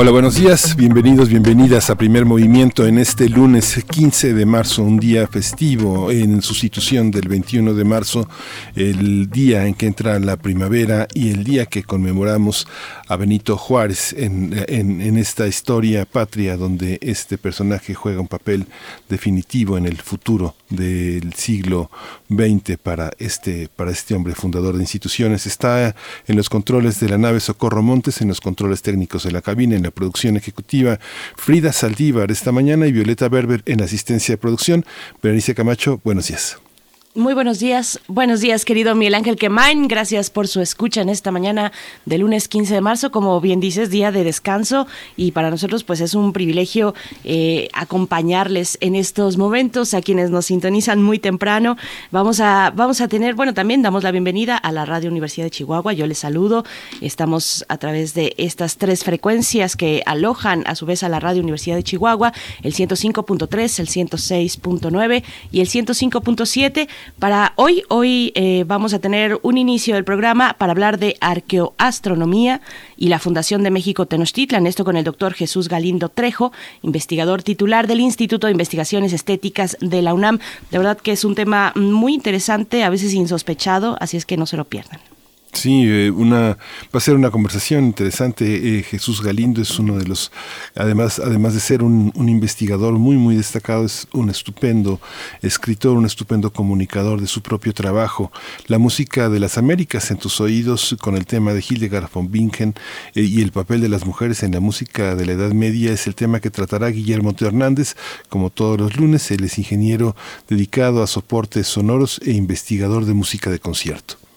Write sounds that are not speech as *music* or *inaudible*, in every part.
Hola, buenos días, bienvenidos, bienvenidas a Primer Movimiento en este lunes 15 de marzo, un día festivo en sustitución del 21 de marzo, el día en que entra la primavera y el día que conmemoramos a Benito Juárez en, en, esta historia patria donde este personaje juega un papel definitivo en el futuro del siglo XX para este, para este hombre fundador de instituciones. Está en los controles de la nave Socorro Montes, en los controles técnicos de la cabina, en la producción ejecutiva, Frida Saldívar esta mañana y Violeta Berber en asistencia de producción. Berenice Camacho, buenos días. Muy buenos días, buenos días querido Miguel Ángel Quemain, gracias por su escucha en esta mañana de lunes 15 de marzo, como bien dices, día de descanso y para nosotros pues es un privilegio eh, acompañarles en estos momentos a quienes nos sintonizan muy temprano. Vamos a, vamos a tener, bueno, también damos la bienvenida a la Radio Universidad de Chihuahua, yo les saludo, estamos a través de estas tres frecuencias que alojan a su vez a la Radio Universidad de Chihuahua, el 105.3, el 106.9 y el 105.7 para hoy, hoy eh, vamos a tener un inicio del programa para hablar de arqueoastronomía y la Fundación de México Tenochtitlan, esto con el doctor Jesús Galindo Trejo, investigador titular del Instituto de Investigaciones Estéticas de la UNAM. De verdad que es un tema muy interesante, a veces insospechado, así es que no se lo pierdan. Sí, eh, una, va a ser una conversación interesante. Eh, Jesús Galindo es uno de los, además, además de ser un, investigador muy, muy destacado, es un estupendo escritor, un estupendo comunicador de su propio trabajo. La música de las Américas en tus oídos con el tema de Hildegard von Bingen eh, y el papel de las mujeres en la música de la Edad Media es el tema que tratará Guillermo T. Hernández, como todos los lunes. Él es ingeniero dedicado a soportes sonoros e investigador de música de concierto.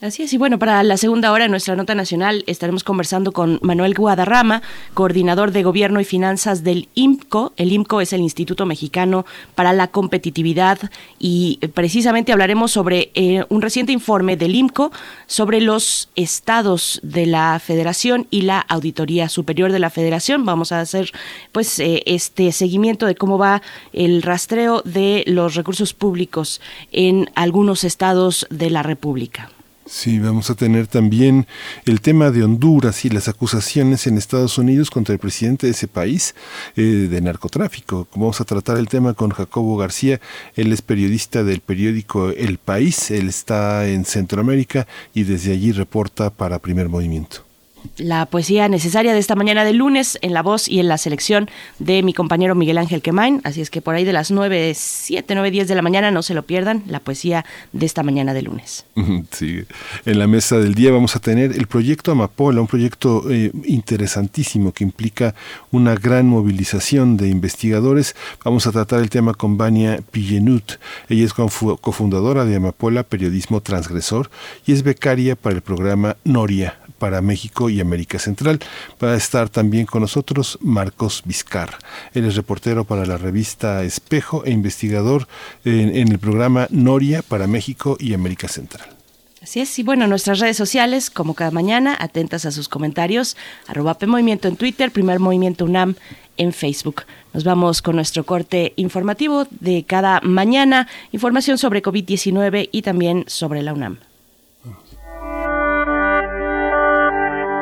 Así es, y bueno, para la segunda hora de nuestra nota nacional estaremos conversando con Manuel Guadarrama, coordinador de Gobierno y Finanzas del IMCO. El IMCO es el Instituto Mexicano para la Competitividad y precisamente hablaremos sobre eh, un reciente informe del IMCO sobre los estados de la Federación y la Auditoría Superior de la Federación. Vamos a hacer pues eh, este seguimiento de cómo va el rastreo de los recursos públicos en algunos estados de la República. Sí, vamos a tener también el tema de Honduras y las acusaciones en Estados Unidos contra el presidente de ese país eh, de narcotráfico. Vamos a tratar el tema con Jacobo García. Él es periodista del periódico El País. Él está en Centroamérica y desde allí reporta para Primer Movimiento la poesía necesaria de esta mañana de lunes en la voz y en la selección de mi compañero Miguel Ángel Quemain. Así es que por ahí de las 9, 7, 9, 10 de la mañana no se lo pierdan, la poesía de esta mañana de lunes. Sí, en la mesa del día vamos a tener el proyecto Amapola, un proyecto eh, interesantísimo que implica una gran movilización de investigadores. Vamos a tratar el tema con Vania Pillenut. Ella es cofundadora de Amapola Periodismo Transgresor y es becaria para el programa Noria para México y América Central. Va a estar también con nosotros Marcos Vizcar. Él es reportero para la revista Espejo e investigador en, el programa Noria para México y América Central. Así es, y bueno, nuestras redes sociales, como cada mañana, atentas a sus comentarios, arroba Movimiento en Twitter, Primer Movimiento UNAM en Facebook. Nos vamos con nuestro corte informativo de cada mañana, información sobre COVID-19 y también sobre la UNAM.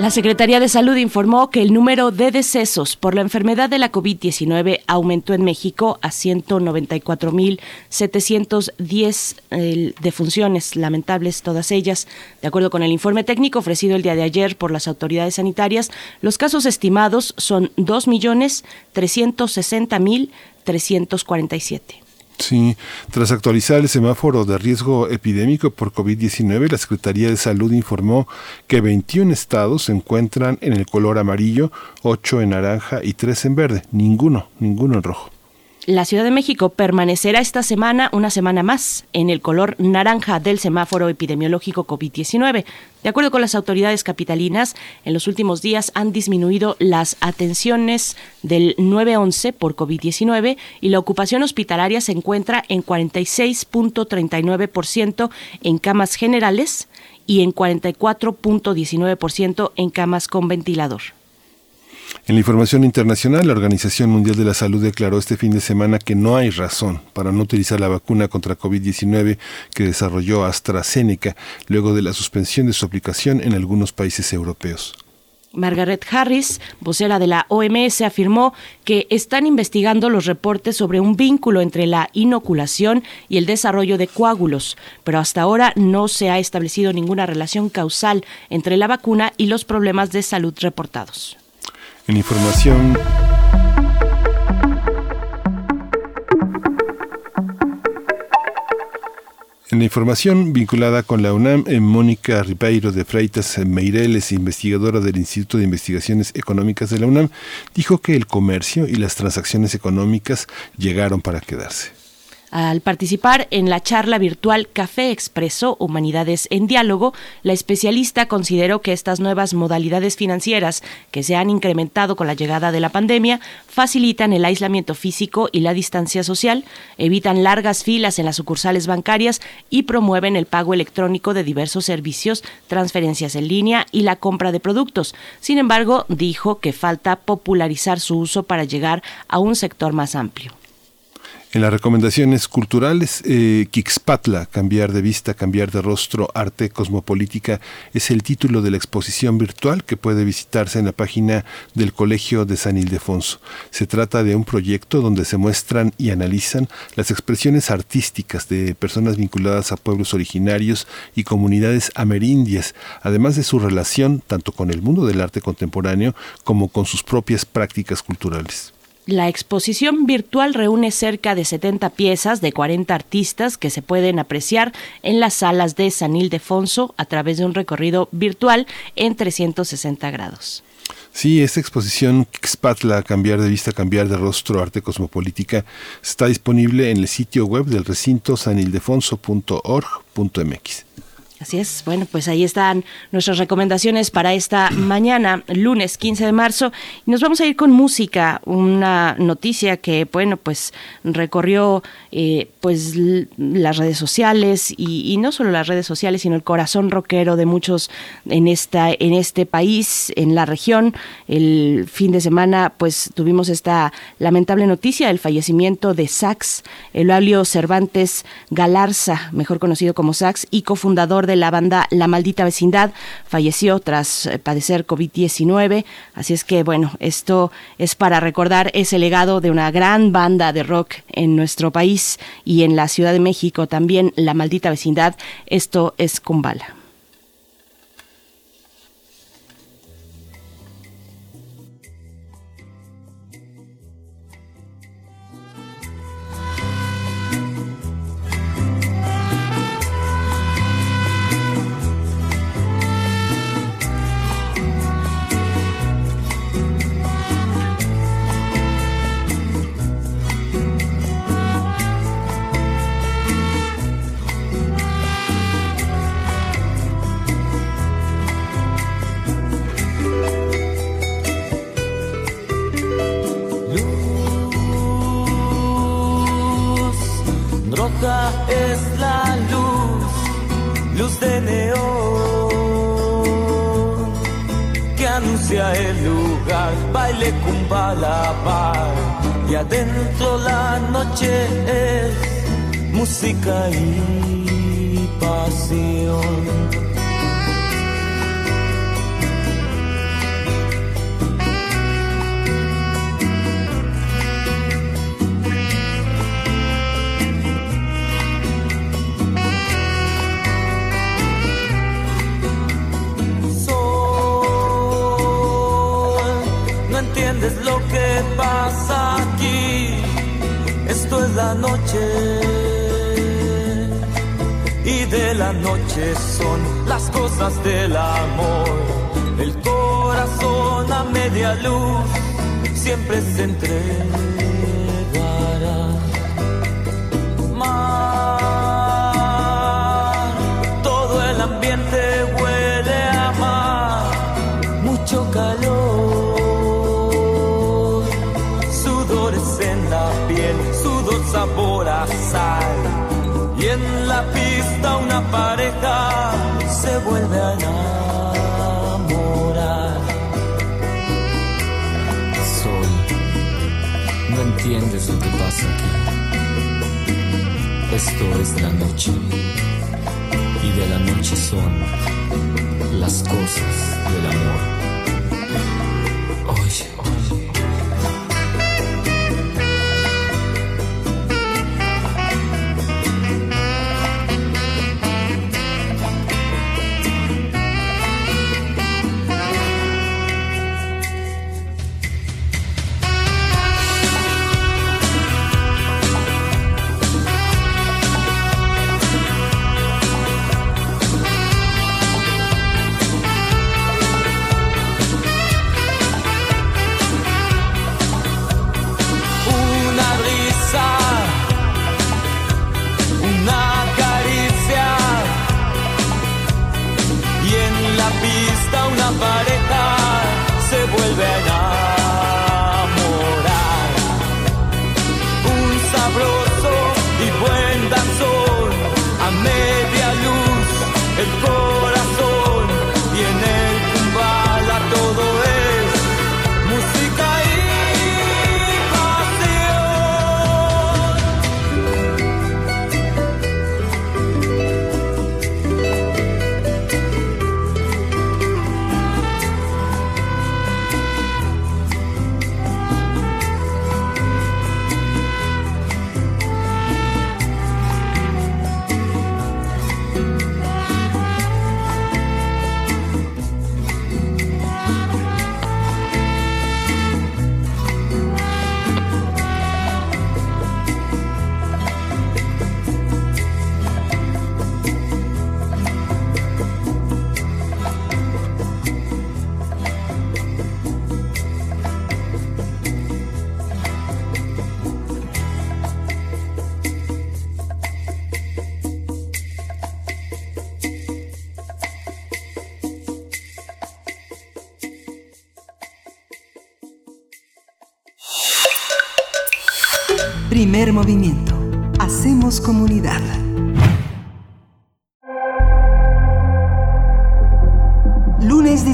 La Secretaría de Salud informó que el número de decesos por la enfermedad de la COVID-19 aumentó en México a 194.710 eh, defunciones, lamentables todas ellas. De acuerdo con el informe técnico ofrecido el día de ayer por las autoridades sanitarias, los casos estimados son 2.360.347. Sí, tras actualizar el semáforo de riesgo epidémico por COVID-19, la Secretaría de Salud informó que 21 estados se encuentran en el color amarillo, 8 en naranja y 3 en verde, ninguno, ninguno en rojo. La Ciudad de México permanecerá esta semana, una semana más, en el color naranja del semáforo epidemiológico COVID-19. De acuerdo con las autoridades capitalinas, en los últimos días han disminuido las atenciones del 911 por COVID-19 y la ocupación hospitalaria se encuentra en 46.39% en camas generales y en 44.19% en camas con ventilador. En la información internacional, la Organización Mundial de la Salud declaró este fin de semana que no hay razón para no utilizar la vacuna contra COVID-19 que desarrolló AstraZeneca luego de la suspensión de su aplicación en algunos países europeos. Margaret Harris, vocera de la OMS, afirmó que están investigando los reportes sobre un vínculo entre la inoculación y el desarrollo de coágulos, pero hasta ahora no se ha establecido ninguna relación causal entre la vacuna y los problemas de salud reportados. En información En la información vinculada con la UNAM, eh, Mónica Ribeiro de Freitas Meireles, investigadora del Instituto de Investigaciones Económicas de la UNAM, dijo que el comercio y las transacciones económicas llegaron para quedarse. Al participar en la charla virtual Café Expreso Humanidades en Diálogo, la especialista consideró que estas nuevas modalidades financieras que se han incrementado con la llegada de la pandemia facilitan el aislamiento físico y la distancia social, evitan largas filas en las sucursales bancarias y promueven el pago electrónico de diversos servicios, transferencias en línea y la compra de productos. Sin embargo, dijo que falta popularizar su uso para llegar a un sector más amplio. En las recomendaciones culturales, eh, Kixpatla, Cambiar de Vista, Cambiar de Rostro, Arte Cosmopolítica, es el título de la exposición virtual que puede visitarse en la página del Colegio de San Ildefonso. Se trata de un proyecto donde se muestran y analizan las expresiones artísticas de personas vinculadas a pueblos originarios y comunidades amerindias, además de su relación tanto con el mundo del arte contemporáneo como con sus propias prácticas culturales. La exposición virtual reúne cerca de 70 piezas de 40 artistas que se pueden apreciar en las salas de San Ildefonso a través de un recorrido virtual en 360 grados. Sí, esta exposición Xpatla, Cambiar de Vista, Cambiar de Rostro, Arte Cosmopolítica, está disponible en el sitio web del recinto sanildefonso.org.mx. Así es, bueno, pues ahí están nuestras recomendaciones para esta *clears throat* mañana, lunes 15 de marzo. Y nos vamos a ir con música, una noticia que, bueno, pues recorrió eh, pues las redes sociales y, no solo las redes sociales, sino el corazón rockero de muchos en, esta, en este país, en la región. El fin de semana, pues tuvimos esta lamentable noticia, el fallecimiento de Sax, Eulabio Cervantes Galarza, mejor conocido como Sax, y cofundador de la banda La Maldita Vecindad, falleció tras eh, padecer COVID-19. Así es que, bueno, esto es para recordar ese legado de una gran banda de rock en nuestro país y en la Ciudad de México también, La Maldita Vecindad. Esto es Kumbala. Baile cumbala bar y adentro la noche es música y pasión. Entiendes lo que pasa aquí. Esto es la noche. Y de la noche son las cosas del amor. El corazón a media luz siempre se entregará. Una pareja se vuelve a enamorar. Sol, no entiendes lo que pasa aquí. Esto es la noche y de la noche son las cosas del amor.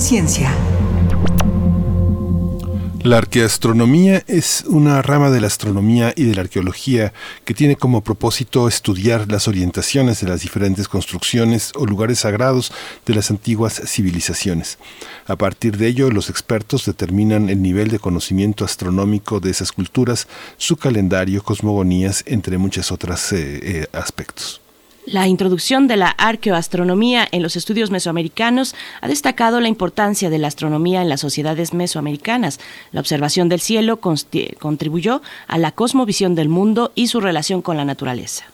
Ciencia. La arqueastronomía es una rama de la astronomía y de la arqueología que tiene como propósito estudiar las orientaciones de las diferentes construcciones o lugares sagrados de las antiguas civilizaciones. A partir de ello, los expertos determinan el nivel de conocimiento astronómico de esas culturas, su calendario, cosmogonías, entre muchos otros eh, eh, aspectos. La introducción de la arqueoastronomía en los estudios mesoamericanos ha destacado la importancia de la astronomía en las sociedades mesoamericanas. La observación del cielo contribuyó a la cosmovisión del mundo y su relación con la naturaleza.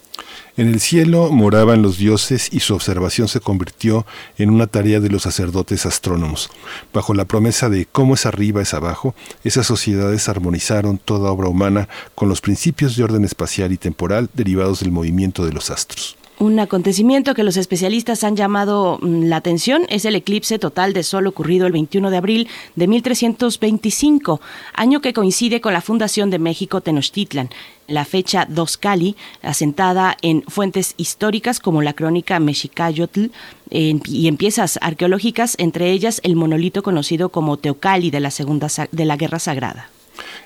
En el cielo moraban los dioses y su observación se convirtió en una tarea de los sacerdotes astrónomos. Bajo la promesa de cómo es arriba es abajo, esas sociedades armonizaron toda obra humana con los principios de orden espacial y temporal derivados del movimiento de los astros. Un acontecimiento que los especialistas han llamado mm, la atención es el eclipse total de Sol ocurrido el 21 de abril de 1325, año que coincide con la fundación de México Tenochtitlan. La fecha dos Cali, asentada en fuentes históricas como la crónica Mexicayotl y en piezas arqueológicas, entre ellas el monolito conocido como Teocali de la Segunda de la Guerra Sagrada.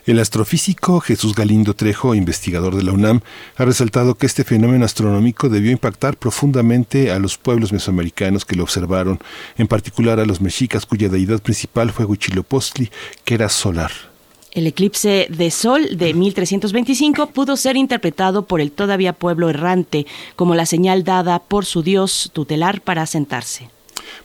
El astrofísico Jesús Galindo Trejo, investigador de la UNAM, ha resaltado que este fenómeno astronómico debió impactar profundamente a los pueblos mesoamericanos que lo observaron, en particular a los mexicas cuya deidad principal fue Huitzilopochtli, que era solar. El eclipse de Sol de 1325 pudo ser interpretado por el todavía pueblo errante como la señal dada por su dios tutelar para asentarse.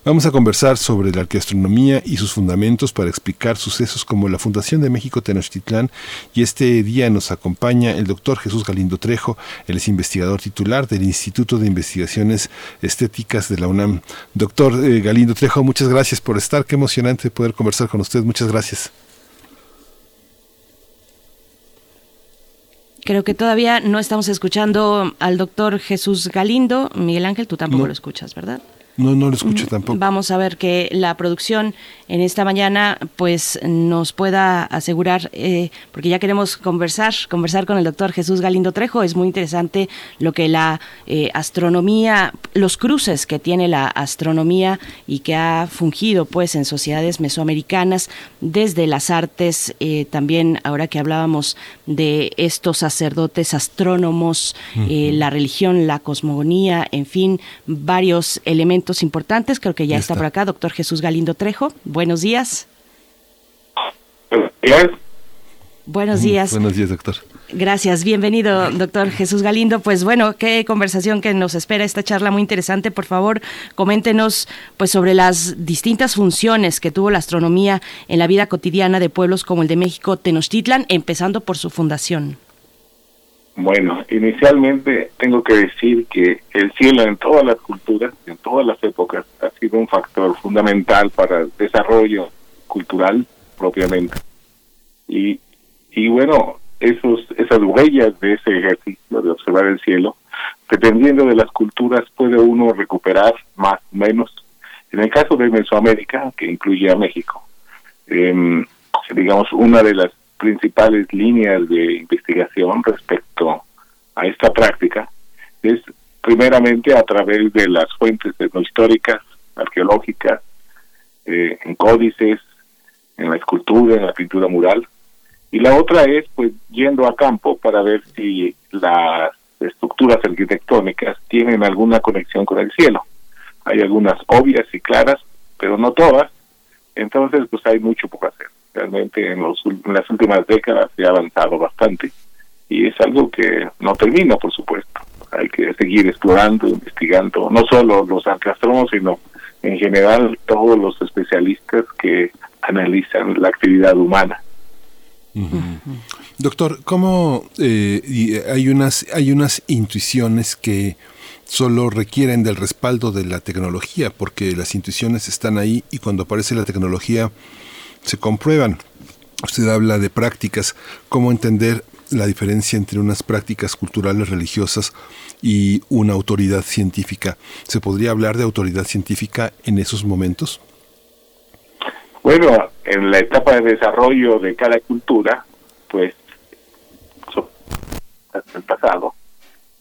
Vamos a conversar sobre la arqueastronomía y sus fundamentos para explicar sucesos como la Fundación de México Tenochtitlán y este día nos acompaña el doctor Jesús Galindo Trejo, él es investigador titular del Instituto de Investigaciones Estéticas de la UNAM. Doctor eh, Galindo Trejo, muchas gracias por estar, qué emocionante poder conversar con usted, muchas gracias. Creo que todavía no estamos escuchando al doctor Jesús Galindo. Miguel Ángel, tú tampoco No. lo escuchas, ¿verdad? No, no lo escucho tampoco. Vamos a ver que la producción en esta mañana pues nos pueda asegurar, eh, porque ya queremos conversar, conversar con el doctor Jesús Galindo Trejo. Es muy interesante lo que la eh, astronomía, los cruces que tiene la astronomía y que ha fungido pues en sociedades mesoamericanas desde las artes, eh, también ahora que hablábamos de estos sacerdotes astrónomos, la religión, la cosmogonía, en fin, varios elementos importantes. Creo que ya, está. por acá, doctor Jesús Galindo Trejo. Buenos días. Buenos días. Buenos días, doctor. Gracias, bienvenido, doctor Jesús Galindo. Pues bueno, qué conversación que nos espera esta charla muy interesante. Por favor, coméntenos pues sobre las distintas funciones que tuvo la astronomía en la vida cotidiana de pueblos como el de México, Tenochtitlan, empezando por su fundación. Bueno, inicialmente tengo que decir que el cielo en todas las culturas, en todas las épocas, ha sido un factor fundamental para el desarrollo cultural propiamente. Y, y bueno, esos, esas huellas de ese ejercicio de observar el cielo, dependiendo de las culturas, puede uno recuperar más o menos. En el caso de Mesoamérica, que incluye a México, eh, digamos, una de las principales líneas de investigación respecto a esta práctica es primeramente a través de las fuentes históricas, arqueológicas, eh, en códices, en la escultura, en la pintura mural, y la otra es pues yendo a campo para ver si las estructuras arquitectónicas tienen alguna conexión con el cielo. Hay algunas obvias y claras, pero no todas, entonces pues hay mucho por hacer. Realmente en, los, en las últimas décadas se ha avanzado bastante y es algo que no termina, por supuesto. Hay que seguir explorando, investigando, no solo los astrónomos, sino en general todos los especialistas que analizan la actividad humana. Doctor, ¿cómo eh, hay unas hay unas intuiciones que solo requieren del respaldo de la tecnología, porque las intuiciones están ahí y cuando aparece la tecnología se comprueban. Usted habla de prácticas, cómo entender la diferencia entre unas prácticas culturales religiosas y una autoridad científica. ¿Se podría hablar de autoridad científica en esos momentos? Bueno, en la etapa de desarrollo de cada cultura, pues, hasta el pasado,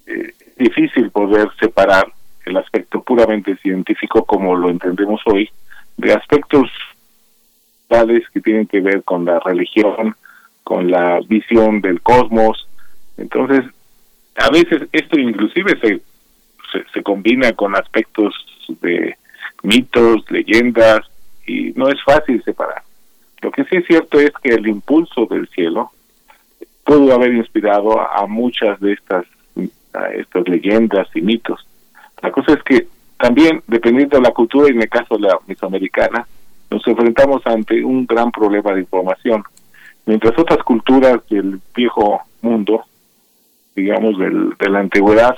eh, es difícil poder separar el aspecto puramente científico como lo entendemos hoy de aspectos que tienen que ver con la religión, con la visión del cosmos. Entonces, a veces esto inclusive se, se, combina con aspectos de mitos, leyendas, y no es fácil separar. Lo que sí es cierto es que el impulso del cielo pudo haber inspirado a, muchas de estas, estas leyendas y mitos. La cosa es que también, dependiendo de la cultura, y en el caso de la mesoamericana, nos enfrentamos ante un gran problema de información. Mientras otras culturas del viejo mundo, digamos del, de la antigüedad,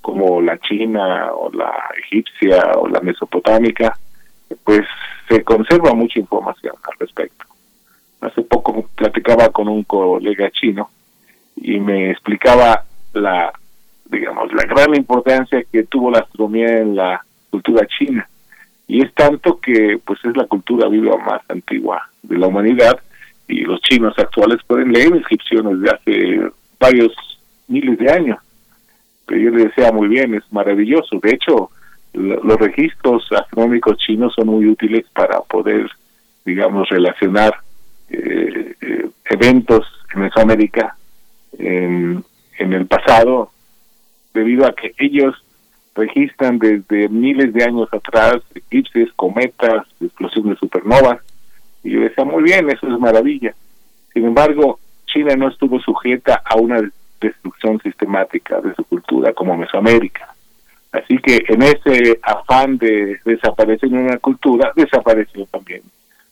como la china o la egipcia o la mesopotámica, pues se conserva mucha información al respecto. Hace poco platicaba con un colega chino y me explicaba la, digamos, la gran importancia que tuvo la astronomía en la cultura china y es tanto que pues es la cultura viva más antigua de la humanidad y los chinos actuales pueden leer inscripciones de hace varios miles de años. Pero yo le decía muy bien es maravilloso de hecho los registros astronómicos chinos son muy útiles para poder digamos relacionar eh, eh, eventos en Mesoamérica en, en el pasado debido a que ellos registran desde miles de años atrás eclipses, cometas, explosión de supernovas. Y yo decía, muy bien, eso es maravilla. Sin embargo, China no estuvo sujeta a una destrucción sistemática de su cultura como Mesoamérica. Así que en ese afán de desaparecer una cultura, desapareció también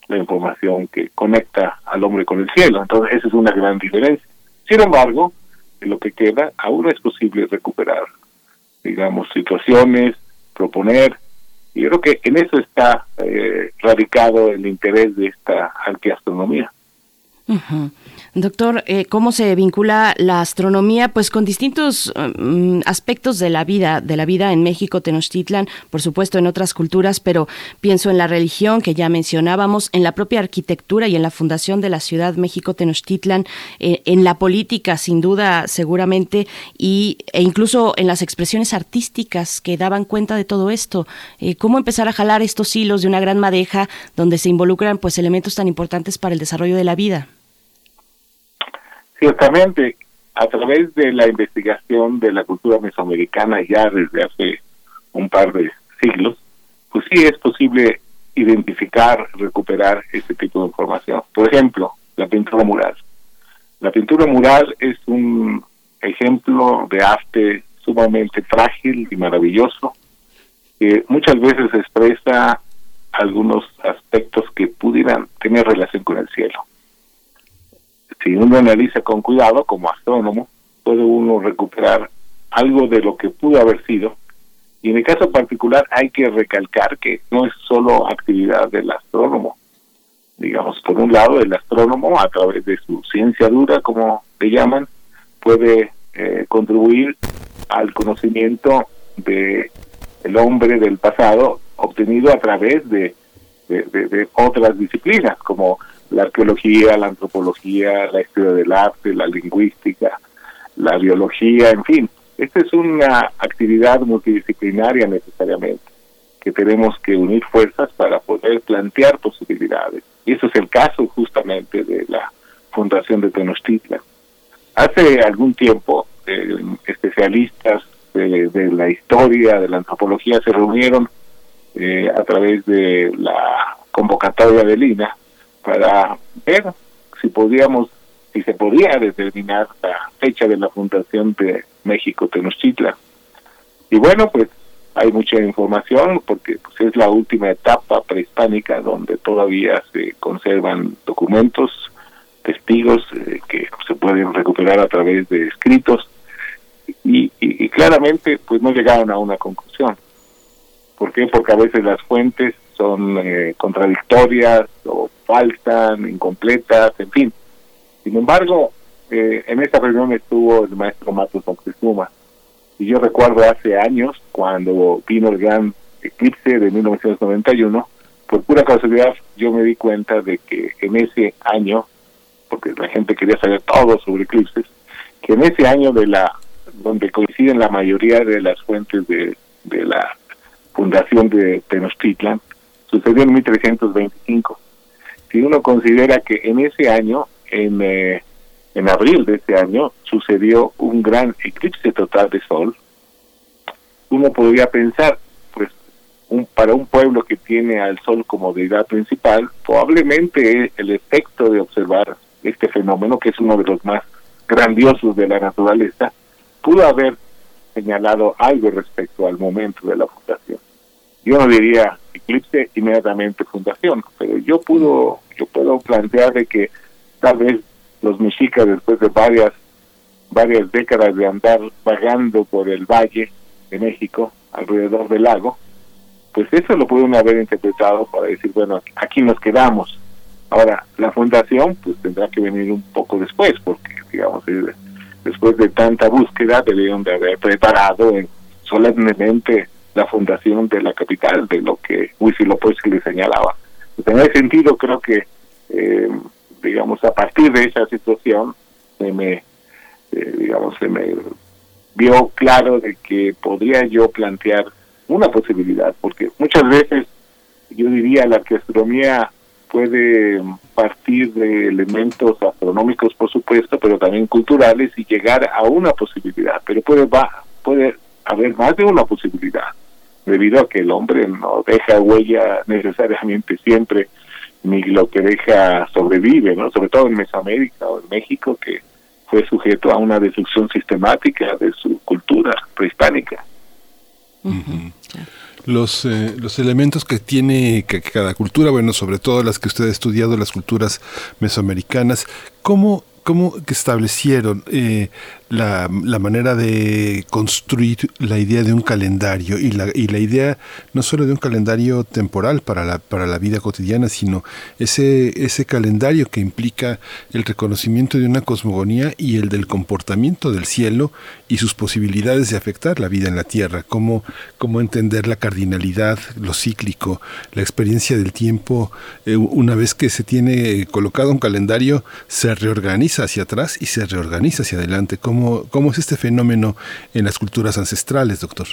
la información que conecta al hombre con el cielo. Entonces, esa es una gran diferencia. Sin embargo, de lo que queda, aún es posible recuperar digamos, situaciones, proponer. Y creo que en eso está eh, radicado el interés de esta arqueastronomía. Doctor, eh, ¿cómo se vincula la astronomía pues con distintos mm, aspectos de la vida, de la vida en México, Tenochtitlan, por supuesto en otras culturas, pero pienso en la religión que ya mencionábamos, en la propia arquitectura y en la fundación de la ciudad México Tenochtitlan, eh, en la política sin duda seguramente y e incluso en las expresiones artísticas que daban cuenta de todo esto. Eh, ¿Cómo empezar a jalar estos hilos de una gran madeja donde se involucran pues elementos tan importantes para el desarrollo de la vida? Ciertamente, a través de la investigación de la cultura mesoamericana ya desde hace un par de siglos, pues sí es posible identificar, recuperar ese tipo de información. Por ejemplo, la pintura mural. La pintura mural es un ejemplo de arte sumamente frágil y maravilloso, que muchas veces expresa algunos aspectos que pudieran tener relación con el cielo si uno analiza con cuidado como astrónomo, puede uno recuperar algo de lo que pudo haber sido. Y en el caso particular hay que recalcar que no es solo actividad del astrónomo. Digamos, por un lado, el astrónomo, a través de su ciencia dura, como le llaman, puede eh, contribuir al conocimiento de hombre del pasado obtenido a través de, de otras disciplinas, como la arqueología, la antropología, la historia del arte, la lingüística, la biología, en fin. Esta es una actividad multidisciplinaria necesariamente, que tenemos que unir fuerzas para poder plantear posibilidades. Y eso es el caso justamente de la Fundación de Tenochtitlan. Hace algún tiempo, eh, especialistas de, la historia, de la antropología, se reunieron eh, a través de la convocatoria de Lina para ver si podíamos, si se podía determinar la fecha de la fundación de México Tenochtitlan. Y bueno, pues hay mucha información porque pues, es la última etapa prehispánica donde todavía se conservan documentos, testigos eh, que se pueden recuperar a través de escritos y, claramente pues no llegaron a una conclusión. ¿Por qué? Porque a veces las fuentes son eh, contradictorias o faltan, incompletas, en fin. Sin embargo, eh, en esta reunión estuvo el maestro Matos Moctezuma. Y yo recuerdo hace años, cuando vino el gran eclipse de 1991, por pura casualidad yo me di cuenta de que en ese año, porque la gente quería saber todo sobre eclipses, que en ese año de la donde coinciden la mayoría de las fuentes de, de la fundación de Tenochtitlan, sucedió en 1325 si uno considera que en ese año, en, eh, en abril de ese año, sucedió un gran eclipse total de sol, uno podría pensar, pues, un, para un pueblo que tiene al sol como deidad principal, probablemente el efecto de observar este fenómeno, que es uno de los más grandiosos de la naturaleza, pudo haber señalado algo respecto al momento de la fundación. Yo no diría eclipse inmediatamente fundación, pero yo puedo yo puedo plantear de que tal vez los mexicas después de varias varias décadas de andar vagando por el valle de México alrededor del lago, pues eso lo pueden haber interpretado para decir, bueno, aquí nos quedamos. Ahora, la fundación pues tendrá que venir un poco después, porque digamos, después de tanta búsqueda debieron de haber preparado solemnemente la fundación de la capital, de lo que Huitzilopochtli le señalaba. En ese sentido, creo que, eh, digamos, a partir de esa situación, se me, eh, digamos, se me vio claro de que podría yo plantear una posibilidad, porque muchas veces yo diría la astronomía puede partir de elementos astronómicos, por supuesto, pero también culturales y llegar a una posibilidad, pero puede, va, puede haber más de una posibilidad debido a que el hombre no deja huella necesariamente siempre, ni lo que deja sobrevive, ¿no? Sobre todo en Mesoamérica o en México, que fue sujeto a una destrucción sistemática de su cultura prehispánica. Los, eh, los elementos que tiene cada cultura, bueno, sobre todo las que usted ha estudiado, las culturas mesoamericanas, ¿cómo, cómo que establecieron eh, la, la, manera de construir la idea de un calendario y la, y la idea no solo de un calendario temporal para la, para la vida cotidiana, sino ese, ese calendario que implica el reconocimiento de una cosmogonía y el del comportamiento del cielo y sus posibilidades de afectar la vida en la tierra, cómo, cómo entender la cardinalidad, lo cíclico, la experiencia del tiempo, eh, una vez que se tiene colocado un calendario, se reorganiza hacia atrás y se reorganiza hacia adelante. ¿Cómo, cómo es este fenómeno en las culturas ancestrales, doctor?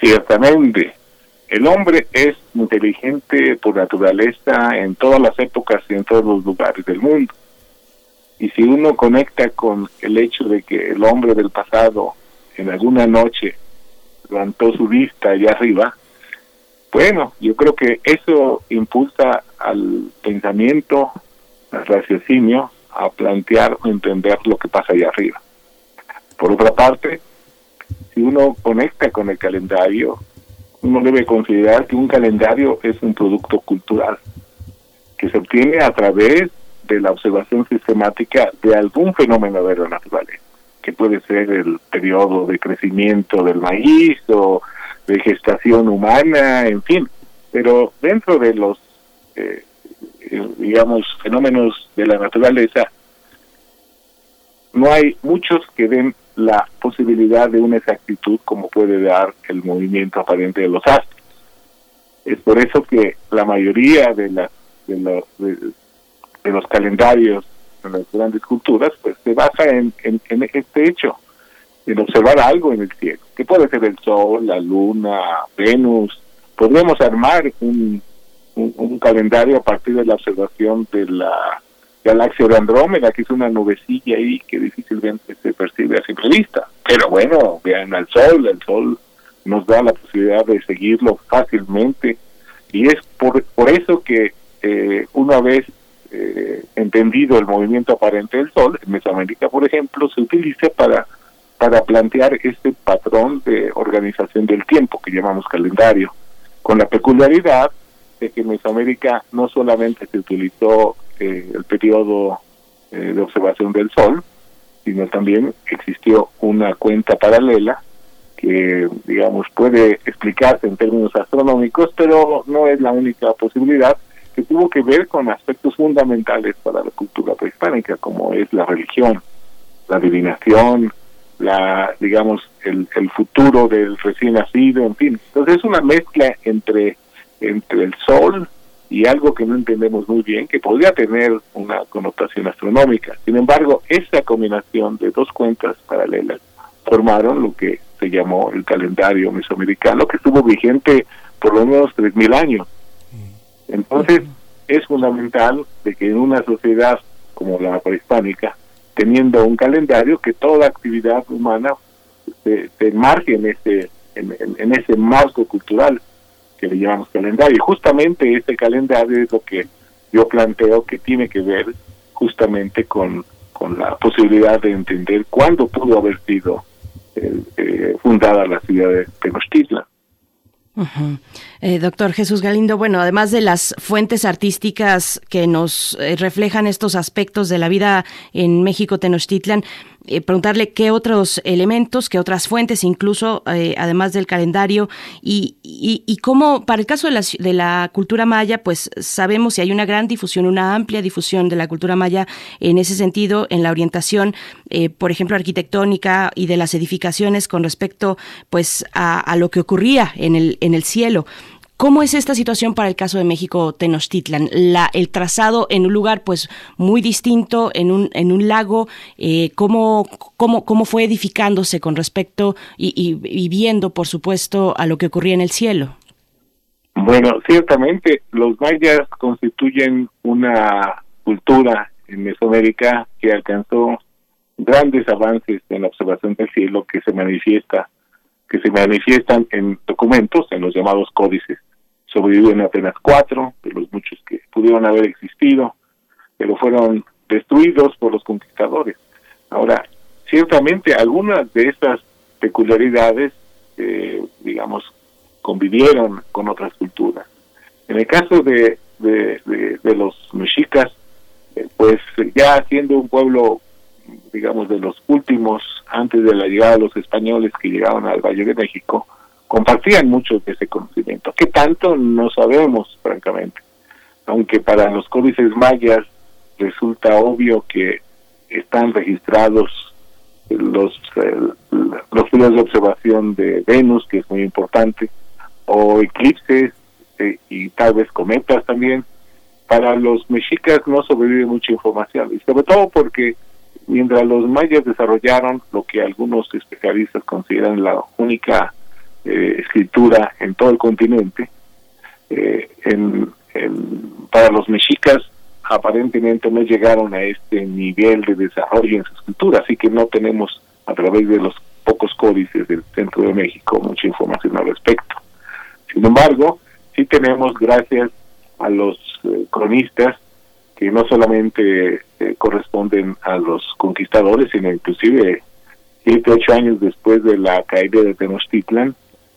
Ciertamente. El hombre es inteligente por naturaleza en todas las épocas y en todos los lugares del mundo. Y si uno conecta con el hecho de que el hombre del pasado en alguna noche levantó su vista allá arriba, bueno, yo creo que eso impulsa al pensamiento, raciocinio, a plantear o entender lo que pasa allá arriba. Por otra parte, si uno conecta con el calendario, uno debe considerar que un calendario es un producto cultural que se obtiene a través de la observación sistemática de algún fenómeno de la naturaleza, que puede ser el periodo de crecimiento del maíz o de gestación humana, en fin, pero dentro de los, eh, digamos, fenómenos de la naturaleza, no hay muchos que den la posibilidad de una exactitud como puede dar el movimiento aparente de los astros. Es por eso que la mayoría de, las de, de los calendarios en las grandes culturas, pues se basa en, en, este hecho, en observar algo en el cielo, que puede ser el Sol, la Luna, Venus. Podríamos armar un, un, calendario a partir de la observación de la galaxia de Andrómeda, que es una nubecilla ahí que difícilmente se percibe a simple vista. Pero bueno, vean al Sol, el Sol nos da la posibilidad de seguirlo fácilmente y es por, por eso que eh, una vez eh, entendido el movimiento aparente del Sol, en Mesoamérica, por ejemplo, se utiliza para, para plantear este patrón de organización del tiempo que llamamos calendario, con la peculiaridad que en Mesoamérica no solamente se utilizó eh, el periodo eh, de observación del Sol, sino también existió una cuenta paralela que, digamos, puede explicarse en términos astronómicos, pero no es la única posibilidad que tuvo que ver con aspectos fundamentales para la cultura prehispánica, como es la religión, la adivinación, la, digamos, el, el futuro del recién nacido, en fin. Entonces es una mezcla entre, entre el sol y algo que no entendemos muy bien, que podría tener una connotación astronómica. Sin embargo, esa combinación de dos cuentas paralelas formaron lo que se llamó el calendario mesoamericano, que estuvo vigente por lo menos 3.000 años. Entonces, es fundamental de que en una sociedad como la prehispánica, teniendo un calendario, que toda actividad humana se, se marque en ese, en, ese marco cultural que le llamamos calendario. Y justamente ese calendario es lo que yo planteo que tiene que ver justamente con, con la posibilidad de entender cuándo pudo haber sido eh, eh, fundada la ciudad de Tenochtitlan. Eh, doctor Jesús Galindo, bueno, además de las fuentes artísticas que nos reflejan estos aspectos de la vida en México Tenochtitlan, eh, preguntarle qué otros elementos, qué otras fuentes, incluso eh, además del calendario, y, y, cómo, para el caso de la, de la cultura maya, pues sabemos si hay una gran difusión, una amplia difusión de la cultura maya en ese sentido, en la orientación, eh, por ejemplo, arquitectónica y de las edificaciones con respecto pues a, a lo que ocurría en el, en el cielo. ¿Cómo es esta situación para el caso de México Tenochtitlan? La, el trazado en un lugar pues muy distinto, en un, en un lago, eh, ¿cómo, cómo, fue edificándose con respecto y, y, viendo, por supuesto, a lo que ocurría en el cielo? Bueno, ciertamente los mayas constituyen una cultura en Mesoamérica que alcanzó grandes avances en la observación del cielo que se manifiesta que se manifiestan en documentos, en los llamados códices sobreviven apenas cuatro de los muchos que pudieron haber existido, pero fueron destruidos por los conquistadores. Ahora, ciertamente algunas de estas peculiaridades, eh, digamos, convivieron con otras culturas. En el caso de, de, los mexicas, eh, pues ya siendo un pueblo, digamos, de los últimos antes de la llegada de los españoles que llegaban al Valle de México, compartían mucho de ese conocimiento. ¿Qué tanto? No sabemos, francamente. Aunque para los códices mayas resulta obvio que están registrados los los fines de observación de Venus, que es muy importante, o eclipses eh, y tal vez cometas también. Para los mexicas no sobrevive mucha información, y sobre todo porque mientras los mayas desarrollaron lo que algunos especialistas consideran la única eh, escritura en todo el continente, eh, en, para los mexicas aparentemente no llegaron a este nivel de desarrollo en su escritura, así que no tenemos a través de los pocos códices del centro de México mucha información al respecto. Sin embargo, sí tenemos, gracias a los eh, cronistas, que no solamente eh, corresponden a los conquistadores, sino inclusive siete, ocho años después de la caída de Tenochtitlan,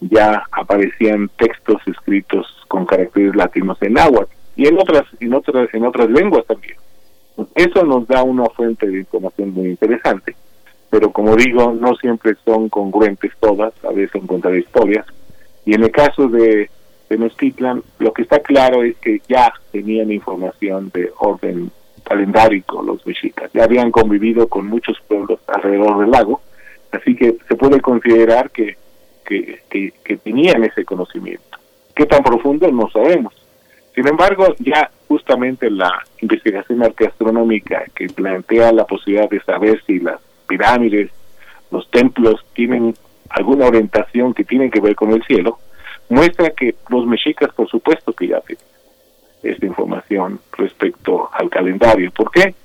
ya aparecían textos escritos con caracteres latinos en náhuatl y en otras, en otras, en otras lenguas también. Eso nos da una fuente de información muy interesante, pero como digo, no siempre son congruentes todas, a veces encontrar historias, y en el caso de Tenochtitlan, lo que está claro es que ya tenían información de orden calendárico los mexicas, ya habían convivido con muchos pueblos alrededor del lago, así que se puede considerar que, que, tenían ese conocimiento. ¿Qué tan profundo? No sabemos sin embargo, ya justamente la investigación arqueastronómica que plantea la posibilidad de saber si las pirámides, los templos tienen alguna orientación que tiene que ver con el cielo, muestra que los mexicas, por supuesto, que ya tienen esta información respecto al calendario. ¿Por qué?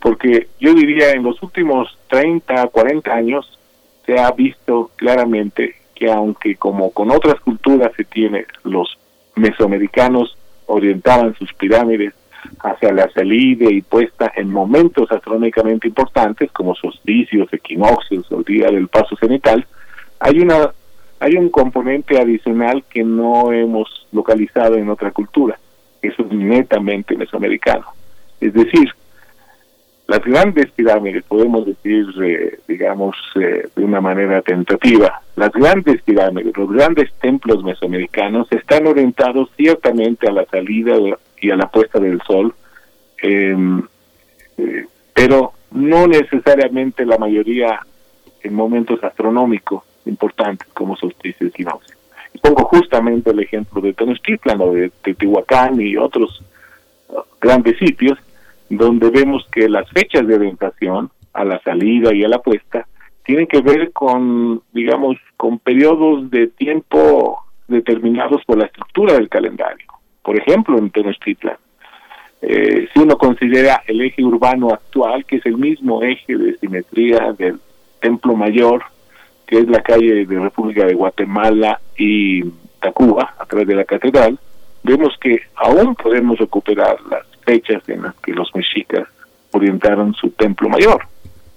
Porque yo diría en los últimos 30, 40 años se ha visto claramente que aunque como con otras culturas se tiene los mesoamericanos orientaban sus pirámides hacia la salida y puesta en momentos astronómicamente importantes como solsticios, equinoccios o día del paso cenital, hay una hay un componente adicional que no hemos localizado en otra cultura, eso es netamente mesoamericano. Es decir, las grandes pirámides, podemos decir, eh, digamos, eh, de una manera tentativa, las grandes pirámides, los grandes templos mesoamericanos están orientados ciertamente a la salida y a la puesta del sol, em, eh, pero no necesariamente la mayoría en momentos astronómicos importantes como solsticios y. Y pongo justamente el ejemplo de Tenochtitlan o de Teotihuacán y otros uh, grandes sitios donde vemos que las fechas de orientación a la salida y a la puesta tienen que ver con, digamos, con periodos de tiempo determinados por la estructura del calendario. Por ejemplo, en Tenochtitlan, eh, si uno considera el eje urbano actual, que es el mismo eje de simetría del Templo Mayor, que es la calle de República de Guatemala y Tacuba, a través de la catedral, vemos que aún podemos recuperar las fechas en las que los mexicas orientaron su templo mayor.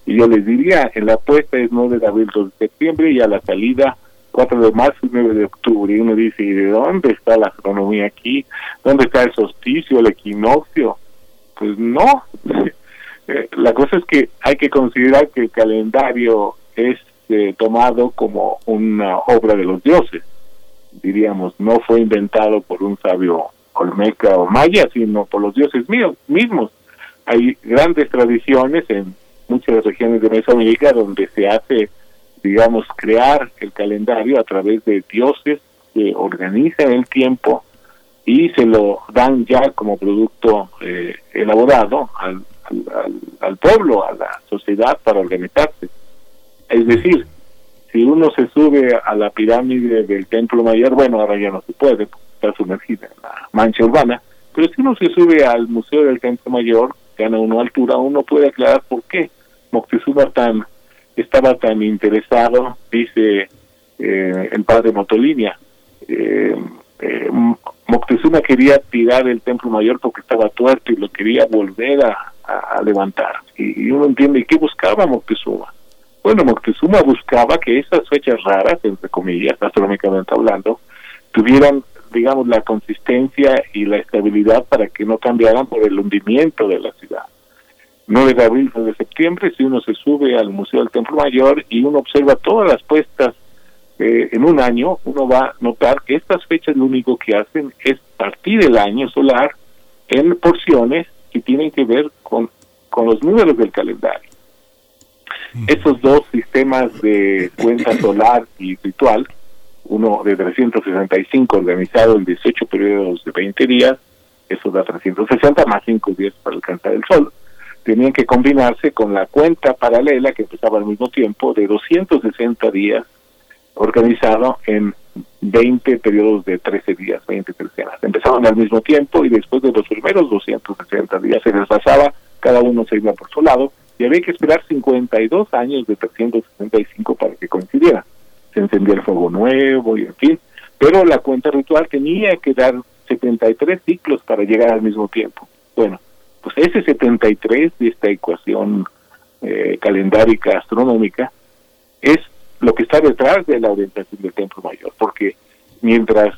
Y yo les diría, en la puesta es 9 de abril, 2 de septiembre y a la salida 4 de marzo y 9 de octubre. Y uno dice, ¿y de dónde está la astronomía aquí? ¿Dónde está el solsticio, el equinoccio? Pues no. *laughs* Eh, la cosa es que hay que considerar que el calendario es eh, tomado como una obra de los dioses. Diríamos, no fue inventado por un sabio olmeca o maya, sino por los dioses míos mismos. Hay grandes tradiciones en muchas regiones de Mesoamérica donde se hace, digamos, crear el calendario a través de dioses que organizan el tiempo y se lo dan ya como producto eh, elaborado al, al, al, pueblo, a la sociedad para organizarse. Es decir, si uno se sube a la pirámide del templo mayor, bueno, ahora ya no se puede, está sumergida en la mancha urbana, pero si uno se sube al Museo del Templo Mayor, gana uno altura, uno puede aclarar por qué Moctezuma tan, estaba tan interesado, dice eh, el padre Motolinia. Eh, eh, Moctezuma quería tirar el templo mayor porque estaba tuerto y lo quería volver a, levantar. Y, uno entiende, ¿qué buscaba Moctezuma? Bueno, Moctezuma buscaba que esas fechas raras, entre comillas, astronómicamente hablando, tuvieran digamos, la consistencia y la estabilidad para que no cambiaran por el hundimiento de la ciudad. 9 de abril, 9 de septiembre, si uno se sube al Museo del Templo Mayor y uno observa todas las puestas eh, en un año, uno va a notar que estas fechas lo único que hacen es partir el año solar en porciones que tienen que ver con, con los números del calendario. Estos dos sistemas de cuenta solar y ritual, uno de 365 organizado en 18 periodos de 20 días, eso da 360 más 5 días para alcanzar el sol, tenían que combinarse con la cuenta paralela que empezaba al mismo tiempo de 260 días organizado en 20 periodos de 13 días, 20 tercenas. Empezaban al mismo tiempo y después de los primeros 260 días se les cada uno se iba por su lado y había que esperar 52 años de 365 para que coincidiera. Se encendía el fuego nuevo y en fin, pero la cuenta ritual tenía que dar 73 ciclos para llegar al mismo tiempo. Bueno, pues ese 73 de esta ecuación eh, calendárica astronómica es lo que está detrás de la orientación del Templo Mayor, porque mientras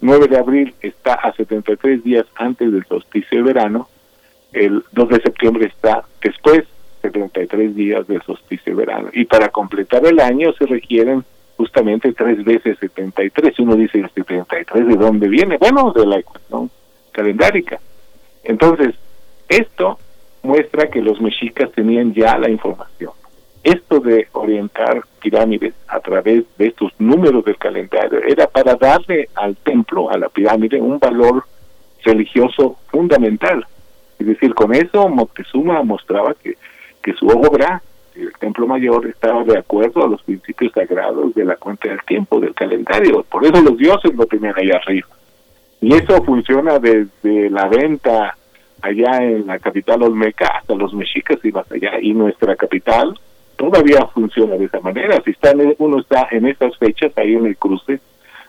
9 de abril está a 73 días antes del solsticio de verano, el 2 de septiembre está después 73 días del solsticio de verano. Y para completar el año se requieren justamente tres veces 73. Uno dice, ¿el 73 de dónde viene? Bueno, de la ecuación calendárica. Entonces, esto muestra que los mexicas tenían ya la información. Esto de orientar pirámides a través de estos números del calendario era para darle al templo, a la pirámide, un valor religioso fundamental. Es decir, con eso Moctezuma mostraba que, que su obra, el Templo Mayor, estaba de acuerdo a los principios sagrados de la cuenta del tiempo, del calendario. Por eso los dioses lo tenían ahí arriba. Y eso funciona desde la venta allá en la capital olmeca hasta los mexicas y más allá. Y nuestra capital todavía funciona de esa manera. Si está uno está en estas fechas ahí en el cruce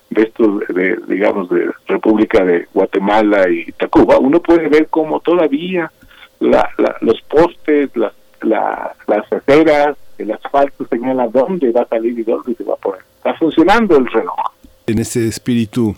de estos, de, digamos, de República de Guatemala y Tacuba, uno puede ver cómo todavía la, los postes, las, la, las aceras, el asfalto señala dónde va a salir y dónde se va a poner. Está funcionando el reloj. En ese espíritu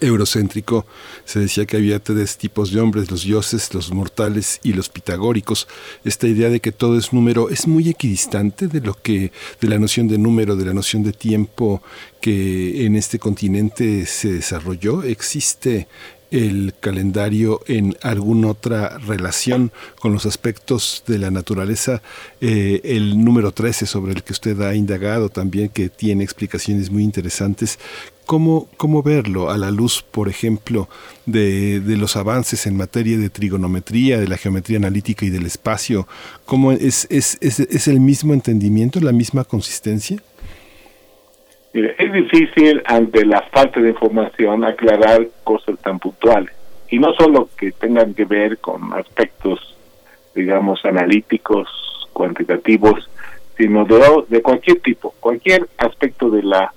eurocéntrico, se decía que había tres tipos de hombres, los dioses, los mortales y los pitagóricos. Esta idea de que todo es número es muy equidistante de lo que de la noción de número, de la noción de tiempo que en este continente se desarrolló. Existe el calendario en alguna otra relación con los aspectos de la naturaleza. Eh, el número 13 sobre el que usted ha indagado también, que tiene explicaciones muy interesantes. ¿Cómo, cómo verlo a la luz, por ejemplo, de, de, los avances en materia de trigonometría, de la geometría analítica y del espacio? ¿Cómo es, es, es, es el mismo entendimiento, la misma consistencia? Es difícil ante la falta de información aclarar cosas tan puntuales. Y no solo que tengan que ver con aspectos, digamos, analíticos, cuantitativos, sino de, cualquier tipo, cualquier aspecto de la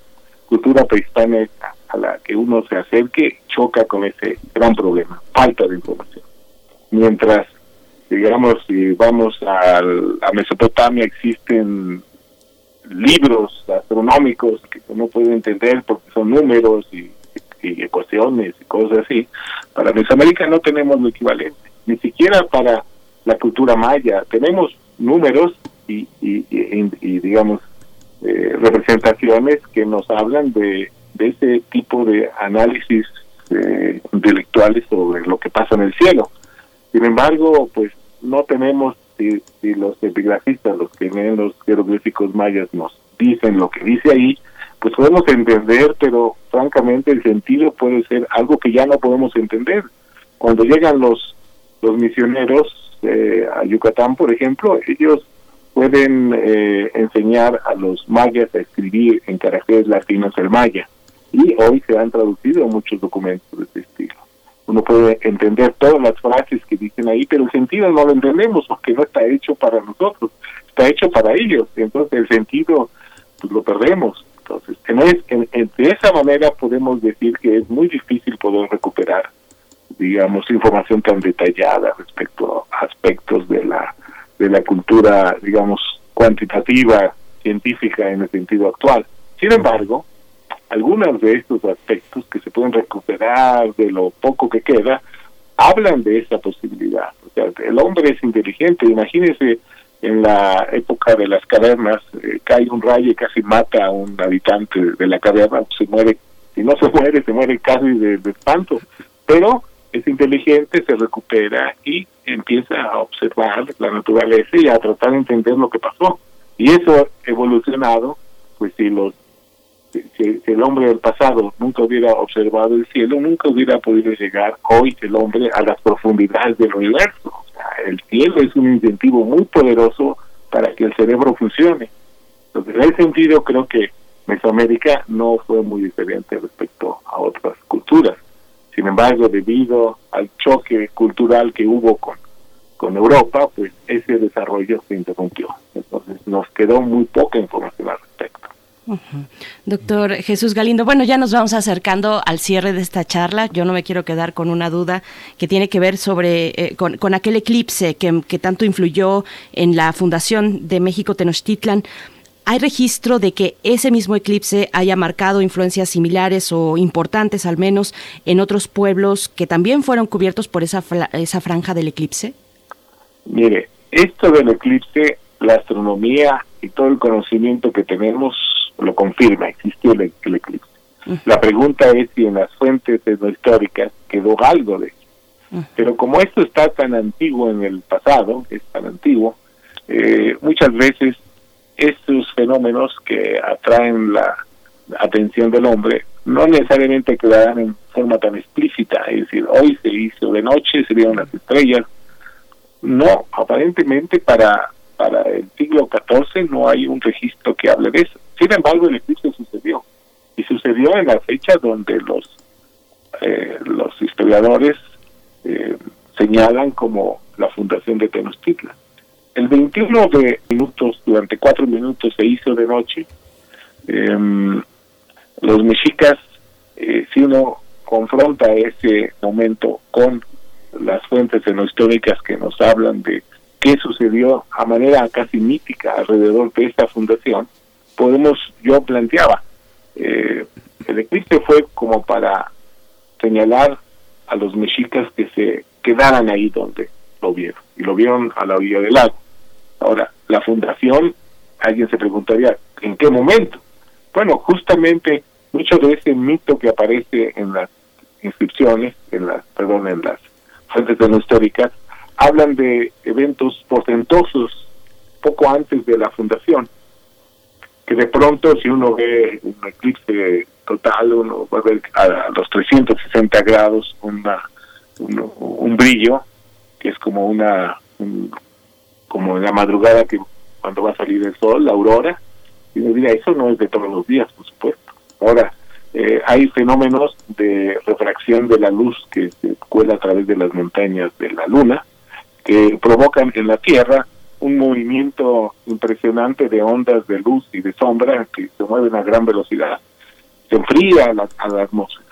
cultura prehispánica a la que uno se acerque choca con ese gran problema, falta de información. Mientras, digamos, si vamos a Mesopotamia, existen libros astronómicos que uno puede entender porque son números y, ecuaciones y cosas así. Para Mesoamérica no tenemos lo equivalente, ni siquiera para la cultura maya. Tenemos números y, y, digamos, eh, representaciones que nos hablan de, de ese tipo de análisis eh, intelectuales sobre lo que pasa en el cielo. Sin embargo, pues no tenemos si, los epigrafistas, los que leen los jeroglíficos mayas nos dicen lo que dice ahí, pues podemos entender, pero francamente el sentido puede ser algo que ya no podemos entender. Cuando llegan los, los misioneros eh, a Yucatán, por ejemplo, ellos pueden eh, enseñar a los mayas a escribir en caracteres latinos el maya. Y hoy se han traducido muchos documentos de este estilo uno puede entender todas las frases que dicen ahí, pero el sentido no lo entendemos porque no está hecho para nosotros, está hecho para ellos, entonces el sentido pues lo perdemos. Entonces, en, de esa manera podemos decir que es muy difícil poder recuperar, digamos, información tan detallada respecto a aspectos de la, de la cultura, digamos, cuantitativa, científica en el sentido actual. Sin embargo, algunos de estos aspectos que se pueden recuperar de lo poco que queda, hablan de esa posibilidad. O sea, el hombre es inteligente, imagínese en la época de las cavernas, eh, cae un rayo y casi mata a un habitante de la caverna, se muere, si no se muere, se muere casi de, de espanto, pero es inteligente, se recupera y empieza a observar la naturaleza y a tratar de entender lo que pasó. Y eso evolucionado, pues si los si, el hombre del pasado nunca hubiera observado el cielo, nunca hubiera podido llegar hoy el hombre a las profundidades del universo. O sea, el cielo es un incentivo muy poderoso para que el cerebro funcione. Entonces, en ese sentido, creo que Mesoamérica no fue muy diferente respecto a otras culturas. Sin embargo, debido al choque cultural que hubo con, con Europa, pues ese desarrollo se interrumpió. Entonces, nos quedó muy poca información al respecto. Doctor Jesús Galindo, bueno, ya nos vamos acercando al cierre de esta charla. Yo no me quiero quedar con una duda que tiene que ver sobre eh, con, aquel eclipse que, que, tanto influyó en la fundación de México Tenochtitlan. ¿Hay registro de que ese mismo eclipse haya marcado influencias similares o importantes al menos en otros pueblos que también fueron cubiertos por esa, esa franja del eclipse? Mire, esto del eclipse, la astronomía y todo el conocimiento que tenemos lo confirma, existió el, eclipse. La pregunta es si en las fuentes históricas quedó algo de eso. Pero como esto está tan antiguo en el pasado, es tan antiguo, eh, muchas veces estos fenómenos que atraen la atención del hombre no necesariamente quedarán en forma tan explícita, es decir, hoy se hizo de noche, se vieron las estrellas. No, aparentemente para, para el siglo XIV no hay un registro que hable de eso. Sin embargo, el eclipse sucedió. Y sucedió en la fecha donde los, eh, los historiadores eh, señalan como la fundación de Tenochtitlan. El 21 de minutos, durante cuatro minutos se hizo de noche. Em, los mexicas, eh, si uno confronta ese momento con las fuentes históricas que nos hablan de qué sucedió a manera casi mítica alrededor de esta fundación, podemos, yo planteaba, eh, el eclipse fue como para señalar a los mexicas que se quedaran ahí donde lo vieron, y lo vieron a la orilla del lago. Ahora, la fundación, alguien se preguntaría, ¿en qué momento? Bueno, justamente mucho de ese mito que aparece en las inscripciones, en las, perdón, en las fuentes no históricas, hablan de eventos portentosos poco antes de la fundación de pronto si uno ve un eclipse total, uno va a ver a los 360 grados una, un, brillo, que es como una, como en la madrugada que cuando va a salir el sol, la aurora, y me dirá, eso no es de todos los días, por supuesto. Ahora, eh, hay fenómenos de refracción de la luz que se cuela a través de las montañas de la luna, que provocan en la Tierra un movimiento impresionante de ondas de luz y de sombra que se mueven a gran velocidad. Se enfría la, a la atmósfera.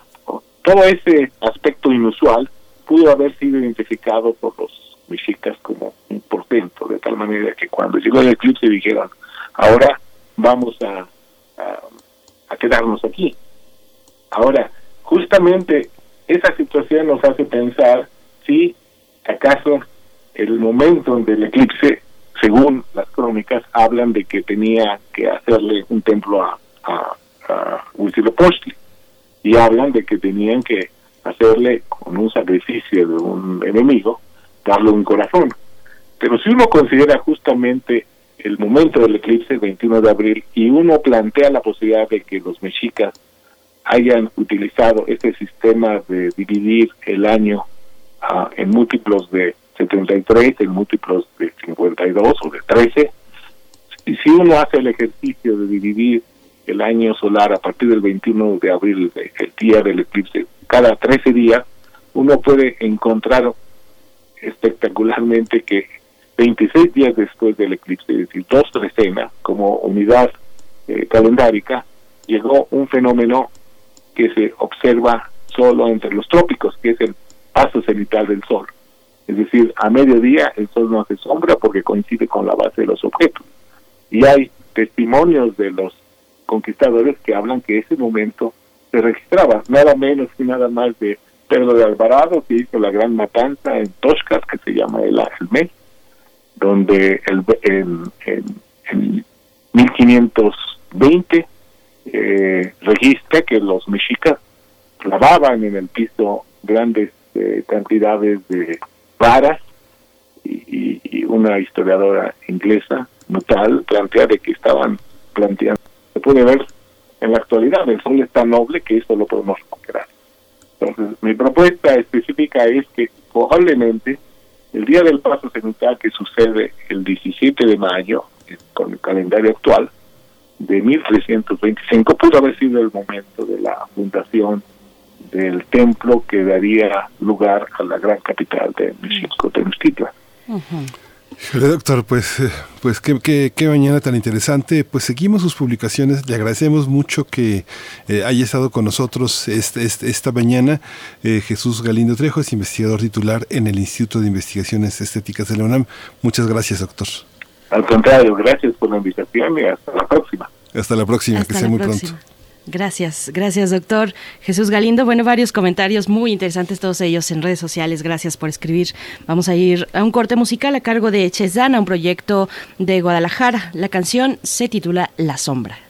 Todo ese aspecto inusual pudo haber sido identificado por los mexicas como un portento, de tal manera que cuando llegó el eclipse dijeron, ahora vamos a, a quedarnos aquí. Ahora, justamente esa situación nos hace pensar si acaso el momento del eclipse según las crónicas, hablan de que tenía que hacerle un templo a, a, a y hablan de que tenían que hacerle con un sacrificio de un enemigo, darle un corazón. Pero si uno considera justamente el momento del eclipse, el 21 de abril, y uno plantea la posibilidad de que los mexicas hayan utilizado este sistema de dividir el año ah, en múltiplos de 73 en múltiplos de 52 o de 13. Y si uno hace el ejercicio de dividir el año solar a partir del 21 de abril, el día del eclipse, cada 13 días, uno puede encontrar espectacularmente que 26 días después del eclipse, es decir, dos trecenas como unidad eh, calendárica, llegó un fenómeno que se observa solo entre los trópicos, que es el paso cenital del Sol. Es decir, a mediodía el sol no hace sombra porque coincide con la base de los objetos. Y hay testimonios de los conquistadores que hablan que ese momento se registraba nada menos y nada más de Pedro de Alvarado, que hizo la gran matanza en Toscas, que se llama el donde el, en, en, 1520 eh, registra que los mexicas clavaban en el piso grandes eh, cantidades de varas y, una historiadora inglesa notal plantea de que estaban planteando se puede ver en la actualidad el sol es tan noble que esto lo podemos recuperar entonces mi propuesta específica es que probablemente el día del paso cenital que sucede el 17 de mayo con el calendario actual de 1325 pudo haber sido el momento de la fundación del templo que daría lugar a la gran capital de México, Tenochtitlan. Doctor, pues, eh, pues qué, qué, qué, mañana tan interesante. Pues seguimos sus publicaciones. Le agradecemos mucho que eh, haya estado con nosotros este, este, esta mañana. Eh, Jesús Galindo Trejo es investigador titular en el Instituto de Investigaciones Estéticas de la UNAM. Muchas gracias, doctor. Al contrario, gracias por la invitación y hasta la próxima. Hasta la próxima, que sea muy pronto. Gracias, gracias doctor Jesús Galindo. Bueno, varios comentarios muy interesantes, todos ellos en redes sociales. Gracias por escribir. Vamos a ir a un corte musical a cargo de Chesana, un proyecto de Guadalajara. La canción se titula La Sombra.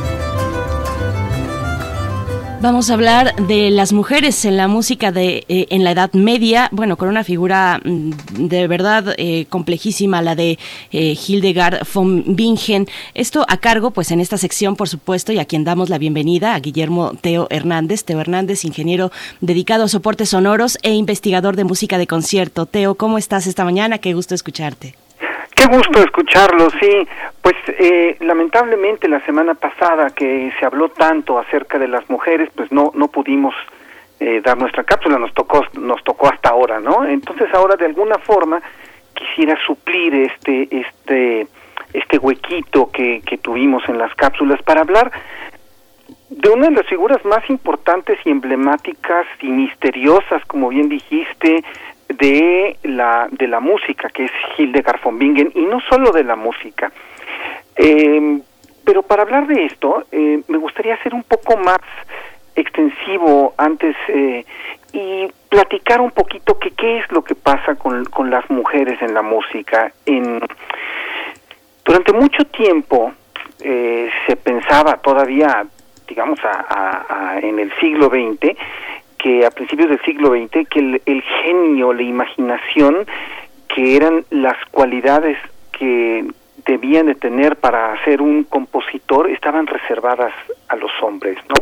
Vamos a hablar de las mujeres en la música de eh, en la Edad Media, bueno, con una figura mm, de verdad eh, complejísima, la de eh, Hildegard von Bingen. Esto a cargo, pues en esta sección, por supuesto, y a quien damos la bienvenida, a Guillermo Teo Hernández. Teo Hernández, ingeniero dedicado a soportes sonoros e investigador de música de concierto. Teo, ¿cómo estás esta mañana? Qué gusto escucharte. Qué gusto escucharlo, sí. Pues eh, lamentablemente la semana pasada que se habló tanto acerca de las mujeres, pues no no pudimos eh, dar nuestra cápsula, nos tocó nos tocó hasta ahora, ¿no? Entonces ahora de alguna forma quisiera suplir este este este huequito que, que tuvimos en las cápsulas para hablar de una de las figuras más importantes y emblemáticas y misteriosas, como bien dijiste, de la, de la música, que es Hildegard von Bingen, y no solo de la música. Eh, pero para hablar de esto, eh, me gustaría ser un poco más extensivo antes eh, y platicar un poquito que qué es lo que pasa con, con las mujeres en la música. En, durante mucho tiempo eh, se pensaba todavía, digamos, a, a, en el siglo XX, que a principios del siglo XX, que el, genio, la imaginación, que eran las cualidades que debían de tener para ser un compositor estaban reservadas a los hombres, ¿no?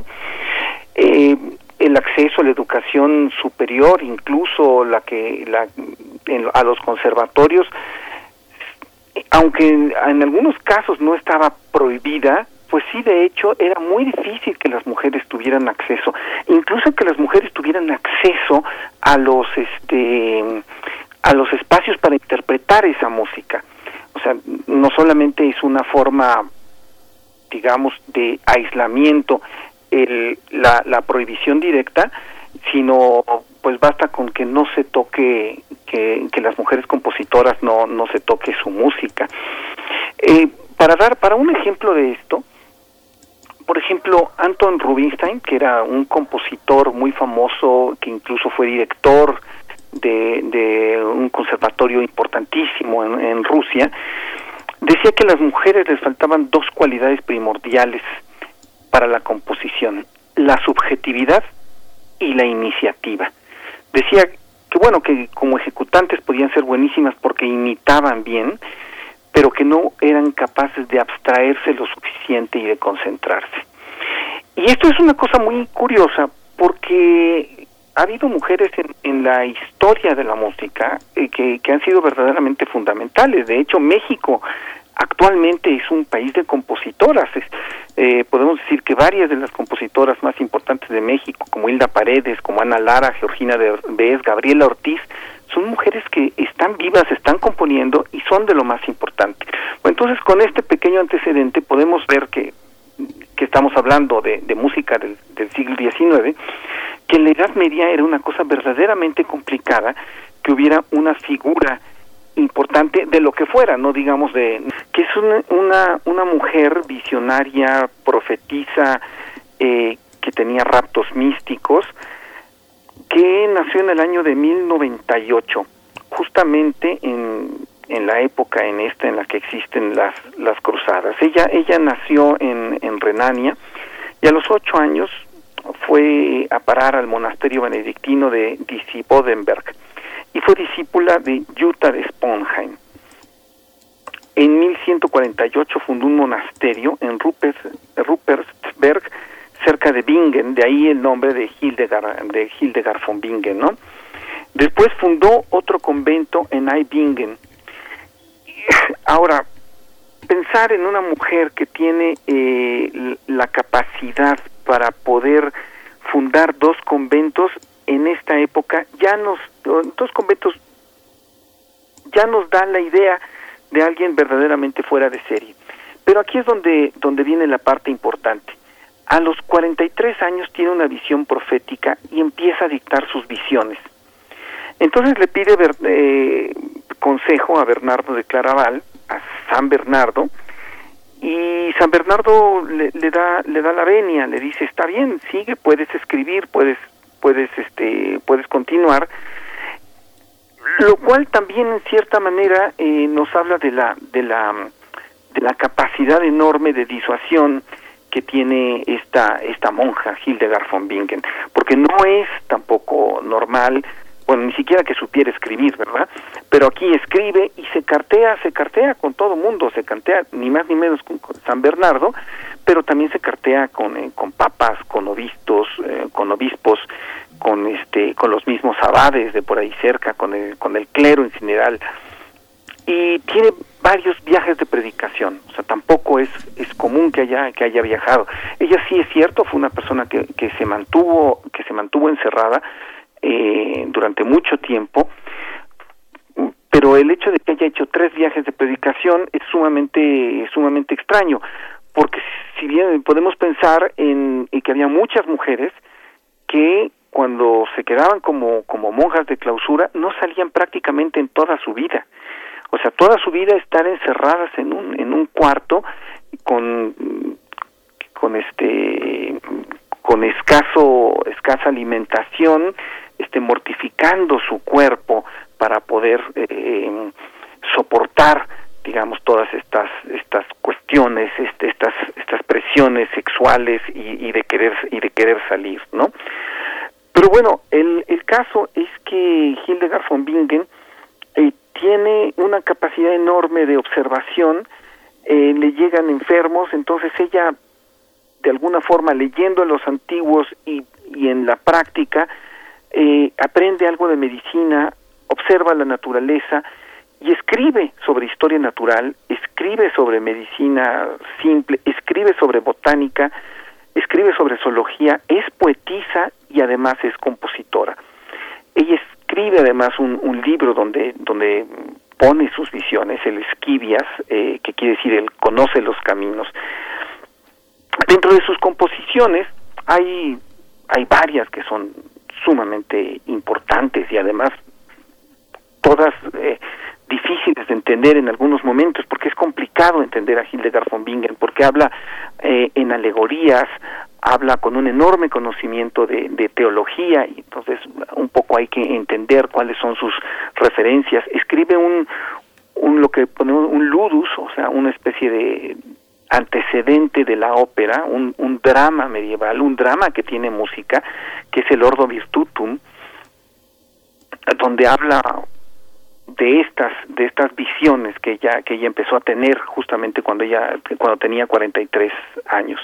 Eh, el acceso a la educación superior, incluso la que la, a los conservatorios, aunque en, en algunos casos no estaba prohibida, pues sí, de hecho, era muy difícil que las mujeres tuvieran acceso, incluso que las mujeres tuvieran acceso a los, este, a los espacios para interpretar esa música. O sea, no solamente es una forma, digamos, de aislamiento el, la, la prohibición directa, sino pues basta con que no se toque, que, que las mujeres compositoras no, no se toque su música. Eh, para dar, para un ejemplo de esto, por ejemplo, Anton Rubinstein, que era un compositor muy famoso, que incluso fue director de, un conservatorio importantísimo en, Rusia, decía que a las mujeres les faltaban dos cualidades primordiales para la composición, la subjetividad y la iniciativa. Decía que bueno, que como ejecutantes podían ser buenísimas porque imitaban bien, pero que no eran capaces de abstraerse lo suficiente y de concentrarse. Y esto es una cosa muy curiosa porque ha habido mujeres en, la historia de la música eh, que, han sido verdaderamente fundamentales. De hecho, México actualmente es un país de compositoras. Eh, podemos decir que varias de las compositoras más importantes de México, como Hilda Paredes, como Ana Lara, Georgina de Bez, Gabriela Ortiz, son mujeres que están vivas, están componiendo y son de lo más importante. entonces, con este pequeño antecedente podemos ver que, que estamos hablando de, música del, del siglo XIX, que en la Edad Media era una cosa verdaderamente complicada que hubiera una figura importante de lo que fuera, no digamos de que es una una, una mujer visionaria, profetiza, eh, que tenía raptos místicos, que nació en el año de 1098, justamente en, en la época en esta en la que existen las, las cruzadas. Ella, ella nació en, en Renania y a los ocho años fue a parar al monasterio benedictino de Disibodenberg y fue discípula de Jutta de Sponheim. En 1148 fundó un monasterio en Ruppersberg, cerca de Bingen, de ahí el nombre de Hildegard, de Hildegard von Bingen, ¿no? Después fundó otro convento en Eibingen. Ahora, pensar en una mujer que tiene eh, la capacidad para poder fundar dos conventos en esta época ya nos dos conventos ya nos dan la idea de alguien verdaderamente fuera de serie. Pero aquí es donde donde viene la parte importante. A los 43 años tiene una visión profética y empieza a dictar sus visiones. Entonces le pide eh, consejo a Bernardo de Claraval, a San Bernardo, y San Bernardo le, da le da la venia, le dice está bien, sigue, puedes escribir, puedes puedes este puedes continuar, lo cual también en cierta manera eh, nos habla de la de la de la capacidad enorme de disuasión que tiene esta esta monja Hildegard von Bingen, porque no es tampoco normal, bueno, ni siquiera que supiera escribir, ¿verdad? Pero aquí escribe y se cartea, se cartea con todo mundo, se cartea ni más ni menos con, San Bernardo, pero también se cartea con eh, con papas, con obispos, eh, con obispos, con este con los mismos abades de por ahí cerca, con el con el clero en general y tiene varios viajes de predicación, o sea, tampoco es, es común que haya, que haya viajado. Ella sí es cierto, fue una persona que, que se mantuvo, que se mantuvo encerrada eh, durante mucho tiempo, pero el hecho de que haya hecho tres viajes de predicación es sumamente, sumamente extraño, porque si bien podemos pensar en, en que había muchas mujeres que cuando se quedaban como, como monjas de clausura no salían prácticamente en toda su vida o sea, toda su vida estar encerradas en un, en un cuarto con, con este con escaso escasa alimentación, este mortificando su cuerpo para poder eh, soportar digamos todas estas estas cuestiones este, estas estas presiones sexuales y, y, de querer y de querer salir no pero bueno el, el caso es que Hildegard von Bingen tiene una capacidad enorme de observación, eh, le llegan enfermos, entonces ella, de alguna forma, leyendo a los antiguos y, en la práctica, eh, aprende algo de medicina, observa la naturaleza y escribe sobre historia natural, escribe sobre medicina simple, escribe sobre botánica, escribe sobre zoología, es poetisa y además es compositora. Ella es escribe además un, libro donde, donde pone sus visiones, el Esquivias, eh, que quiere decir él conoce los caminos. Dentro de sus composiciones hay, hay varias que son sumamente importantes y además todas eh, difíciles de entender en algunos momentos porque es complicado entender a Hildegard von Bingen porque habla eh, en alegorías, habla con un enorme conocimiento de, teología y entonces un poco hay que entender cuáles son sus referencias. Escribe un, un lo que ponemos un ludus, o sea, una especie de antecedente de la ópera, un, un drama medieval, un drama que tiene música, que es el Ordo Virtutum, donde habla de estas de estas visiones que ella que ella empezó a tener justamente cuando ella cuando tenía 43 años.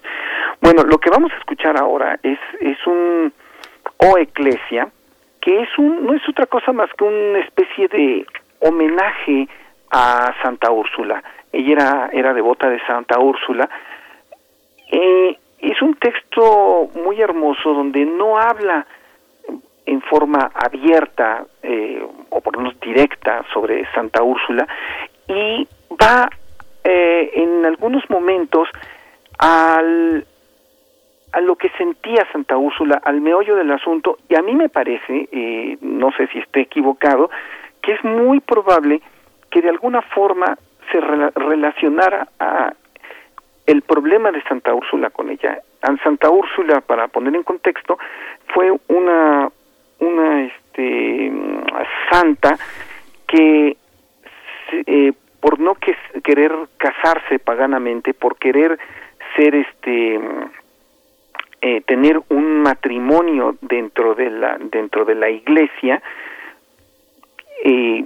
Bueno, lo que vamos a escuchar ahora es es un O Eclesia que es un no es otra cosa más que una especie de homenaje a Santa Úrsula. Ella era era devota de Santa Úrsula. Eh, es un texto muy hermoso donde no habla en forma abierta eh, o por lo menos directa sobre Santa Úrsula y va eh, en algunos momentos al a lo que sentía Santa Úrsula, al meollo del asunto, y a mí me parece, eh, no sé si esté equivocado, que es muy probable que de alguna forma se relacionara a el problema de Santa Úrsula con ella. Santa Úrsula, para poner en contexto, fue una una este santa que eh, por no que, querer casarse paganamente, por querer ser este eh, tener un matrimonio dentro de la dentro de la iglesia eh,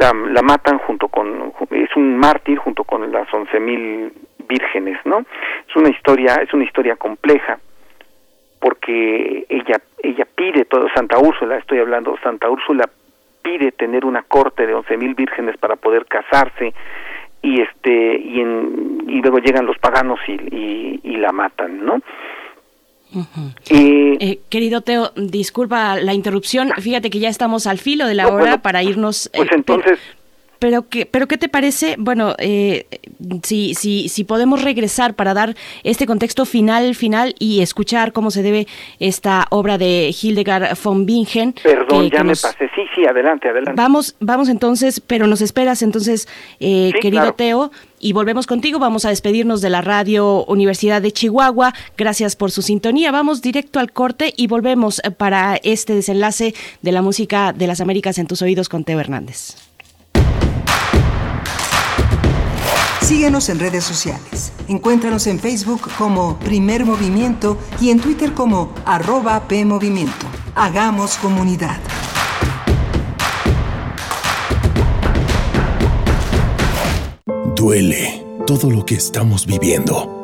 la, la matan junto con es un mártir junto con las once mil vírgenes no es una historia es una historia compleja porque ella ella pide todo Santa Úrsula estoy hablando Santa Úrsula pide tener una corte de once mil vírgenes para poder casarse y este y, en, y luego llegan los paganos y, y, la matan no eh, querido Teo, disculpa la interrupción. Fíjate que ya estamos al filo de la hora para irnos. Pues eh, entonces, pero qué, pero ¿qué te parece? Bueno, eh, si, si, si podemos regresar para dar este contexto final, final y escuchar cómo se debe esta obra de Hildegard von Bingen. Perdón, ya me pasé. Sí, sí, adelante, adelante. Vamos, vamos entonces, pero nos esperas entonces, eh, querido Teo y volvemos contigo. Vamos a despedirnos de la radio Universidad de Chihuahua. Gracias por su sintonía. Vamos directo al corte y volvemos para este desenlace de la música de las Américas en tus oídos con Teo Hernández. Síguenos en redes sociales. Encuéntranos en Facebook como Primer Movimiento y en Twitter como arroba PMovimiento. Hagamos comunidad. Duele todo lo que estamos viviendo.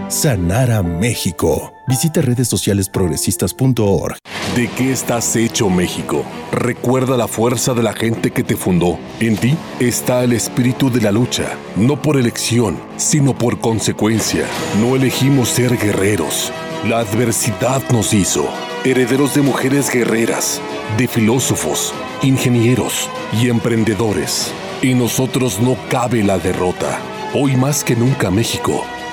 sanar a México. Visita redes sociales progresistas.org. ¿De qué estás hecho México? Recuerda la fuerza de la gente que te fundó. En ti está el espíritu de la lucha, no por elección, sino por consecuencia. No elegimos ser guerreros. La adversidad nos hizo herederos de mujeres guerreras, de filósofos, ingenieros y emprendedores. En nosotros no cabe la derrota. Hoy más que nunca México,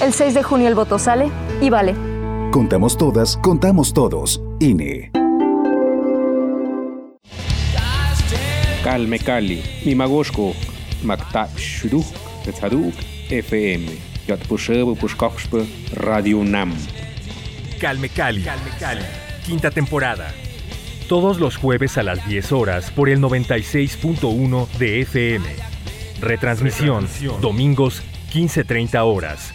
El 6 de junio el voto sale y vale. Contamos todas, contamos todos. INE. Calme Cali, Mimagoshko, Makta Shuduk, Tetzaduk, FM, Yatpushebo Pushkoxpe, Radio Nam. Calme Cali, Calme Cali, quinta temporada. Todos los jueves a las 10 horas por el 96.1 de FM. Retransmisión, domingos 15.30 horas.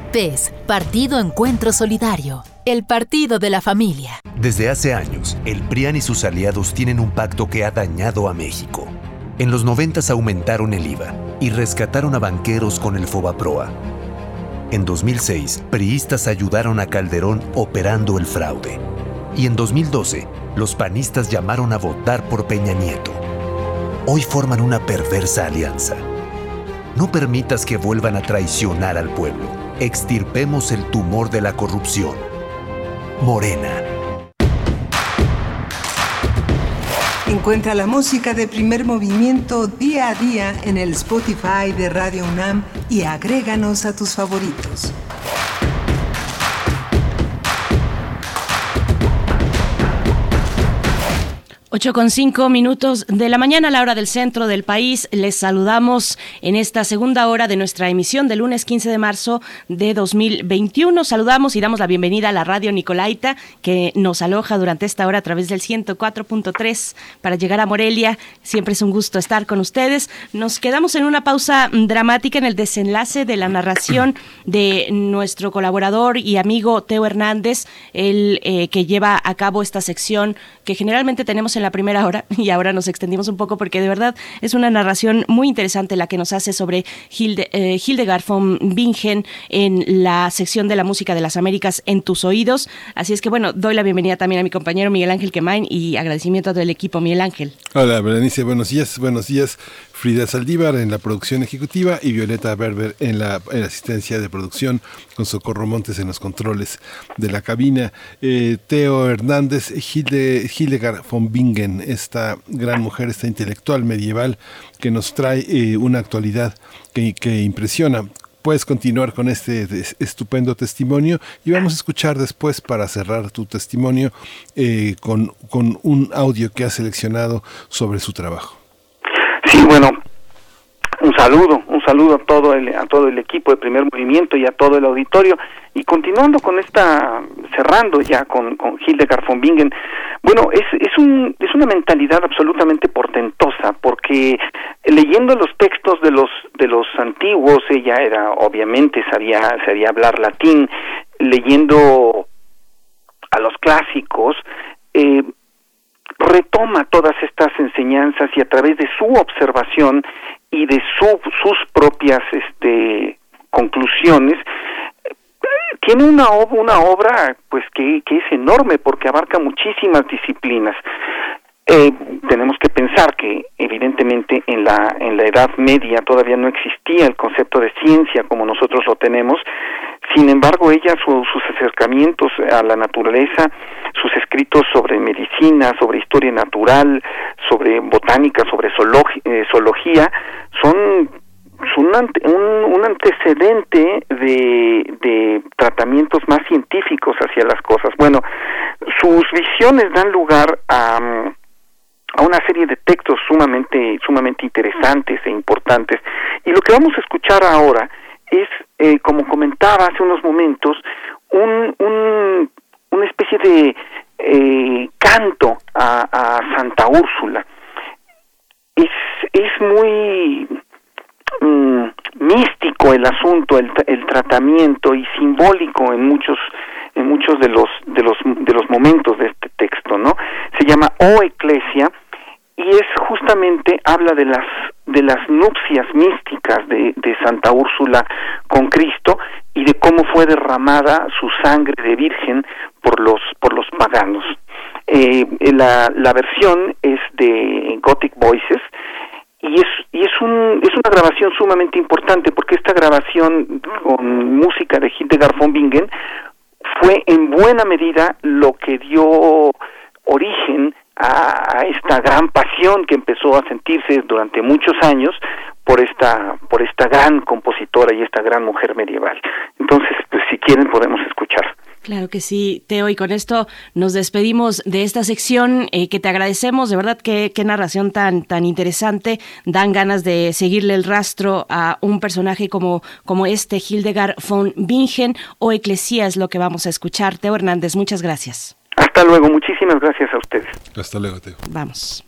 Partido Encuentro Solidario, el partido de la familia. Desde hace años, el PRIAN y sus aliados tienen un pacto que ha dañado a México. En los 90 aumentaron el IVA y rescataron a banqueros con el Fobaproa. En 2006, priistas ayudaron a Calderón operando el fraude. Y en 2012, los panistas llamaron a votar por Peña Nieto. Hoy forman una perversa alianza. No permitas que vuelvan a traicionar al pueblo. Extirpemos el tumor de la corrupción. Morena. Encuentra la música de primer movimiento día a día en el Spotify de Radio UNAM y agréganos a tus favoritos. 8 con cinco minutos de la mañana a la hora del centro del país. Les saludamos en esta segunda hora de nuestra emisión del lunes 15 de marzo de 2021. Saludamos y damos la bienvenida a la radio Nicolaita que nos aloja durante esta hora a través del 104.3 para llegar a Morelia. Siempre es un gusto estar con ustedes. Nos quedamos en una pausa dramática en el desenlace de la narración de nuestro colaborador y amigo Teo Hernández, el eh, que lleva a cabo esta sección que generalmente tenemos en la primera hora *laughs* y ahora nos extendimos un poco porque de verdad es una narración muy interesante la que nos hace sobre Hilde, eh, Hildegard von Bingen en la sección de la música de las Américas en tus oídos. Así es que bueno, doy la bienvenida también a mi compañero Miguel Ángel Quemain y agradecimiento a todo el equipo Miguel Ángel. Hola, Berenice, buenos días, buenos días. Frida Saldívar en la producción ejecutiva y Violeta Berber en la, asistencia de producción, con Socorro Montes en los controles de la cabina. Eh, Teo Hernández, Hilde, Hildegard von Bingen, esta gran mujer, esta intelectual medieval que nos trae eh, una actualidad que, que impresiona puedes continuar con este estupendo testimonio y vamos a escuchar después para cerrar tu testimonio eh, con, con un audio que has seleccionado sobre su trabajo. Sí, bueno, un saludo, un saludo a todo el a todo el equipo de Primer Movimiento y a todo el auditorio y continuando con esta cerrando ya con con Hildegard von Bingen. Bueno, es es un es una mentalidad absolutamente portentosa porque leyendo los textos de los de los antiguos ella era obviamente sabía sabía hablar latín, leyendo a los clásicos eh, retoma todas estas enseñanzas y a través de su observación y de su, sus propias este, conclusiones tiene una una obra pues que, que es enorme porque abarca muchísimas disciplinas. Eh, tenemos que pensar que evidentemente en la en la Edad Media todavía no existía el concepto de ciencia como nosotros lo tenemos. Sin embargo, ella sus acercamientos a la naturaleza, sus escritos sobre medicina, sobre historia natural, sobre botánica, sobre eh, zoología, son un, un, antecedente de, de tratamientos más científicos hacia las cosas. Bueno, sus visiones dan lugar a a una serie de textos sumamente sumamente interesantes e importantes y lo que vamos a escuchar ahora es eh, como comentaba hace unos momentos un, un una especie de eh, canto a, Santa Úrsula. Es es muy mm, místico el asunto el, el tratamiento y simbólico en muchos en muchos de los de los de los momentos de este texto no se llama O Eclesia y es justamente habla de las de las nupcias místicas de, de Santa Úrsula con Cristo y de cómo fue derramada su sangre de virgen por los por los paganos. Eh, la, la versión es de Gothic Voices y es y es un es una grabación sumamente importante porque esta grabación con música de Hildegard von Bingen fue en buena medida lo que dio origen a, esta gran pasión que empezó a sentirse durante muchos años por esta por esta gran compositora y esta gran mujer medieval. Entonces, pues si quieren podemos escuchar. Claro que sí, Teo, y con esto nos despedimos de esta sección eh, que te agradecemos, de verdad qué, qué narración tan, tan interesante, dan ganas de seguirle el rastro a un personaje como, como este Hildegard von Bingen o Eclesías, lo que vamos a escuchar. Teo Hernández, muchas gracias. Hasta luego, muchísimas gracias a ustedes. Hasta luego, Teo. Vamos.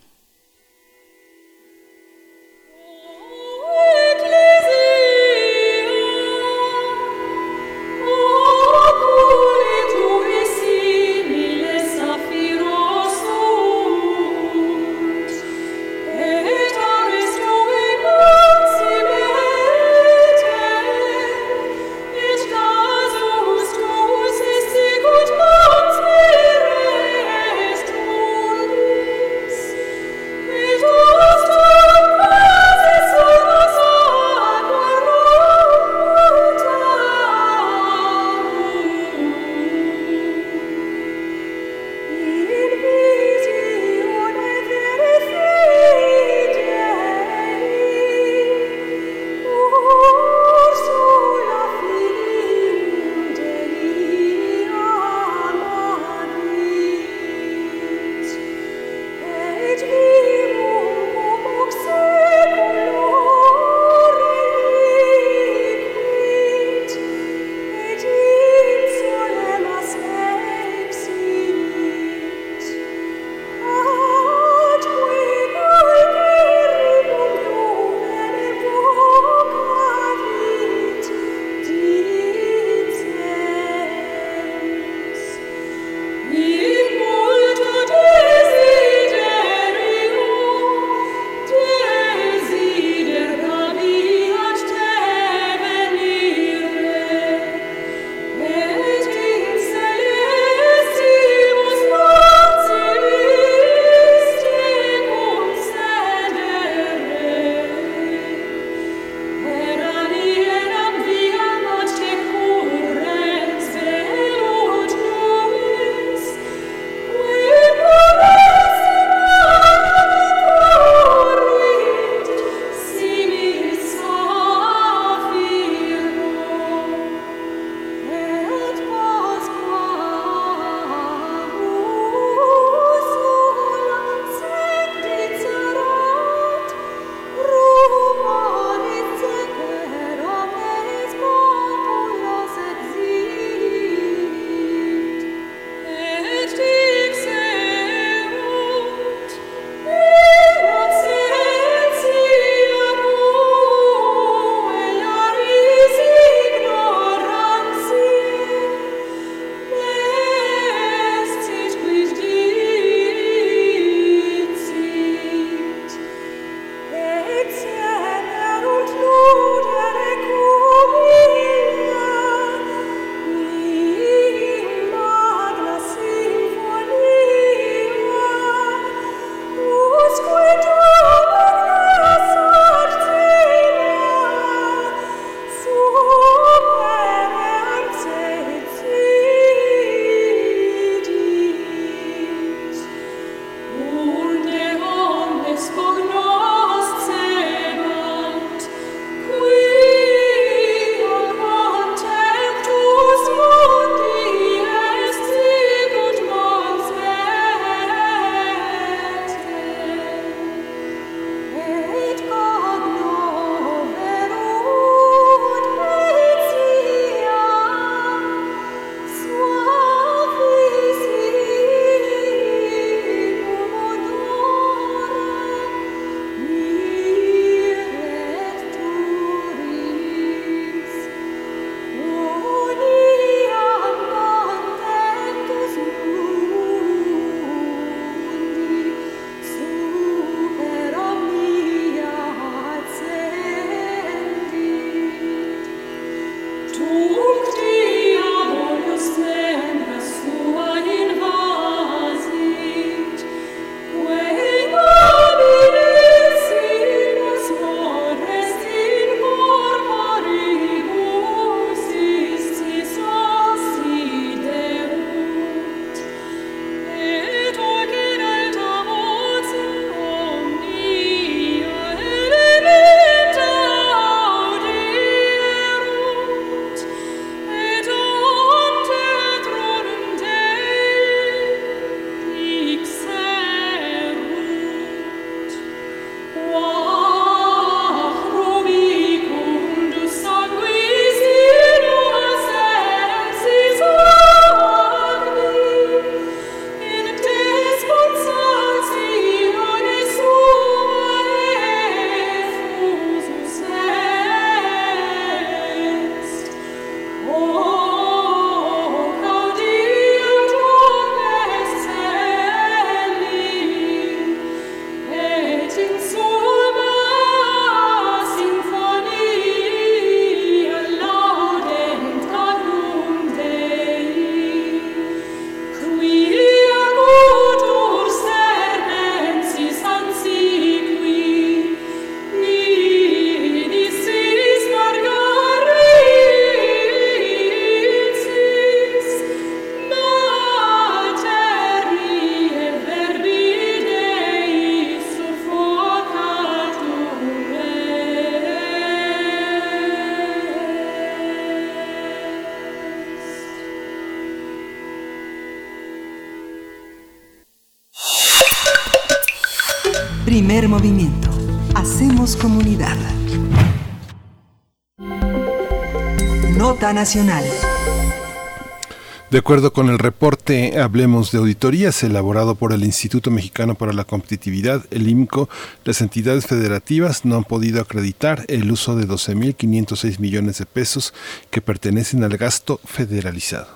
De acuerdo con el reporte Hablemos de Auditorías elaborado por el Instituto Mexicano para la Competitividad, el IMCO, las entidades federativas no han podido acreditar el uso de 12.506 millones de pesos que pertenecen al gasto federalizado.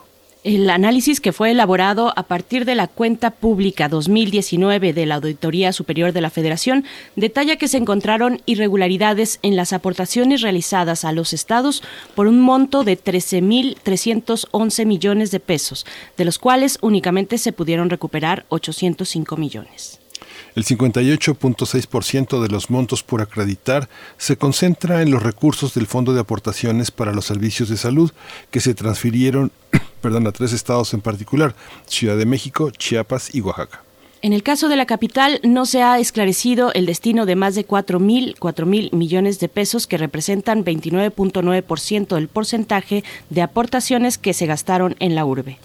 El análisis que fue elaborado a partir de la cuenta pública 2019 de la Auditoría Superior de la Federación detalla que se encontraron irregularidades en las aportaciones realizadas a los estados por un monto de 13.311 millones de pesos, de los cuales únicamente se pudieron recuperar 805 millones. El 58.6% de los montos por acreditar se concentra en los recursos del Fondo de Aportaciones para los Servicios de Salud que se transfirieron perdón, a tres estados en particular, Ciudad de México, Chiapas y Oaxaca. En el caso de la capital, no se ha esclarecido el destino de más de 4 mil, mil millones de pesos que representan 29.9% del porcentaje de aportaciones que se gastaron en la urbe.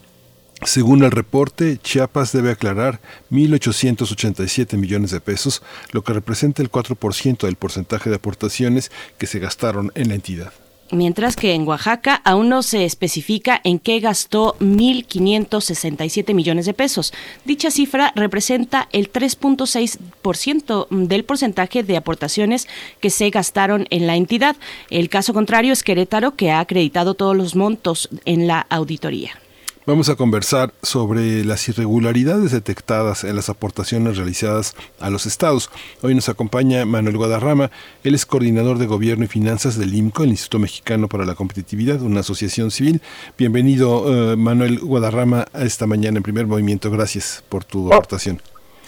Según el reporte, Chiapas debe aclarar 1.887 millones de pesos, lo que representa el 4% del porcentaje de aportaciones que se gastaron en la entidad mientras que en Oaxaca aún no se especifica en qué gastó 1.567 millones de pesos. Dicha cifra representa el 3.6% del porcentaje de aportaciones que se gastaron en la entidad. El caso contrario es Querétaro, que ha acreditado todos los montos en la auditoría. Vamos a conversar sobre las irregularidades detectadas en las aportaciones realizadas a los estados. Hoy nos acompaña Manuel Guadarrama, él es coordinador de Gobierno y Finanzas del IMCO, el Instituto Mexicano para la Competitividad, una asociación civil. Bienvenido, eh, Manuel Guadarrama, a esta mañana en primer movimiento. Gracias por tu oh. aportación.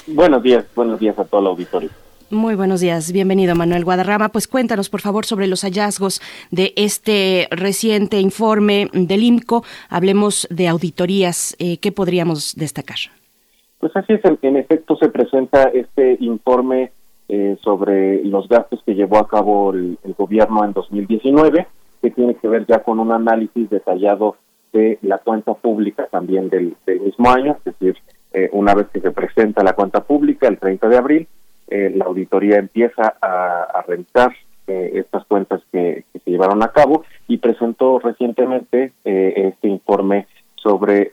Buenos días, buenos días a todo el auditorio. Muy buenos días, bienvenido Manuel Guadarrama. Pues cuéntanos por favor sobre los hallazgos de este reciente informe del IMCO. Hablemos de auditorías. Eh, ¿Qué podríamos destacar? Pues así es, en efecto se presenta este informe eh, sobre los gastos que llevó a cabo el, gobierno en 2019, que tiene que ver ya con un análisis detallado de la cuenta pública también del, mismo año, es decir, eh, una vez que se presenta la cuenta pública el 30 de abril, eh, la auditoría empieza a, revisar eh, estas cuentas que, se llevaron a cabo y presentó recientemente eh, este informe sobre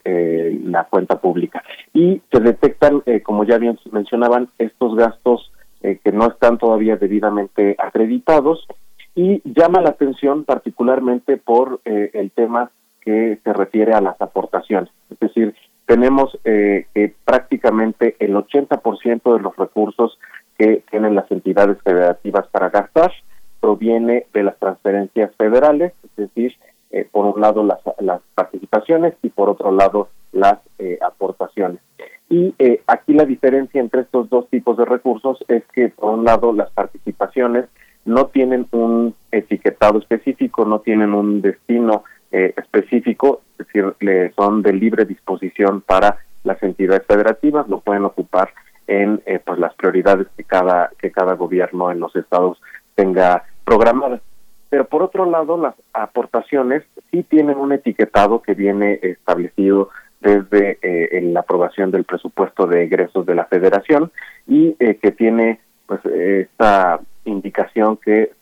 la cuenta pública. Y se detectan, como ya bien mencionaban, estos gastos que no están todavía debidamente acreditados y llama la atención particularmente por el tema que se refiere a las aportaciones. Es decir, tenemos que prácticamente el 80% de los recursos que tienen las entidades federativas para gastar proviene de las transferencias federales, es decir, eh, por un lado las, las, participaciones y por otro lado las eh, aportaciones. Y eh, aquí la diferencia entre estos dos tipos de recursos es que por un lado las participaciones no tienen un etiquetado específico, no tienen un destino específico, es decir, le son de libre disposición para las entidades federativas, lo pueden ocupar en eh, pues las prioridades que cada que cada gobierno en los estados tenga programadas. Pero por otro lado, las aportaciones sí tienen un etiquetado que viene establecido desde eh, la aprobación del presupuesto de egresos de la Federación y eh, que tiene pues esta indicación que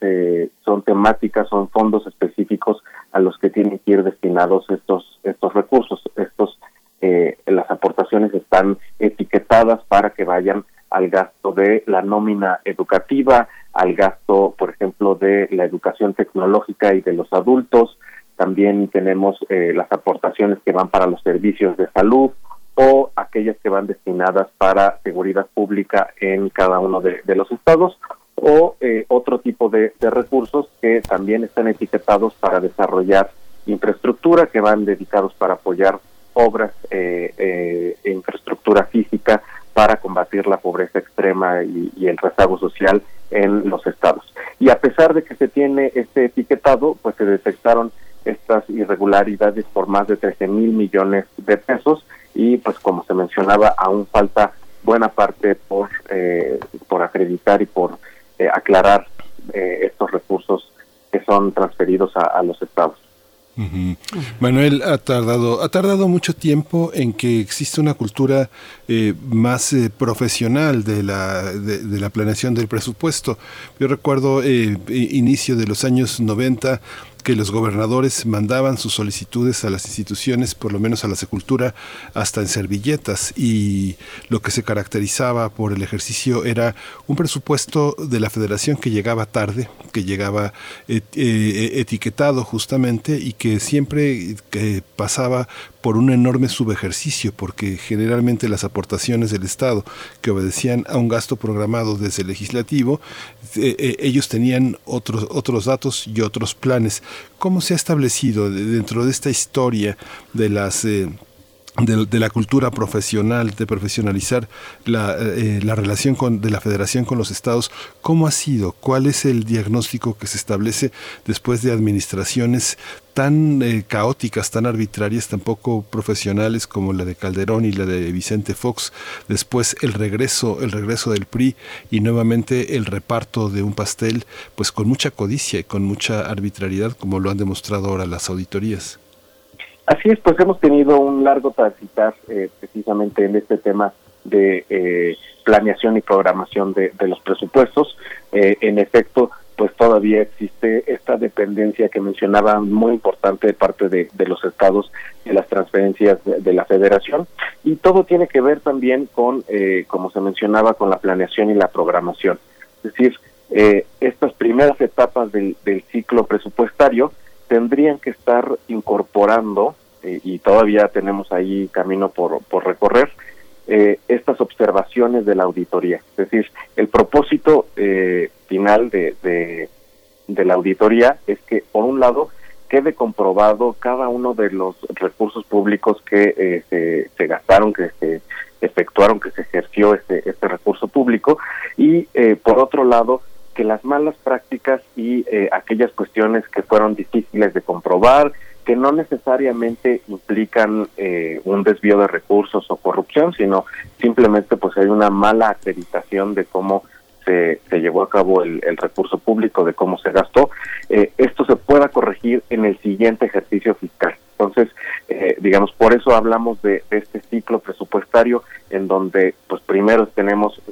son temáticas, son fondos específicos a los que tienen que ir destinados estos estos recursos, estos eh, las aportaciones están etiquetadas para que vayan al gasto de la nómina educativa, al gasto, por ejemplo, de la educación tecnológica y de los adultos. También tenemos eh, las aportaciones que van para los servicios de salud o aquellas que van destinadas para seguridad pública en cada uno de, los estados o eh, otro tipo de, de recursos que también están etiquetados para desarrollar infraestructura, que van dedicados para apoyar obras eh, eh, infraestructura física para combatir la pobreza extrema y, el rezago social en los estados. Y a pesar de que se tiene este etiquetado, pues se detectaron estas irregularidades por más de 13 mil millones de pesos y pues como se mencionaba, aún falta buena parte por, eh, por acreditar y por aclarar estos recursos que son transferidos a los estados. Manuel ha tardado, ha tardado mucho tiempo en que existe una cultura eh, más eh, profesional de la, de, la planeación del presupuesto. Yo recuerdo eh, inicio de los años 90 que los gobernadores mandaban sus solicitudes a las instituciones, por lo menos a la Secultura, hasta en servilletas. Y lo que se caracterizaba por el ejercicio era un presupuesto de la federación que llegaba tarde, que llegaba eh, eh, etiquetado justamente y que siempre que pasaba por un enorme subejercicio, porque generalmente las aportaciones del Estado que obedecían a un gasto programado desde el legislativo, eh, eh, ellos tenían otros, otros datos y otros planes. ¿Cómo se ha establecido dentro de esta historia de las... Eh, de, la cultura profesional, de profesionalizar la, la relación con, de la federación con los estados, ¿cómo ha sido? ¿Cuál es el diagnóstico que se establece después de administraciones tan eh, caóticas, tan arbitrarias, tan poco profesionales como la de Calderón y la de Vicente Fox, después el regreso, el regreso del PRI y nuevamente el reparto de un pastel, pues con mucha codicia y con mucha arbitrariedad, como lo han demostrado ahora las auditorías. Así es, pues hemos tenido un largo transitar eh, precisamente en este tema de eh, planeación y programación de, los presupuestos. en efecto, pues todavía existe esta dependencia que mencionaba muy importante de parte de, los estados en las transferencias de, la federación y todo tiene que ver también con, eh, como se mencionaba, con la planeación y la programación. Es decir, eh, estas primeras etapas del, ciclo presupuestario tendrían que estar incorporando, eh, y todavía tenemos ahí camino por, por recorrer, eh, estas observaciones de la auditoría. Es decir, el propósito eh, final de, de, la auditoría es que, por un lado, quede comprobado cada uno de los recursos públicos que eh, se, se, gastaron, que se efectuaron, que se ejerció este, este recurso público, y por otro lado, que las malas prácticas y aquellas cuestiones que fueron difíciles de comprobar, que no necesariamente implican eh, un desvío de recursos o corrupción, sino simplemente pues hay una mala acreditación de cómo se, se llevó a cabo el, recurso público, de cómo se gastó, eh, esto se pueda corregir en el siguiente ejercicio fiscal. Entonces, eh, digamos, por eso hablamos de, de, este ciclo presupuestario en donde, pues primero tenemos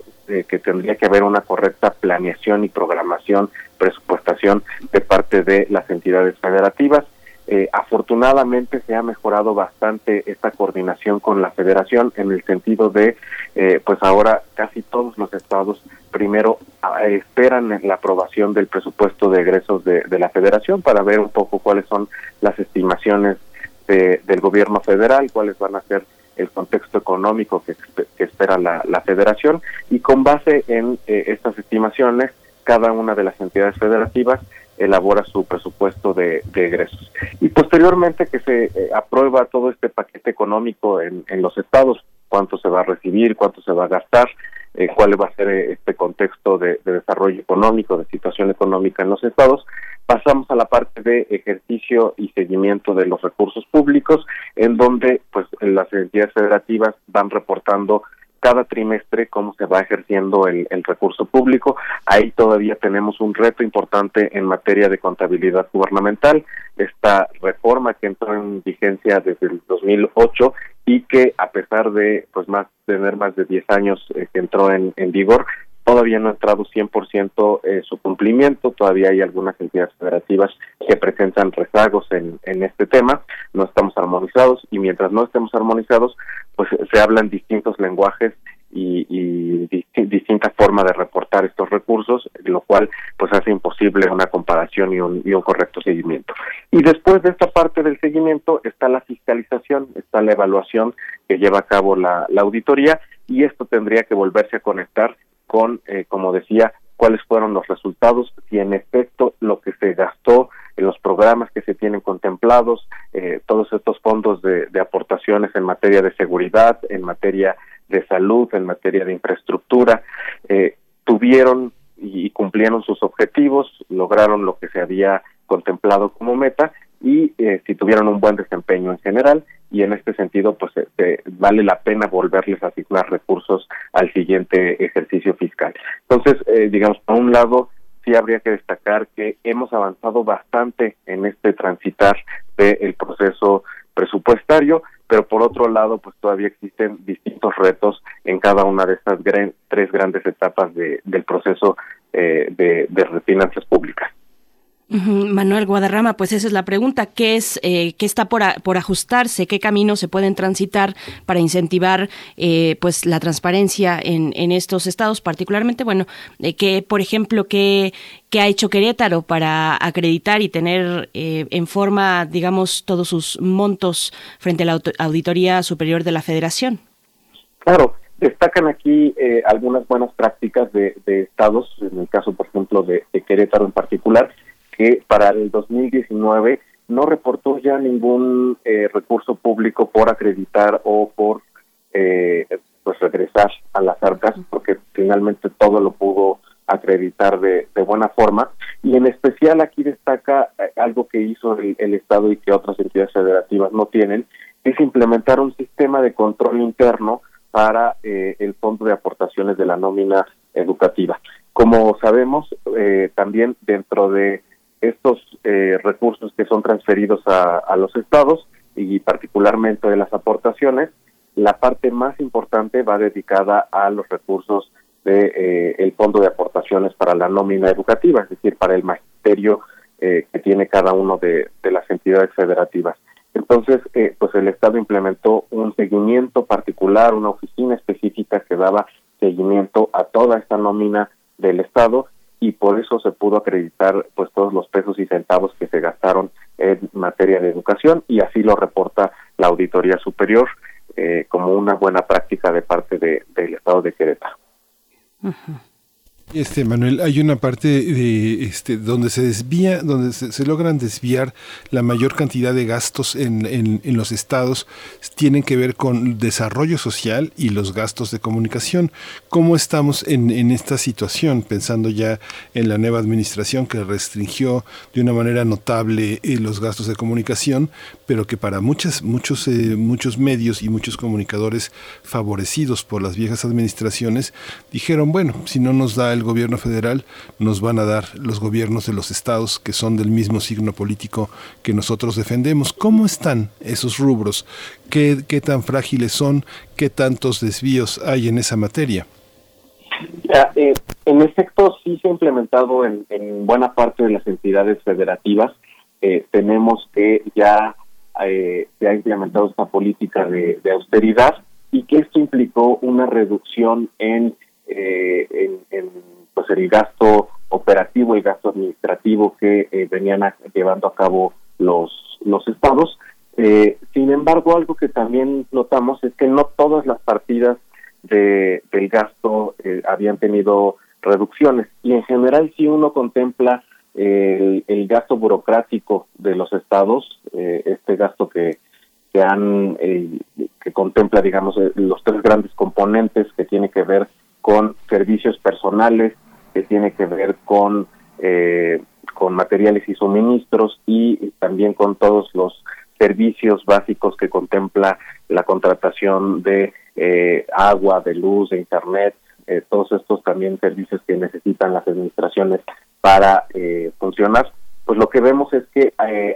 que tendría que haber una correcta planeación y programación, presupuestación de parte de las entidades federativas. Eh, afortunadamente se ha mejorado bastante esta coordinación con la federación en el sentido de, eh, pues ahora casi todos los estados primero ah, esperan la aprobación del presupuesto de egresos de, la federación para ver un poco cuáles son las estimaciones del gobierno federal, cuáles van a ser el contexto económico que, espera la, federación y con base en eh, estas estimaciones cada una de las entidades federativas elabora su presupuesto de, egresos. Y posteriormente que se eh, aprueba todo este paquete económico en, los estados, cuánto se va a recibir, cuánto se va a gastar, eh, cuál va a ser eh, este contexto de, desarrollo económico, de situación económica en los estados, pasamos a la parte de ejercicio y seguimiento de los recursos públicos, en donde pues las entidades federativas van reportando cada trimestre cómo se va ejerciendo el, recurso público. Ahí todavía tenemos un reto importante en materia de contabilidad gubernamental. Esta reforma que entró en vigencia desde el 2008 y que a pesar de pues más tener más de 10 años eh, que entró en, en vigor, todavía no ha entrado 100% eh, su cumplimiento, todavía hay algunas entidades federativas que presentan rezagos en, en este tema, no estamos armonizados y mientras no estemos armonizados, pues se hablan distintos lenguajes y, y distintas formas de reportar estos recursos, lo cual pues hace imposible una comparación y un, y un correcto seguimiento. Y después de esta parte del seguimiento está la fiscalización, está la evaluación que lleva a cabo la, la auditoría y esto tendría que volverse a conectar con, eh, como decía, cuáles fueron los resultados, si en efecto lo que se gastó en los programas que se tienen contemplados, eh, todos estos fondos de, aportaciones en materia de seguridad, en materia de salud, en materia de infraestructura, eh, tuvieron y cumplieron sus objetivos, lograron lo que se había contemplado como meta y si tuvieron un buen desempeño en general y en este sentido pues este, vale la pena volverles a asignar recursos al siguiente ejercicio fiscal. Entonces, eh, digamos, por un lado, sí habría que destacar que hemos avanzado bastante en este transitar del proceso presupuestario, pero por otro lado, pues todavía existen distintos retos en cada una de estas tres grandes etapas de, del proceso eh, de, de finanzas públicas. Manuel Guadarrama, pues esa es la pregunta, ¿qué es eh, qué está por, por ajustarse, qué caminos se pueden transitar para incentivar eh, pues la transparencia en, en estos estados, particularmente, bueno, eh, que por ejemplo qué, qué ha hecho Querétaro para acreditar y tener eh, en forma, digamos, todos sus montos frente a la auditoría superior de la Federación. Claro, destacan aquí eh, algunas buenas prácticas de, de, estados, en el caso, por ejemplo, de, de Querétaro en particular que para el 2019 no reportó ya ningún eh, recurso público por acreditar o por eh, pues regresar a las arcas porque finalmente todo lo pudo acreditar de, buena forma y en especial aquí destaca eh, algo que hizo el, el, Estado y que otras entidades federativas no tienen es implementar un sistema de control interno para el fondo de aportaciones de la nómina educativa. Como sabemos, también dentro de estos eh, recursos que son transferidos a, los estados y particularmente de las aportaciones, la parte más importante va dedicada a los recursos de eh, el fondo de aportaciones para la nómina educativa, es decir, para el magisterio eh, que tiene cada uno de, de las entidades federativas. Entonces, pues el Estado implementó un seguimiento particular, una oficina específica que daba seguimiento a toda esta nómina del Estado y por eso se pudo acreditar pues todos los pesos y centavos que se gastaron en materia de educación y así lo reporta la auditoría superior eh, como una buena práctica de parte de, del estado de Querétaro. Este Manuel, hay una parte de este donde se desvía, donde se, logran desviar la mayor cantidad de gastos en, los estados, tienen que ver con desarrollo social y los gastos de comunicación. ¿Cómo estamos en, en esta situación, pensando ya en la nueva administración que restringió de una manera notable eh, los gastos de comunicación, pero que para muchas, muchos, eh, muchos medios y muchos comunicadores favorecidos por las viejas administraciones dijeron, bueno, si no nos da el gobierno federal, nos van a dar los gobiernos de los estados que son del mismo signo político que nosotros defendemos. ¿Cómo están esos rubros? ¿Qué, qué tan frágiles son? ¿Qué tantos desvíos hay en esa materia? Eh, en efecto, sí se ha implementado en, buena parte de las entidades federativas. Eh, tenemos que ya eh, se ha implementado esta política de, austeridad y que esto implicó una reducción en, en, en pues el gasto operativo y gasto administrativo que eh, venían llevando a cabo los los estados. Eh, sin embargo, algo que también notamos es que no todas las partidas de, del gasto eh, habían tenido reducciones y en general si uno contempla el, gasto burocrático de los estados, este gasto que que han que contempla digamos los tres grandes componentes que tiene que ver con servicios personales, que tiene que ver con, eh, con materiales y suministros y también con todos los servicios básicos que contempla la contratación de eh, agua, de luz, de internet, eh, todos estos también servicios que necesitan las administraciones para funcionar. Pues lo que vemos es que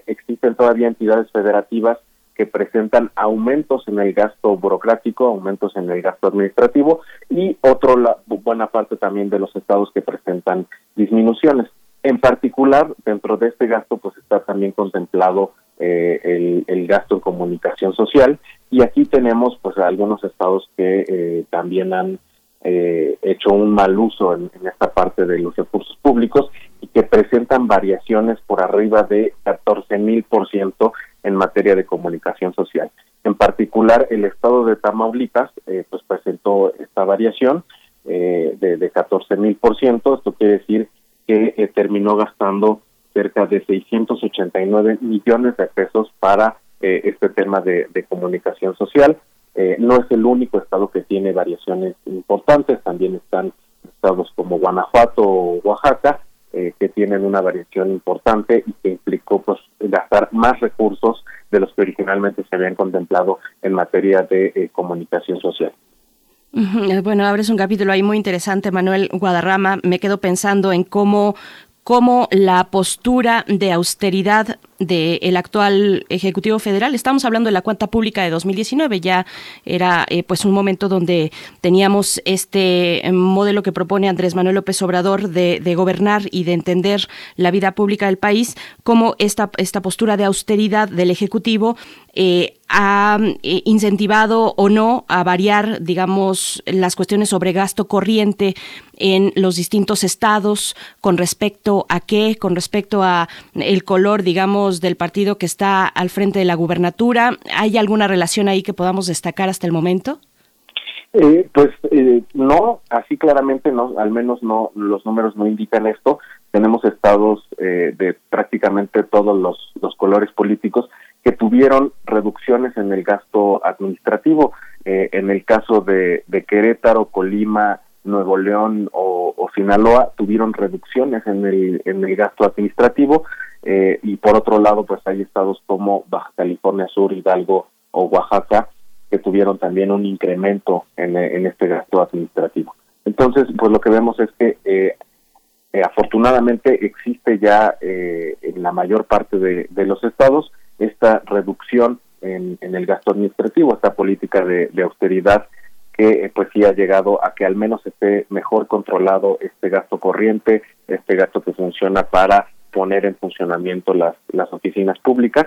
existen todavía entidades federativas que presentan aumentos en el gasto burocrático, aumentos en el gasto administrativo y otro la, buena parte también de los estados que presentan disminuciones. En particular, dentro de este gasto, pues está también contemplado eh, el, gasto en comunicación social y aquí tenemos pues algunos estados que eh, también han eh, hecho un mal uso en, esta parte de los recursos públicos y que presentan variaciones por arriba de 14 mil por ciento en materia de comunicación social. En particular, el estado de Tamaulipas eh, pues presentó esta variación eh, de, de 14 mil por ciento. Esto quiere decir que eh, terminó gastando cerca de 689 millones de pesos para este tema de comunicación social. No es el único estado que tiene variaciones importantes, también están estados como Guanajuato o Oaxaca, eh, que tienen una variación importante y que implicó pues gastar más recursos de los que originalmente se habían contemplado en materia de eh, comunicación social. Bueno, abres un capítulo ahí muy interesante, Manuel Guadarrama. Me quedo pensando en cómo cómo la postura de austeridad del actual Ejecutivo Federal. Estamos hablando de la cuenta pública de 2019, ya era eh, pues un momento donde teníamos este modelo que propone Andrés Manuel López Obrador de, gobernar y de entender la vida pública del país como esta, esta postura de austeridad del Ejecutivo eh, ha eh, incentivado o no a variar, digamos, las cuestiones sobre gasto corriente en los distintos estados con respecto a qué, con respecto a el color, digamos, del partido que está al frente de la gubernatura. ¿Hay alguna relación ahí que podamos destacar hasta el momento? Eh, pues eh, no, así claramente no, al menos no, los números no indican esto. Tenemos estados eh, de prácticamente todos los, los colores políticos que tuvieron reducciones en el gasto administrativo. en el caso de, Querétaro, Colima, Nuevo León o, Sinaloa tuvieron reducciones en el, en el gasto administrativo eh, y por otro lado pues hay estados como Baja California Sur, Hidalgo o Oaxaca que tuvieron también un incremento en, en este gasto administrativo. Entonces pues lo que vemos es que eh, eh, afortunadamente existe ya en la mayor parte de, de, los estados esta reducción en, el gasto administrativo, esta política de, austeridad que eh, pues sí ha llegado a que al menos esté mejor controlado este gasto corriente, este gasto que funciona para poner en funcionamiento las, las oficinas públicas,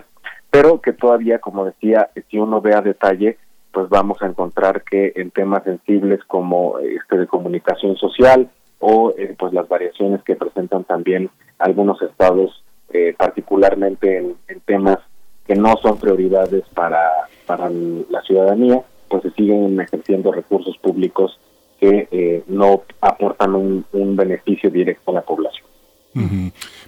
pero que todavía, como decía, si uno ve a detalle, pues vamos a encontrar que en temas sensibles como este de comunicación social o eh, pues las variaciones que presentan también algunos estados, eh, particularmente en, en temas que no son prioridades para, para la ciudadanía, pues se siguen ejerciendo recursos públicos que eh, no aportan un, beneficio directo a la población.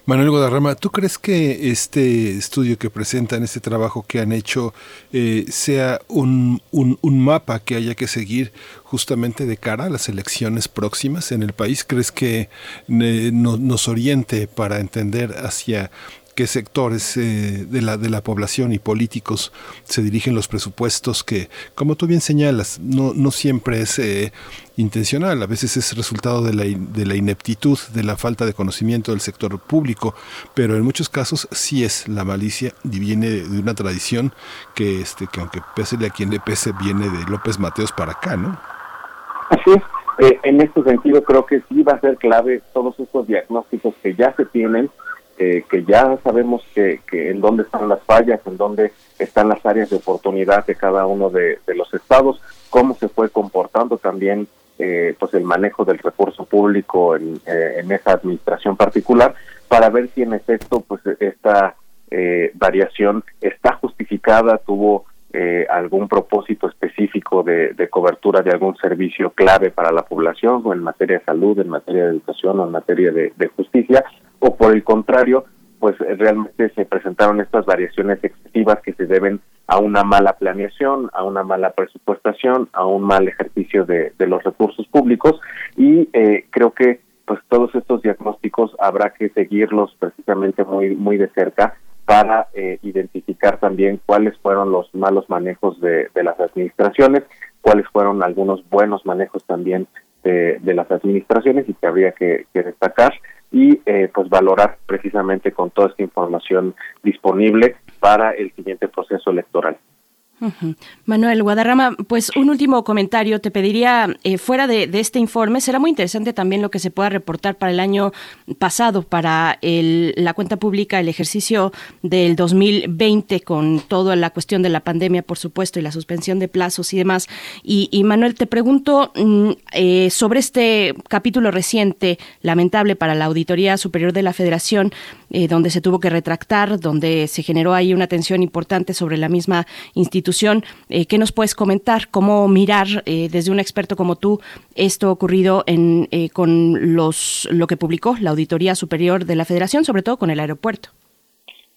Manuel Guadarrama, ¿tú crees que este estudio que presentan, este trabajo que han hecho, eh, sea un, un, mapa que haya que seguir justamente de cara a las elecciones próximas en el país? ¿Crees que eh, nos oriente para entender hacia qué sectores eh, de, la, de la población y políticos se dirigen los presupuestos que, como tú bien señalas, no, no siempre es eh, intencional, a veces es resultado de la, de la ineptitud, de la falta de conocimiento del sector público, pero en muchos casos sí es la malicia y viene de una tradición que, este, que aunque pese a quien le pese, viene de López Mateos para acá, ¿no? Así es. Eh, en este sentido creo que sí va a ser clave todos estos diagnósticos que ya se tienen eh, que ya sabemos que, que, en dónde están las fallas, en dónde están las áreas de oportunidad de cada uno de, los estados, cómo se fue comportando también eh, pues el manejo del recurso público en, eh, esa administración particular, para ver si en efecto pues esta variación está justificada, tuvo algún propósito específico de, cobertura de algún servicio clave para la población, o en materia de salud, en materia de educación o en materia de justicia, o por el contrario, pues realmente se presentaron estas variaciones excesivas que se deben a una mala planeación, a una mala presupuestación, a un mal ejercicio de, los recursos públicos. Y eh, creo que pues todos estos diagnósticos habrá que seguirlos precisamente muy muy de cerca para eh, identificar también cuáles fueron los malos manejos de, las administraciones, cuáles fueron algunos buenos manejos también de, las administraciones y que habría que destacar y eh, pues valorar precisamente con toda esta información disponible para el siguiente proceso electoral. Manuel Guadarrama, pues un último comentario. Te pediría, eh, fuera de, este informe, será muy interesante también lo que se pueda reportar para el año pasado, para la cuenta pública, el ejercicio del 2020, con toda la cuestión de la pandemia, por supuesto, y la suspensión de plazos y demás. Y, Manuel, te pregunto mm, eh, sobre este capítulo reciente, lamentable para la Auditoría Superior de la Federación, eh, donde se tuvo que retractar, donde se generó ahí una tensión importante sobre la misma institución eh, ¿Qué nos puedes comentar? ¿Cómo mirar eh, desde un experto como tú esto ocurrido en, eh, con los, lo que publicó la Auditoría Superior de la Federación, sobre todo con el aeropuerto?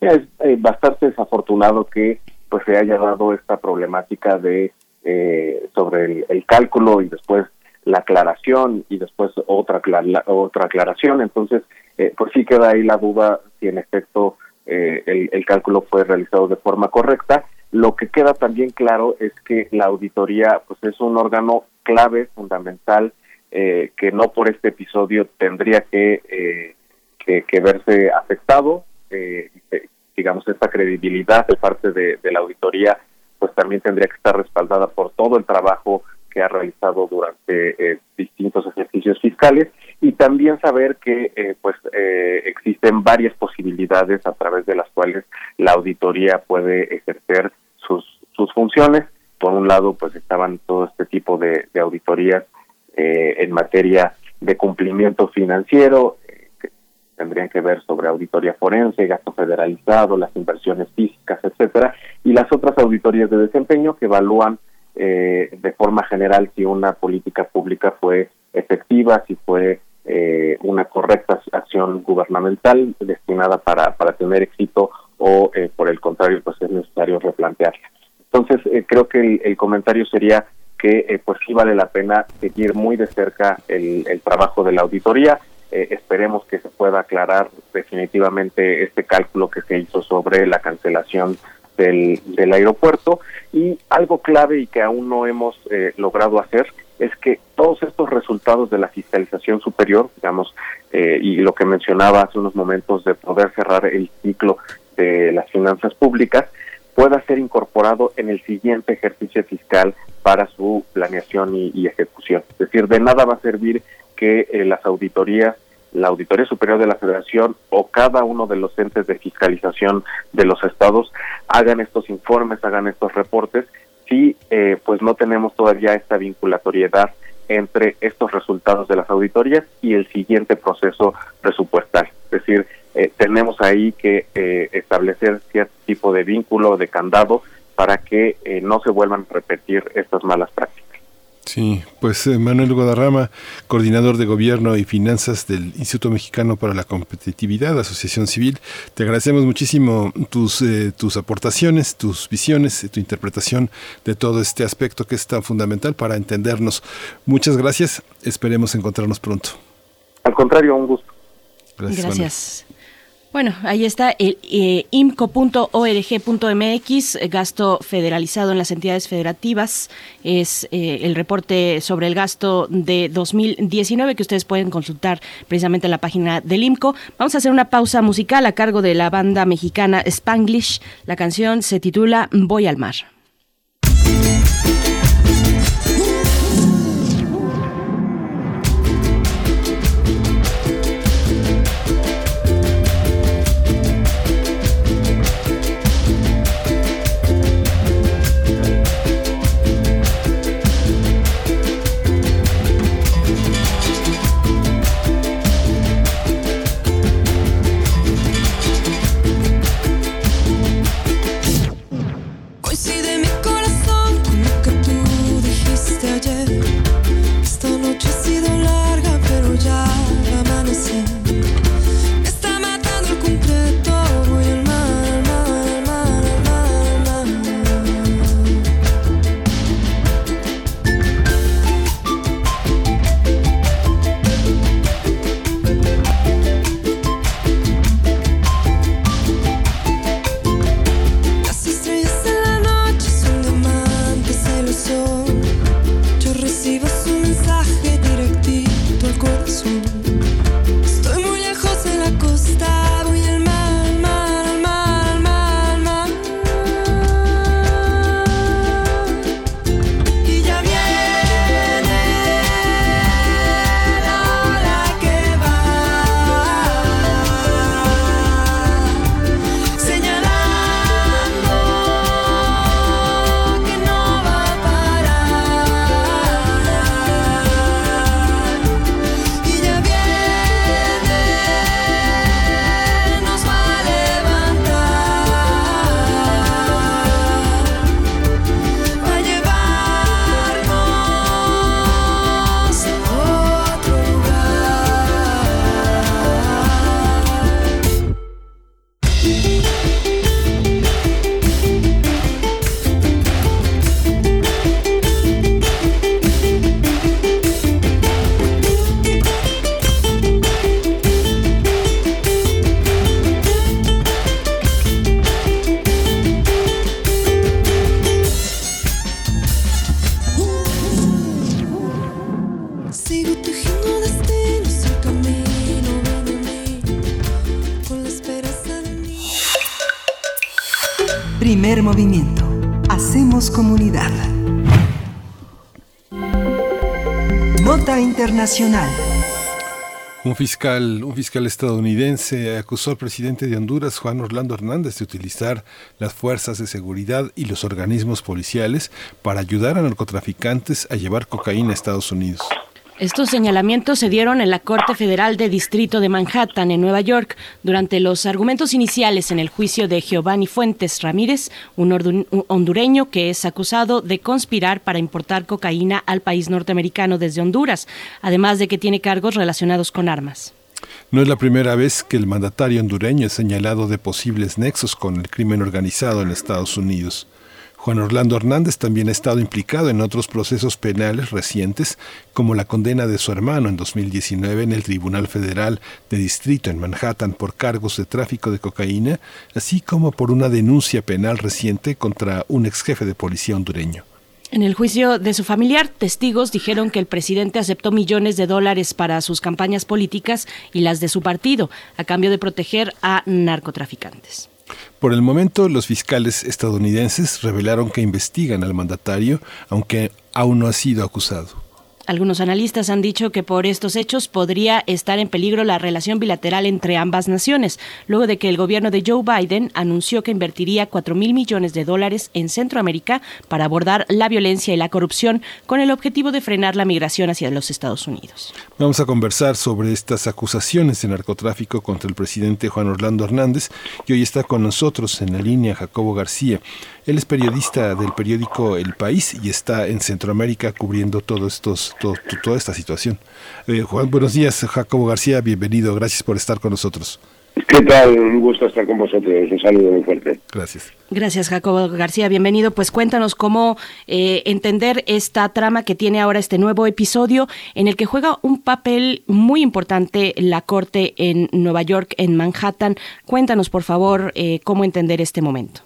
Es bastante desafortunado que pues se haya dado esta problemática de sobre el, cálculo y después la aclaración y después otra otra aclaración entonces pues sí queda ahí la duda si en efecto el, el, cálculo fue realizado de forma correcta lo que queda también claro es que la auditoría pues es un órgano clave, fundamental, eh, que no por este episodio tendría que, eh, que, verse afectado. Eh, digamos, esta credibilidad de parte de, la auditoría, pues también tendría que estar respaldada por todo el trabajo que ha realizado durante eh, distintos ejercicios fiscales y también saber que eh, pues eh, existen varias posibilidades a través de las cuales la auditoría puede ejercer sus funciones por un lado pues estaban todo este tipo de, auditorías en materia de cumplimiento financiero tendrían que ver sobre auditoría forense, gasto federalizado, las inversiones físicas, etcétera, y las otras auditorías de desempeño que evalúan eh, de forma general si una política pública fue efectiva, si fue eh, una correcta acción gubernamental destinada para, para tener éxito o eh, por el contrario pues es necesario replantearla. Entonces creo que el, comentario sería que pues sí vale la pena seguir muy de cerca el, el trabajo de la auditoría, eh, esperemos que se pueda aclarar definitivamente este cálculo que se hizo sobre la cancelación del, del aeropuerto. Y algo clave y que aún no hemos eh, logrado hacer es que todos estos resultados de la fiscalización superior, digamos, eh, y lo que mencionaba hace unos momentos de poder cerrar el ciclo de las finanzas públicas, pueda ser incorporado en el siguiente ejercicio fiscal para su planeación y ejecución. Es decir, de nada va a servir que eh, las auditorías, la Auditoría Superior de la Federación o cada uno de los entes de fiscalización de los estados hagan estos informes, hagan estos reportes, si eh, pues no tenemos todavía esta vinculatoriedad entre estos resultados de las auditorías y el siguiente proceso presupuestal. Es decir, eh, tenemos ahí que establecer cierto tipo de vínculo, de candado, para que no se vuelvan a repetir estas malas prácticas. Sí, pues eh, Manuel Guadarrama, coordinador de Gobierno y Finanzas del Instituto Mexicano para la Competitividad, Asociación Civil, te agradecemos muchísimo tus, eh, tus aportaciones, tus visiones, tu interpretación de todo este aspecto que es tan fundamental para entendernos. Muchas gracias, esperemos encontrarnos pronto. Al contrario, un gusto. Gracias. gracias. Bueno, ahí está el eh, imco.org.mx, gasto federalizado en las entidades federativas. Es eh, el reporte sobre el gasto de 2019 que ustedes pueden consultar precisamente en la página del IMCO. Vamos a hacer una pausa musical a cargo de la banda mexicana Spanglish. La canción se titula Voy al mar. Un fiscal, un fiscal estadounidense acusó al presidente de Honduras, Juan Orlando Hernández, de utilizar las fuerzas de seguridad y los organismos policiales para ayudar a narcotraficantes a llevar cocaína a Estados Unidos. Estos señalamientos se dieron en la Corte Federal de Distrito de Manhattan, en Nueva York, durante los argumentos iniciales en el juicio de Giovanni Fuentes Ramírez, un hondureño que es acusado de conspirar para importar cocaína al país norteamericano desde Honduras, además de que tiene cargos relacionados con armas. No es la primera vez que el mandatario hondureño es señalado de posibles nexos con el crimen organizado en Estados Unidos. Juan Orlando Hernández también ha estado implicado en otros procesos penales recientes, como la condena de su hermano en 2019 en el Tribunal Federal de Distrito en Manhattan por cargos de tráfico de cocaína, así como por una denuncia penal reciente contra un ex jefe de policía hondureño. En el juicio de su familiar, testigos dijeron que el presidente aceptó millones de dólares para sus campañas políticas y las de su partido, a cambio de proteger a narcotraficantes. Por el momento, los fiscales estadounidenses revelaron que investigan al mandatario, aunque aún no ha sido acusado. Algunos analistas han dicho que por estos hechos podría estar en peligro la relación bilateral entre ambas naciones, luego de que el gobierno de Joe Biden anunció que invertiría 4 mil millones de dólares en Centroamérica para abordar la violencia y la corrupción con el objetivo de frenar la migración hacia los Estados Unidos. Vamos a conversar sobre estas acusaciones de narcotráfico contra el presidente Juan Orlando Hernández y hoy está con nosotros en la línea Jacobo García. Él es periodista del periódico El País y está en Centroamérica cubriendo todos estos, toda esta situación. Eh, Juan, buenos días, Jacobo García, bienvenido, gracias por estar con nosotros. ¿Qué tal? Un gusto estar con vosotros. Un saludo muy fuerte. Gracias. Gracias, Jacobo García. Bienvenido. Pues cuéntanos cómo eh, entender esta trama que tiene ahora este nuevo episodio en el que juega un papel muy importante la Corte en Nueva York, en Manhattan. Cuéntanos, por favor, eh, cómo entender este momento.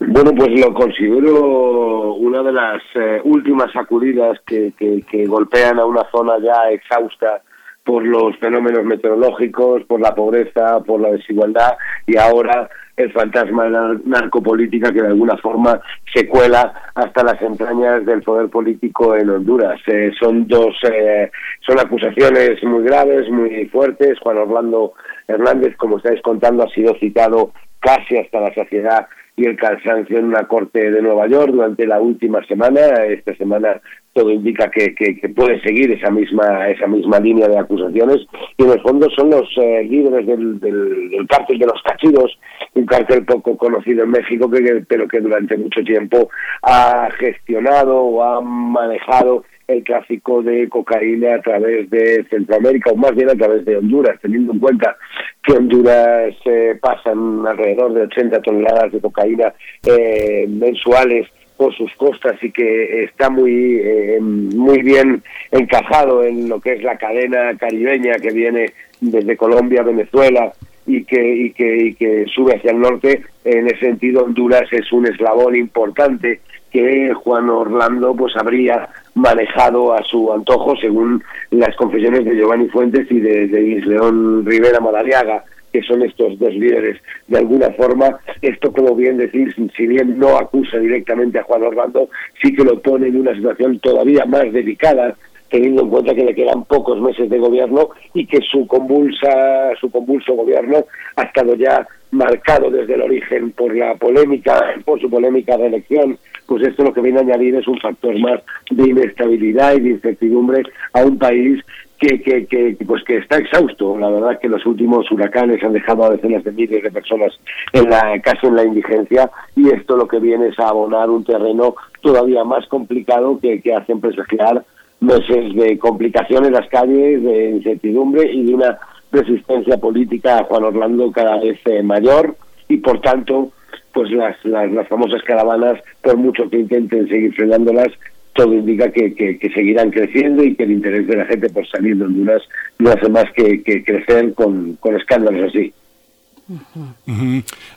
Bueno, pues lo considero una de las eh, últimas sacudidas que, que, golpean a una zona ya exhausta por los fenómenos meteorológicos, por la pobreza, por la desigualdad y ahora el fantasma de la narcopolítica que de alguna forma se cuela hasta las entrañas del poder político en Honduras. Eh, son dos, eh, son acusaciones muy graves, muy fuertes. Juan Orlando Hernández, como estáis contando, ha sido citado casi hasta la saciedad y el cansancio en una corte de Nueva York durante la última semana. Esta semana todo indica que, que, puede seguir esa misma esa misma línea de acusaciones y en el fondo son los eh, líderes del, del, cártel de los cachidos, un cártel poco conocido en México, que, pero que durante mucho tiempo ha gestionado o ha manejado el tráfico de cocaína a través de Centroamérica, o más bien a través de Honduras, teniendo en cuenta que Honduras eh, pasan alrededor de 80 toneladas de cocaína eh, mensuales por sus costas y que está muy eh, muy bien encajado en lo que es la cadena caribeña que viene desde Colombia, Venezuela y que, y que, y que sube hacia el norte. En ese sentido, Honduras es un eslabón importante que Juan Orlando pues habría manejado a su antojo según las confesiones de Giovanni Fuentes y de, de León Rivera Madariaga que son estos dos líderes. De alguna forma, esto, como bien decir, si bien no acusa directamente a Juan Orlando, sí que lo pone en una situación todavía más delicada, teniendo en cuenta que le quedan pocos meses de gobierno y que su convulsa, su convulso gobierno ha estado ya marcado desde el origen por la polémica, por su polémica de elección pues esto lo que viene a añadir es un factor más de inestabilidad y de incertidumbre a un país que, que, que, pues que está exhausto. La verdad que los últimos huracanes han dejado a decenas de miles de personas en la, casi en la indigencia y esto lo que viene es a abonar un terreno todavía más complicado que, que hace presagiar meses de complicación en las calles, de incertidumbre y de una resistencia política a Juan Orlando cada vez eh, mayor y por tanto pues las, las, famosas caravanas, por mucho que intenten seguir frenándolas, todo indica que, que, seguirán creciendo y que el interés de la gente por salir de Honduras no hace más que, crecer con, con escándalos así.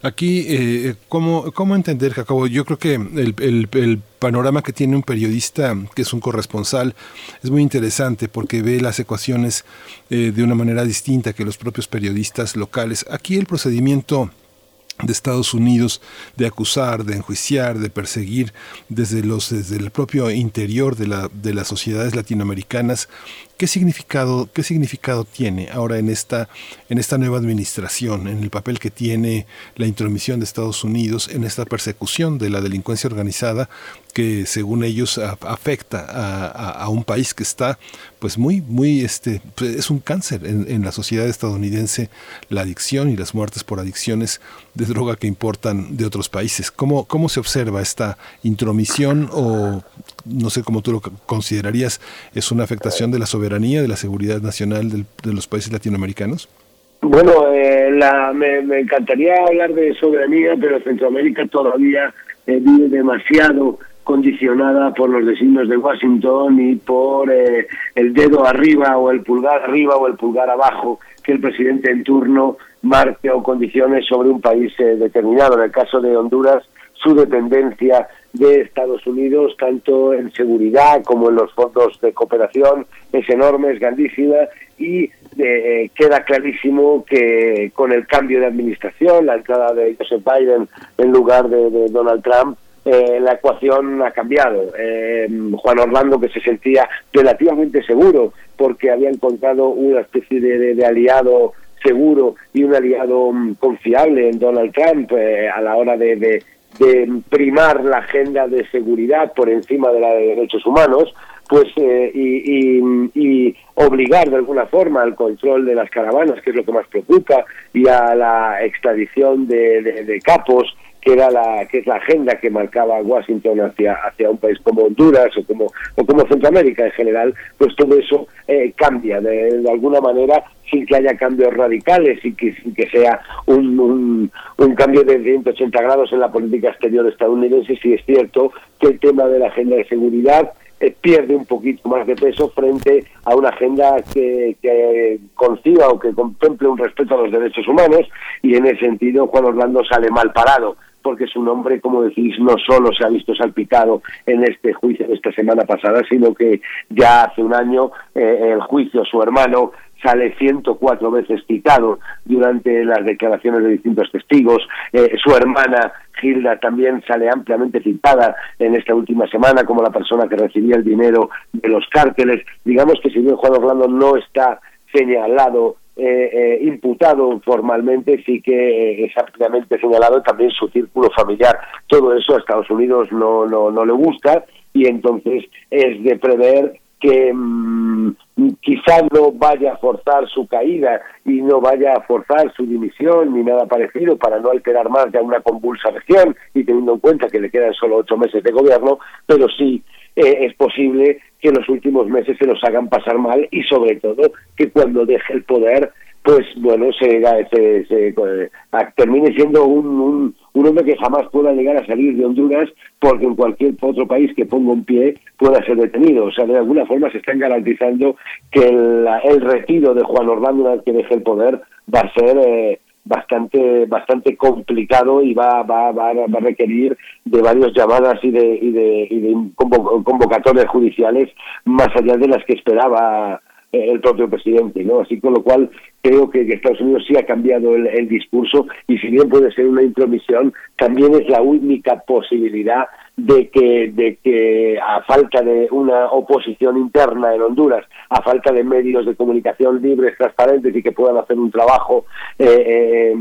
Aquí, eh, ¿cómo, ¿cómo entender, Jacobo? Yo creo que el, el, el, panorama que tiene un periodista, que es un corresponsal, es muy interesante porque ve las ecuaciones eh, de una manera distinta que los propios periodistas locales. Aquí el procedimiento de Estados Unidos de acusar, de enjuiciar, de perseguir desde los desde el propio interior de la de las sociedades latinoamericanas ¿Qué significado, qué significado tiene ahora en esta, en esta nueva administración, en el papel que tiene la intromisión de Estados Unidos en esta persecución de la delincuencia organizada que según ellos afecta a, un país que está pues muy muy este pues, es un cáncer en, la sociedad estadounidense la adicción y las muertes por adicciones de droga que importan de otros países cómo cómo se observa esta intromisión o no sé cómo tú lo considerarías es una afectación de la soberanía de la seguridad nacional de los países latinoamericanos bueno, eh, la, me, encantaría hablar de soberanía, pero Centroamérica todavía eh, vive demasiado condicionada por los designios de Washington y por eh, el dedo arriba o el pulgar arriba o el pulgar abajo que el presidente en turno marque o condiciones sobre un país eh, determinado. En el caso de Honduras, su dependencia de Estados Unidos, tanto en seguridad como en los fondos de cooperación, es enorme, es grandísima y eh, queda clarísimo que con el cambio de administración, la entrada de Joseph Biden en lugar de Donald Trump, eh, la ecuación ha cambiado. Eh, Juan Orlando, que se sentía relativamente seguro porque había encontrado una especie de, aliado seguro y un aliado mm, confiable en Donald Trump eh, a la hora de, primar la agenda de seguridad por encima de la de derechos humanos, pues y, obligar de alguna forma al control de las caravanas, que es lo que más preocupa, y a la extradición de capos que era la que es la agenda que marcaba Washington hacia hacia un país como Honduras o como o como Centroamérica en general pues todo eso eh, cambia de, alguna manera sin que haya cambios radicales y que sin que sea un, un, un, cambio de 180 grados en la política exterior estadounidense. Sí es cierto que el tema de la agenda de seguridad eh, pierde un poquito más de peso frente a una agenda que, conciba o que contemple un respeto a los derechos humanos y en ese sentido Juan Orlando sale mal parado porque su nombre, como decís, no solo se ha visto salpicado en este juicio de esta semana pasada, sino que ya hace un año eh, el juicio, su hermano, sale 104 veces citado durante las declaraciones de distintos testigos. Eh, su hermana Gilda también sale ampliamente citada en esta última semana como la persona que recibía el dinero de los cárteles. Digamos que si bien Juan Orlando no está señalado eh, eh, imputado formalmente, sí que eh, es ampliamente señalado también su círculo familiar. Todo eso a Estados Unidos no, no, no le gusta y entonces es de prever que mm, quizás no vaya a forzar su caída y no vaya a forzar su dimisión ni nada parecido para no alterar más ya una convulsa región y teniendo en cuenta que le quedan solo ocho meses de gobierno, pero sí eh, es posible que los últimos meses se los hagan pasar mal y sobre todo que cuando deje el poder pues bueno, se, se, eh, termine siendo un, hombre que jamás pueda llegar a salir de Honduras porque en cualquier otro país que ponga un pie pueda ser detenido. O sea, de alguna forma se están garantizando que el, el retiro de Juan Orlando una que deje el poder va a ser... Eh, bastante bastante complicado y va, va, va, a requerir de varias llamadas y de, y de, y de convocatorias judiciales más allá de las que esperaba el propio presidente, ¿no? Así con lo cual creo que Estados Unidos sí ha cambiado el, discurso y si bien puede ser una intromisión, también es la única posibilidad de que, de que a falta de una oposición interna en Honduras, a falta de medios de comunicación libres, transparentes y que puedan hacer un trabajo eh, eh,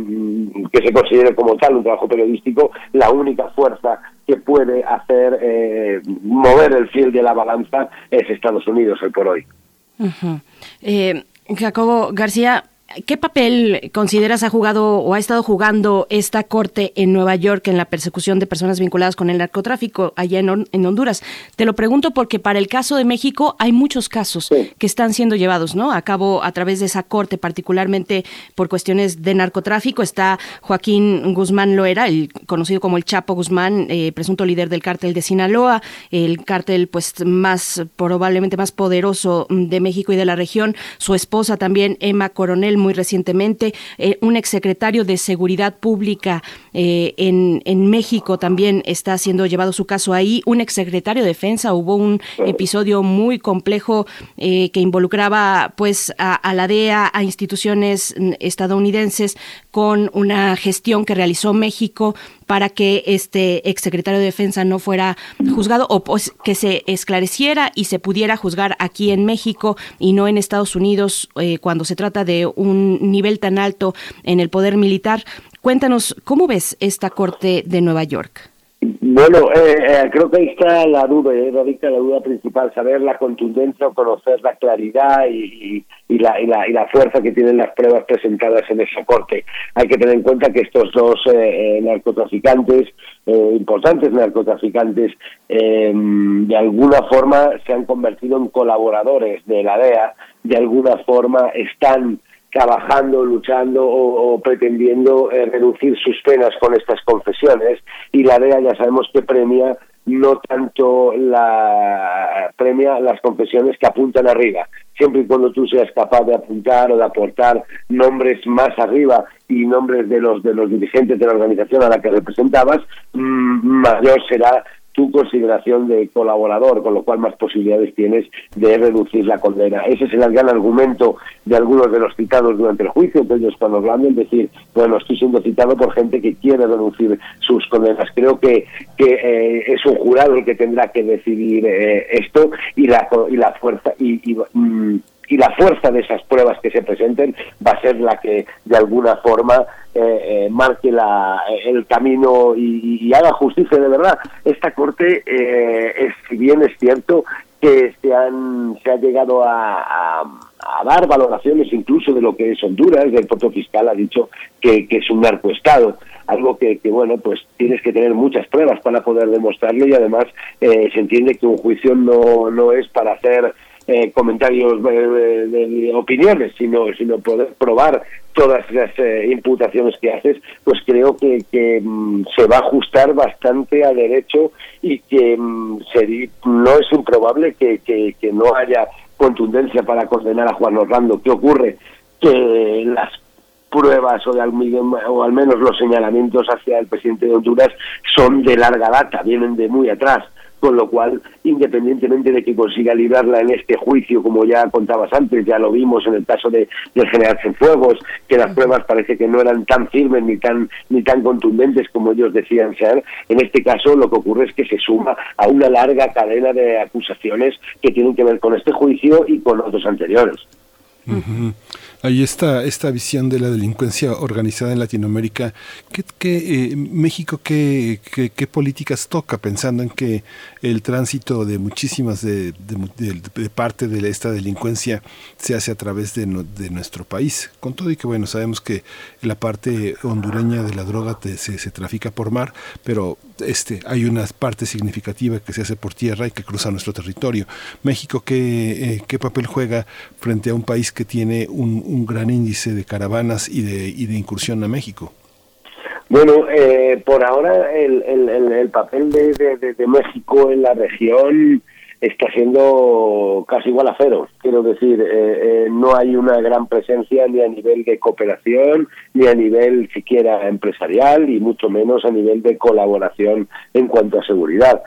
que se considere como tal, un trabajo periodístico, la única fuerza que puede hacer eh, mover el fiel de la balanza es Estados Unidos hoy por hoy. Jacobo García, ¿Qué papel consideras ha jugado o ha estado jugando esta corte en Nueva York en la persecución de personas vinculadas con el narcotráfico allá en, Honduras? Te lo pregunto porque para el caso de México hay muchos casos que están siendo llevados ¿no? a cabo a través de esa corte, particularmente por cuestiones de narcotráfico. Está Joaquín Guzmán Loera, el conocido como el Chapo Guzmán, eh, presunto líder del cártel de Sinaloa, el cártel pues más probablemente más poderoso de México y de la región. Su esposa también, Emma Coronel muy recientemente, eh, un exsecretario de Seguridad Pública eh, en, en México también está siendo llevado su caso ahí, un exsecretario de Defensa, hubo un episodio muy complejo que involucraba pues a, a la DEA, a instituciones mm, estadounidenses con una gestión que realizó México para que este exsecretario de Defensa no fuera juzgado o pues, que se esclareciera y se pudiera juzgar aquí en México y no en Estados Unidos eh, cuando se trata de un nivel tan alto en el poder militar. Cuéntanos, ¿cómo ves esta Corte de Nueva York? Bueno, eh, eh, creo que ahí está la duda, eh, radica la duda principal, saber la contundencia o conocer la claridad y, la, y, la, y la fuerza que tienen las pruebas presentadas en esa corte. Hay que tener en cuenta que estos dos narcotraficantes, importantes narcotraficantes, de alguna forma se han convertido en colaboradores de la DEA, de alguna forma están trabajando, luchando o, pretendiendo eh, reducir sus penas con estas confesiones. Y la DEA ya sabemos que premia no tanto la premia las confesiones que apuntan arriba. Siempre y cuando tú seas capaz de apuntar o de aportar nombres más arriba y nombres de los de los dirigentes de la organización a la que representabas mm, mayor será tu consideración de colaborador, con lo cual más posibilidades tienes de reducir la condena. Ese es el gran argumento de algunos de los citados durante el juicio, entonces cuando hablan de decir, bueno, estoy siendo citado por gente que quiere reducir sus condenas. Creo que, que eh, es un jurado el que tendrá que decidir eh, esto y la, y la fuerza y, y mm, y la fuerza de esas pruebas que se presenten va a ser la que de alguna forma eh, eh, marque la, el camino y, haga justicia de verdad. Esta corte, eh, es, si bien es cierto que se han se ha llegado a, dar valoraciones incluso de lo que es Honduras, el propio fiscal ha dicho que, es un narcoestado algo que, que, bueno pues tienes que tener muchas pruebas para poder demostrarlo y además se entiende que un juicio no, no es para hacer eh, comentarios de, opiniones, sino, sino poder probar todas las eh, imputaciones que haces, pues creo que, que mm, se va a ajustar bastante a derecho y que mm, no es improbable que no haya contundencia para condenar a Juan Orlando. ¿Qué ocurre? Que las pruebas o, de, o al menos los señalamientos hacia el presidente de Honduras son de larga data, vienen de muy atrás con lo cual, independientemente de que consiga librarla en este juicio, como ya contabas antes, ya lo vimos en el caso de, del general Cienfuegos, que las pruebas parece que no eran tan firmes ni tan, ni tan contundentes como ellos decían ser, en este caso lo que ocurre es que se suma a una larga cadena de acusaciones que tienen que ver con este juicio y con otros anteriores. Ahí está esta visión de la delincuencia organizada en Latinoamérica. ¿Qué, eh, México qué, qué, políticas toca pensando en que el tránsito de muchísimas de, parte de esta delincuencia se hace a través de, nuestro país? Con todo y que bueno, sabemos que la parte hondureña de la droga se, se trafica por mar, pero este, hay una parte significativa que se hace por tierra y que cruza nuestro territorio. México, ¿qué, eh, qué papel juega frente a un país que tiene un, un gran índice de caravanas y de, y de incursión a México. Bueno, eh, por ahora el, el, el, papel de, de, México en la región está siendo casi igual a cero. Quiero decir, eh, eh, no hay una gran presencia ni a nivel de cooperación, ni a nivel siquiera empresarial, y mucho menos a nivel de colaboración en cuanto a seguridad.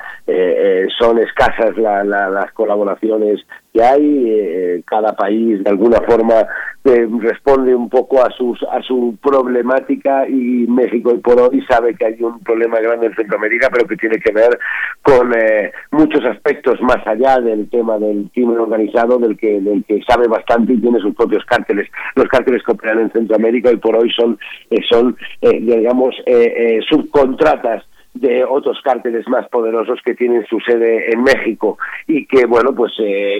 son escasas las colaboraciones que hay. cada país, de alguna forma, responde un poco a sus a su problemática y México hoy por hoy sabe que hay un problema grande en Centroamérica pero que tiene que ver con eh, muchos aspectos más allá del tema del crimen organizado del que del que sabe bastante y tiene sus propios cárteles los cárteles que operan en Centroamérica hoy por hoy son eh, son eh, digamos subcontratas de otros cárteles más poderosos que tienen su sede en México y que, bueno, pues eh,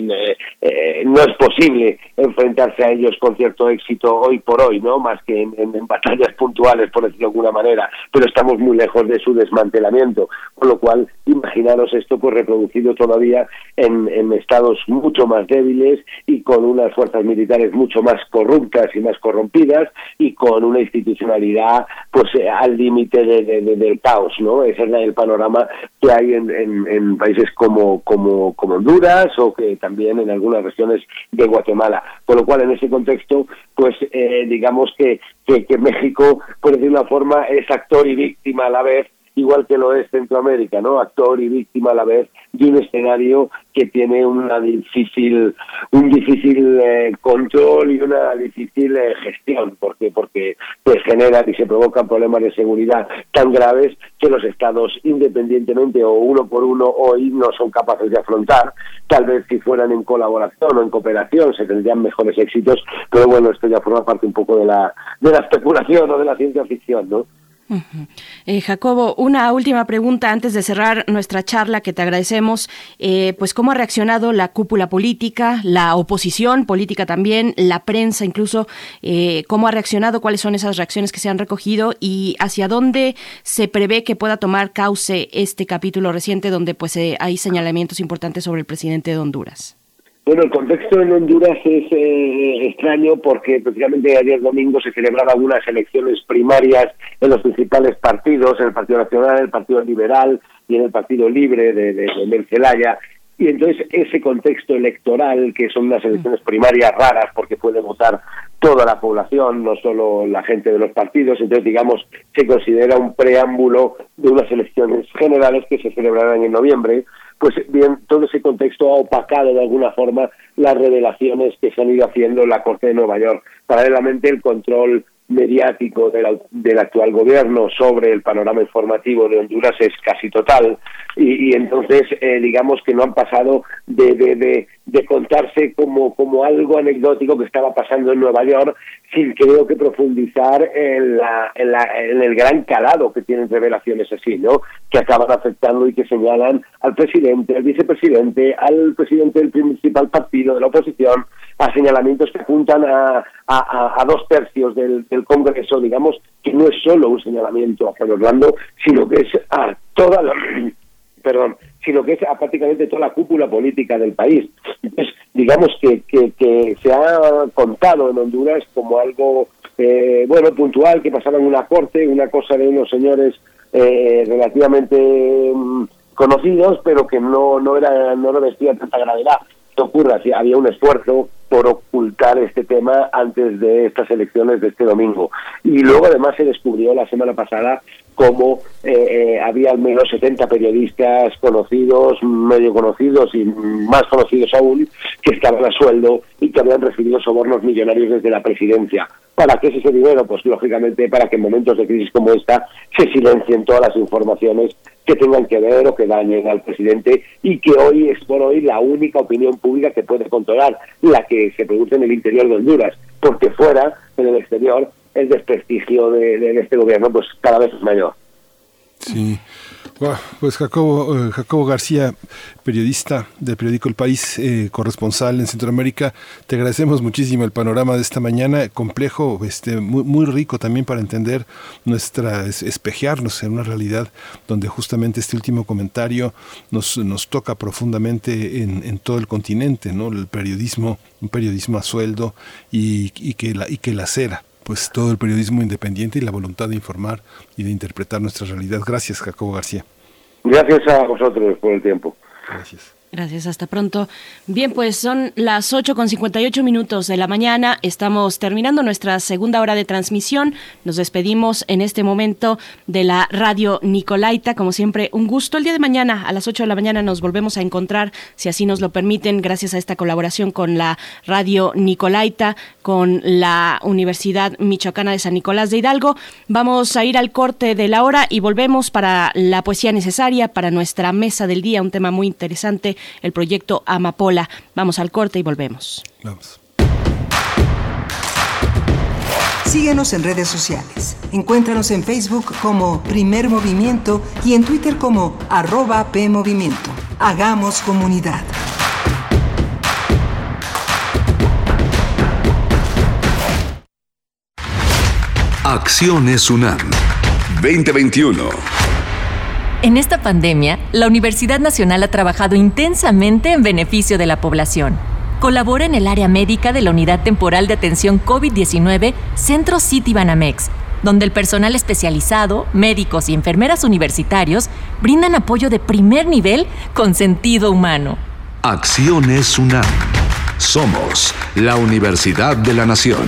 eh, no es posible enfrentarse a ellos con cierto éxito hoy por hoy, ¿no? Más que en, batallas puntuales, por decirlo de alguna manera, pero estamos muy lejos de su desmantelamiento, con lo cual, imaginaros esto pues reproducido todavía en, en estados mucho más débiles y con unas fuerzas militares mucho más corruptas y más corrompidas y con una institucionalidad pues eh, al límite del caos, ¿no? ¿No? Ese es el panorama que hay en, en, países como, como, como Honduras o que también en algunas regiones de Guatemala. Con lo cual, en ese contexto, pues eh, digamos que, que, que México, por decir una forma, es actor y víctima a la vez igual que lo es Centroamérica, ¿no? Actor y víctima a la vez de un escenario que tiene una difícil, un difícil eh, control y una difícil eh, gestión, porque porque pues generan y se provocan problemas de seguridad tan graves que los estados, independientemente o uno por uno, hoy no son capaces de afrontar. Tal vez si fueran en colaboración o en cooperación se tendrían mejores éxitos, pero bueno, esto ya forma parte un poco de la de la especulación o de la ciencia ficción, ¿no? Eh, Jacobo, una última pregunta antes de cerrar nuestra charla que te agradecemos. Eh, pues cómo ha reaccionado la cúpula política, la oposición política también, la prensa incluso, eh, cómo ha reaccionado, cuáles son esas reacciones que se han recogido y hacia dónde se prevé que pueda tomar cauce este capítulo reciente donde pues hay señalamientos importantes sobre el presidente de Honduras. Bueno, el contexto en Honduras es eh, extraño porque precisamente ayer domingo se celebraban algunas elecciones primarias en los principales partidos, en el Partido Nacional, el Partido Liberal y en el Partido Libre de, de, de Y entonces ese contexto electoral, que son unas elecciones primarias raras porque puede votar toda la población, no solo la gente de los partidos, entonces digamos se considera un preámbulo de unas elecciones generales que se celebrarán en noviembre pues bien, todo ese contexto ha opacado de alguna forma las revelaciones que se han ido haciendo en la Corte de Nueva York. Paralelamente, el control mediático del, actual gobierno sobre el panorama informativo de Honduras es casi total. Y, entonces eh, digamos que no han pasado de, de, contarse como, como algo anecdótico que estaba pasando en Nueva York sin creo que profundizar en, la, en, la, en el gran calado que tienen revelaciones así, ¿no? Que acaban afectando y que señalan al presidente, al vicepresidente, al presidente del principal partido de la oposición, a señalamientos que apuntan a, a, dos tercios del, del, Congreso, digamos, que no es solo un señalamiento a Juan Orlando, sino que es a toda la perdón, sino que es a prácticamente toda la cúpula política del país. Entonces, digamos que, que, se ha contado en Honduras como algo, eh, bueno, puntual, que pasaba en una corte, una cosa de unos señores eh, relativamente mm, conocidos, pero que no, no, era, no revestía tanta gravedad. ¿Qué ocurra? Si había un esfuerzo por ocultar este tema antes de estas elecciones de este domingo. Y luego además se descubrió la semana pasada cómo eh, eh, había al menos 70 periodistas conocidos, medio conocidos y más conocidos aún, que estaban a sueldo y que habían recibido sobornos millonarios desde la presidencia. ¿Para qué es ese dinero? Pues lógicamente para que en momentos de crisis como esta se silencien todas las informaciones que tengan que ver o que dañen al presidente y que hoy es por hoy la única opinión pública que puede controlar, la que se produce en el interior de Honduras, porque fuera, en el exterior, el desprestigio de, este gobierno pues cada vez es mayor. Sí. Pues Jacobo, eh, Jacobo García, periodista del periódico El País, eh, corresponsal en Centroamérica, te agradecemos muchísimo el panorama de esta mañana, complejo, este, muy, rico también para entender nuestra, espejearnos en una realidad donde justamente este último comentario nos, toca profundamente en, todo el continente, ¿no? El periodismo, un periodismo a sueldo y que la, y que la cera pues todo el periodismo independiente y la voluntad de informar y de interpretar nuestra realidad. Gracias, Jacobo García. Gracias a vosotros por el tiempo. Gracias. Gracias, hasta pronto. Bien, pues son las 8 con 58 minutos de la mañana. Estamos terminando nuestra segunda hora de transmisión. Nos despedimos en este momento de la radio Nicolaita. Como siempre, un gusto. El día de mañana, a las 8 de la mañana, nos volvemos a encontrar, si así nos lo permiten, gracias a esta colaboración con la radio Nicolaita, con la Universidad Michoacana de San Nicolás de Hidalgo. Vamos a ir al corte de la hora y volvemos para la poesía necesaria, para nuestra mesa del día, un tema muy interesante el proyecto Amapola. Vamos al corte y volvemos. Vamos. Síguenos en redes sociales. Encuéntranos en Facebook como Primer Movimiento y en Twitter como arroba PMovimiento. Hagamos comunidad. Acciones UNAM 2021. En esta pandemia, la Universidad Nacional ha trabajado intensamente en beneficio de la población. Colabora en el área médica de la Unidad Temporal de Atención COVID-19 Centro City Banamex donde el personal especializado, médicos y enfermeras universitarios brindan apoyo de primer nivel con sentido humano. Acciones UNAM. Somos la Universidad de la Nación.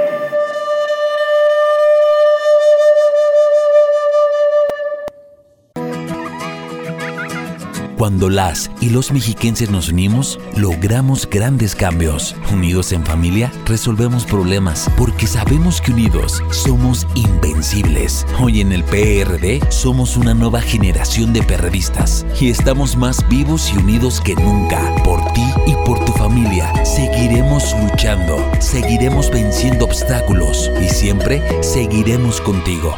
Cuando las y los mexiquenses nos unimos, logramos grandes cambios. Unidos en familia, resolvemos problemas, porque sabemos que unidos somos invencibles. Hoy en el PRD somos una nueva generación de perredistas y estamos más vivos y unidos que nunca. Por ti y por tu familia, seguiremos luchando, seguiremos venciendo obstáculos y siempre seguiremos contigo.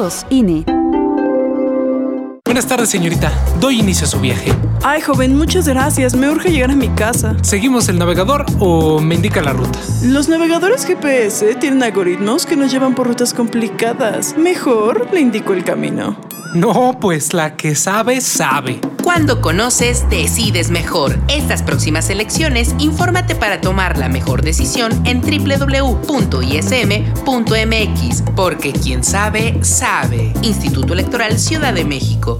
todos. INE. Buenas tardes, señorita. Doy inicio a su viaje. Ay, joven, muchas gracias. Me urge llegar a mi casa. ¿Seguimos el navegador o me indica la ruta? Los navegadores GPS tienen algoritmos que nos llevan por rutas complicadas. Mejor le indico el camino. No, pues la que sabe, sabe. Cuando conoces, decides mejor. Estas próximas elecciones, infórmate para tomar la mejor decisión en www.ism.mx, porque quien sabe, sabe. Instituto Electoral Ciudad de México.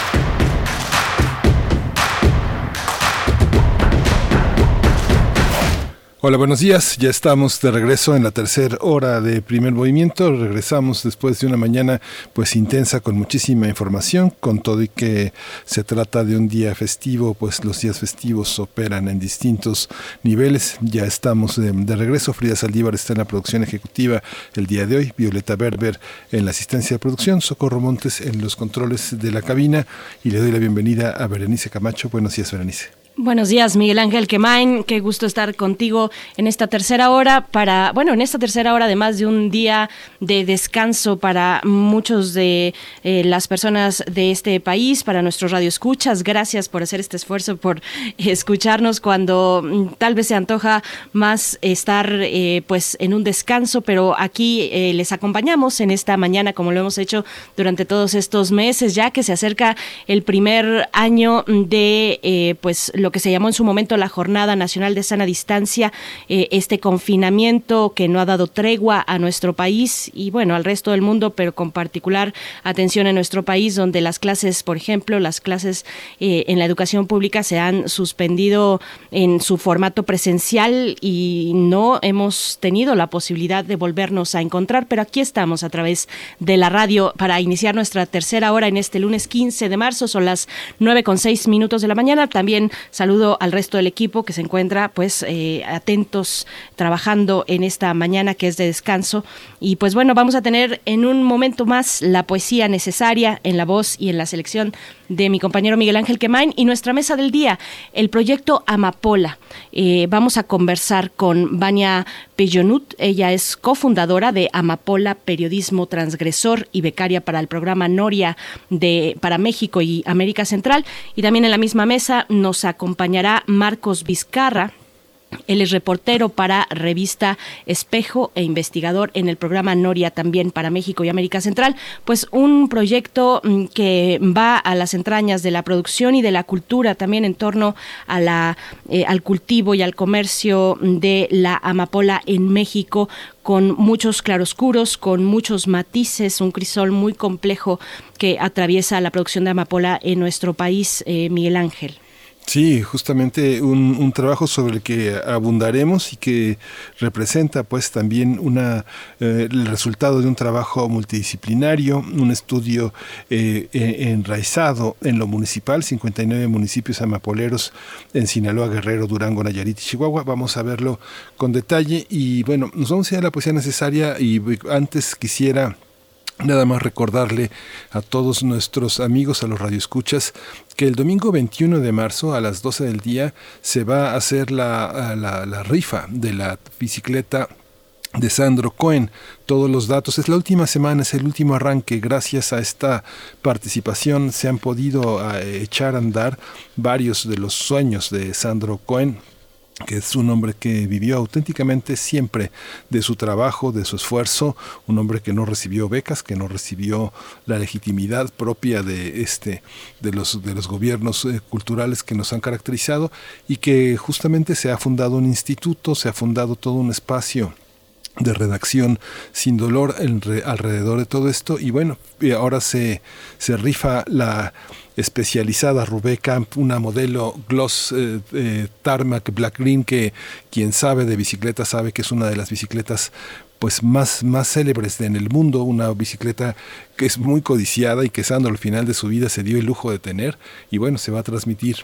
Hola, buenos días. Ya estamos de regreso en la tercera hora de primer movimiento. Regresamos después de una mañana pues intensa con muchísima información, con todo y que se trata de un día festivo, pues los días festivos operan en distintos niveles. Ya estamos de, de regreso. Frida Saldívar está en la producción ejecutiva el día de hoy, Violeta Berber en la asistencia de producción, Socorro Montes en los controles de la cabina y le doy la bienvenida a Berenice Camacho. Buenos días, Berenice. Buenos días, Miguel Ángel Quemain. Qué gusto estar contigo en esta tercera hora para, bueno, en esta tercera hora, además de un día de descanso para muchos de eh, las personas de este país, para nuestros radioescuchas. Gracias por hacer este esfuerzo, por escucharnos cuando mm, tal vez se antoja más estar, eh, pues, en un descanso, pero aquí eh, les acompañamos en esta mañana, como lo hemos hecho durante todos estos meses, ya que se acerca el primer año de, pues, lo que se llamó en su momento la Jornada Nacional de Sana Distancia, eh, este confinamiento que no ha dado tregua a nuestro país y bueno, al resto del mundo, pero con particular atención en nuestro país, donde las clases, por ejemplo, las clases eh, en la educación pública se han suspendido en su formato presencial y no hemos tenido la posibilidad de volvernos a encontrar, pero aquí estamos a través de la radio para iniciar nuestra tercera hora en este lunes 15 de marzo, son las 9 con 6 minutos de la mañana. También Saludo al resto del equipo que se encuentra pues eh, atentos trabajando en esta mañana que es de descanso. Y pues bueno, vamos a tener en un momento más la poesía necesaria en la voz y en la selección de mi compañero Miguel Ángel Quemain y nuestra mesa del día, el proyecto Amapola. Eh, vamos a conversar con Vania Pellonut. Ella es cofundadora de Amapola Periodismo Transgresor y becaria para el programa Noria de, para México y América Central. Y también en la misma mesa nos acompañará Marcos Vizcarra él es reportero para revista Espejo e investigador en el programa Noria también para México y América Central. Pues un proyecto mm, que va a las entrañas de la producción y de la cultura también en torno a la, eh, al cultivo y al comercio de la amapola en México con muchos claroscuros, con muchos matices, un crisol muy complejo que atraviesa la producción de amapola en nuestro país, eh, Miguel Ángel. Sí, justamente un, trabajo sobre el que abundaremos y que representa pues también una, eh, el resultado de un trabajo multidisciplinario, un estudio eh, e, enraizado en lo municipal, 59 municipios amapoleros en Sinaloa, Guerrero, Durango, Nayarit y Chihuahua. Vamos a verlo con detalle y bueno, nos vamos a ir a la poesía necesaria y antes quisiera Nada más recordarle a todos nuestros amigos, a los radioescuchas, que el domingo 21 de marzo a las 12 del día se va a hacer la, la, rifa de la bicicleta de Sandro Cohen. Todos los datos, es la última semana, es el último arranque. Gracias a esta participación se han podido eh, echar a andar varios de los sueños de Sandro Cohen que es un hombre que vivió auténticamente siempre de su trabajo, de su esfuerzo, un hombre que no recibió becas, que no recibió la legitimidad propia de este de los de los gobiernos eh, culturales que nos han caracterizado y que justamente se ha fundado un instituto, se ha fundado todo un espacio de redacción sin dolor alrededor de todo esto. Y bueno, ahora se, se rifa la especializada Rubé Camp, una modelo Gloss eh, eh, Tarmac Black Green que quien sabe de bicicleta sabe que es una de las bicicletas pues más, más célebres en el mundo, una bicicleta que es muy codiciada y que Sandro al final de su vida se dio el lujo de tener y bueno, se va a transmitir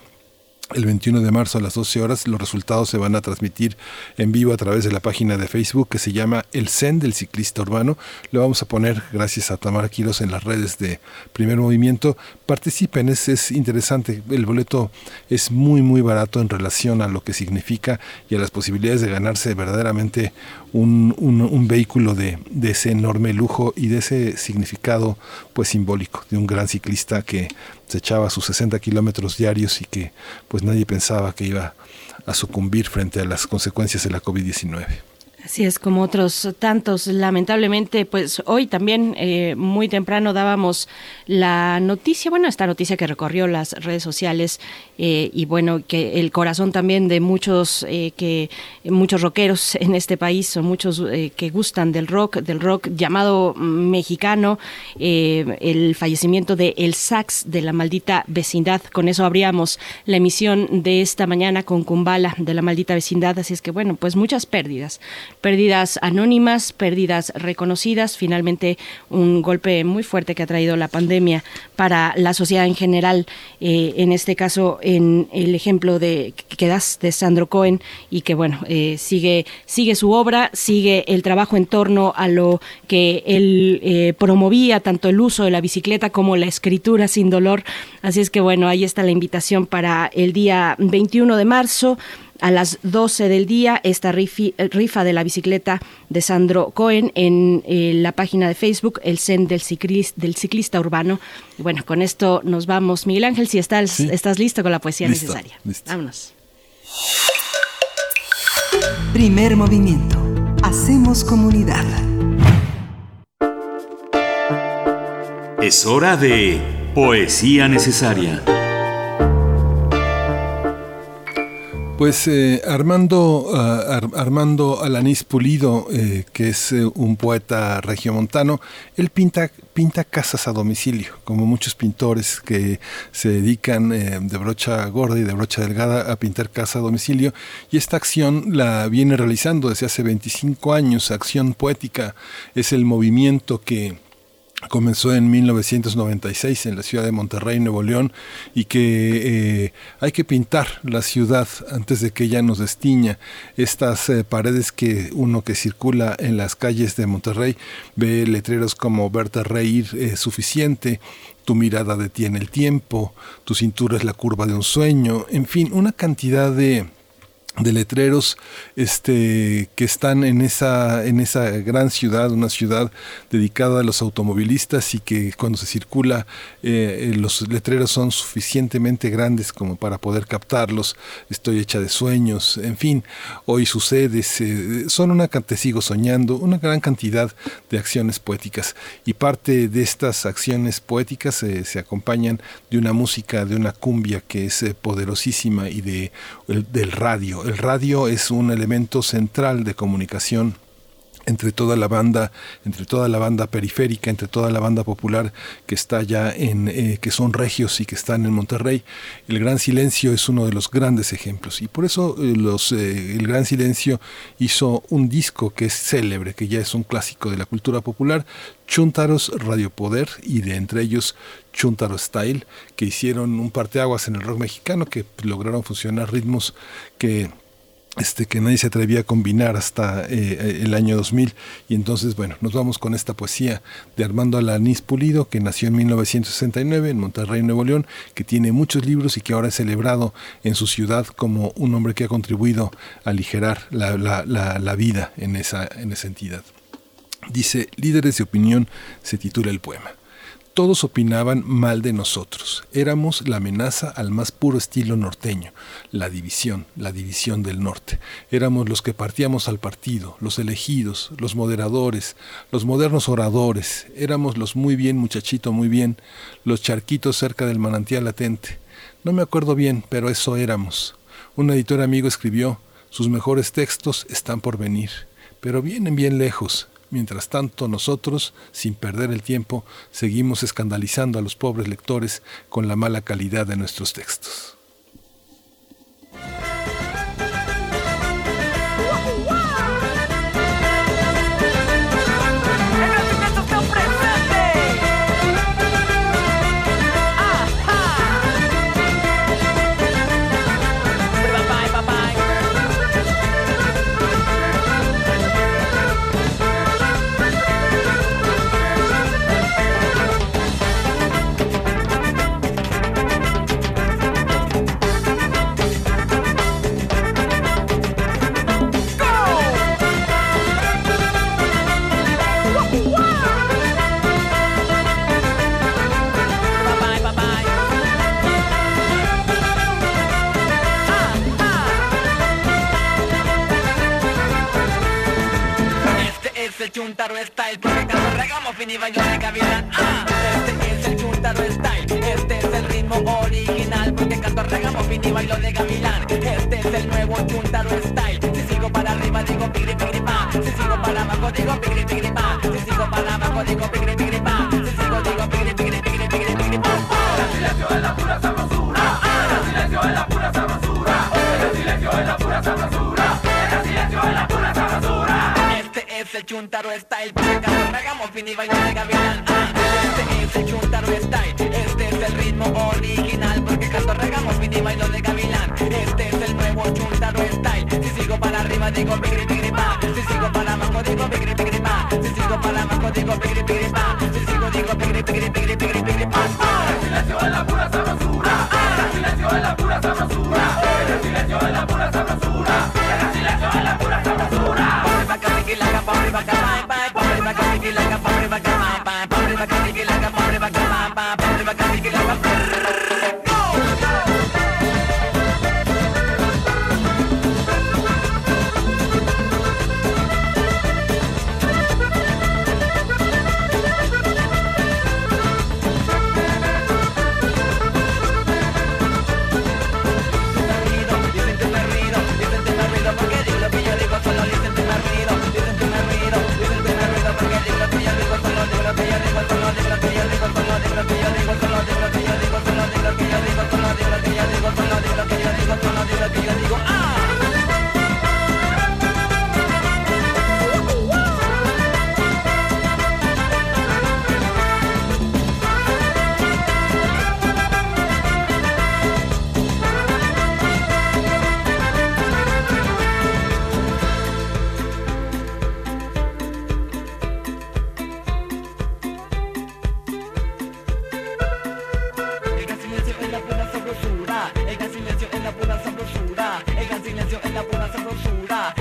el 21 de marzo a las 12 horas los resultados se van a transmitir en vivo a través de la página de Facebook que se llama El Zen del Ciclista Urbano. Lo vamos a poner gracias a Tamara Quiros en las redes de Primer Movimiento. Participen, es, es interesante. El boleto es muy muy barato en relación a lo que significa y a las posibilidades de ganarse verdaderamente un, un, vehículo de, de, ese enorme lujo y de ese significado pues simbólico de un gran ciclista que se echaba sus 60 kilómetros diarios y que pues nadie pensaba que iba a sucumbir frente a las consecuencias de la COVID-19. Así es, como otros tantos, lamentablemente, pues hoy también eh, muy temprano dábamos la noticia, bueno, esta noticia que recorrió las redes sociales eh, y bueno, que el corazón también de muchos eh, que muchos rockeros *laughs* en este país, son muchos que gustan del rock, del rock llamado mexicano, el fallecimiento de El Sax de la maldita vecindad. Con eso abríamos la emisión de esta mañana con Kumbala de la maldita vecindad, así es que bueno, pues muchas pérdidas pérdidas anónimas, pérdidas reconocidas, finalmente un golpe muy fuerte que ha traído la pandemia para la sociedad en general, eh, en este caso en el ejemplo de que das de Sandro Cohen y que bueno, eh, sigue, sigue su obra, sigue el trabajo en torno a lo que él eh, promovía, tanto el uso de la bicicleta como la escritura sin dolor. Así es que bueno, ahí está la invitación para el día 21 de marzo a las 12 del día esta rifa de la bicicleta de Sandro Cohen en eh, la página de Facebook, el Zen del ciclista, del ciclista urbano. bueno, con esto nos vamos. Miguel Ángel, si estás, estás listo con la poesía necesaria. Vámonos. Primer movimiento. Hacemos comunidad. Es hora de poesía necesaria. Pues eh, Armando, ah, Armando Alanís Pulido, eh, que es eh, un poeta regiomontano, él pinta, pinta casas a domicilio, como muchos pintores que se dedican de brocha gorda y de brocha delgada a pintar casas a domicilio. Y esta acción la viene realizando desde hace 25 años, acción poética, es el movimiento que comenzó en 1996 en la ciudad de Monterrey, Nuevo León, y que eh, hay que pintar la ciudad antes de que ella nos destiña. Estas eh, paredes que uno que circula en las calles de Monterrey ve letreros como verte reír es suficiente, tu mirada detiene el tiempo, tu cintura es la curva de un sueño, en fin, una cantidad de de letreros este que están en esa en esa gran ciudad una ciudad dedicada a los automovilistas y que cuando se circula eh, eh, los letreros son suficientemente grandes como para poder captarlos. Estoy hecha de sueños en fin hoy sucede son una te sigo soñando una gran cantidad de acciones poéticas. Y parte de estas acciones poéticas eh, se acompañan de una música de una cumbia que es poderosísima y de del radio el radio es un elemento central de comunicación entre toda la banda, entre toda la banda periférica, entre toda la banda popular que está ya en, eh, que son regios y que están en Monterrey. El Gran Silencio es uno de los grandes ejemplos y por eso eh, los, eh, el Gran Silencio hizo un disco que es célebre, que ya es un clásico de la cultura popular, Chuntaros Radio Poder y de entre ellos Chuntaro Style, que hicieron un parteaguas en el rock mexicano, que lograron fusionar ritmos que este, que nadie se atrevía a combinar hasta eh, el año 2000. Y entonces, bueno, nos vamos con esta poesía de Armando Alanís Pulido, que nació en 1969 en Monterrey, Nuevo León, que tiene muchos libros y que ahora es celebrado en su ciudad como un hombre que ha contribuido a aligerar la, la, la vida en esa, en esa entidad. Dice, Líderes de Opinión se titula el poema. Todos opinaban mal de nosotros. Éramos la amenaza al más puro estilo norteño, la división, la división del norte. Éramos los que partíamos al partido, los elegidos, los moderadores, los modernos oradores. Éramos los muy bien, muchachito, muy bien, los charquitos cerca del manantial latente. No me acuerdo bien, pero eso éramos. Un editor amigo escribió, sus mejores textos están por venir, pero vienen bien lejos, Mientras tanto, nosotros, sin perder el tiempo, seguimos escandalizando a los pobres lectores con la mala calidad de nuestros textos. Fin y bailo de gavilán. Ah, este es el chuntaro style, este es el ritmo original, porque canto fin y bailo de gavilán. Este es el nuevo chuntaro style. Si sigo para arriba digo pigri pigri pa, si sigo para abajo digo pigri pigri pa, si sigo para abajo digo pigri pigri pa, si sigo digo pigri pigri pigri pigri pigri pa. El silencio es la pura sabrosura, el silencio es la pura el chuntaro style, cuando hagamos y bailo de gavilán. Este es el chuntaro style, este es el ritmo original, porque canto regamos y bailo de gavilán. Este es el nuevo chuntaro style, si sigo para arriba digo pigri pigri pa, si sigo para abajo digo pigri pigri pa, si sigo para abajo digo pigri pigri pa, si sigo digo pigri pigri pigri pigri pigri pa. El silencio es la pura sabrosura, el silencio es la pura sabrosura, el silencio es la pura sabrosura, Bye bye. lo que yo digo. ¡Ah!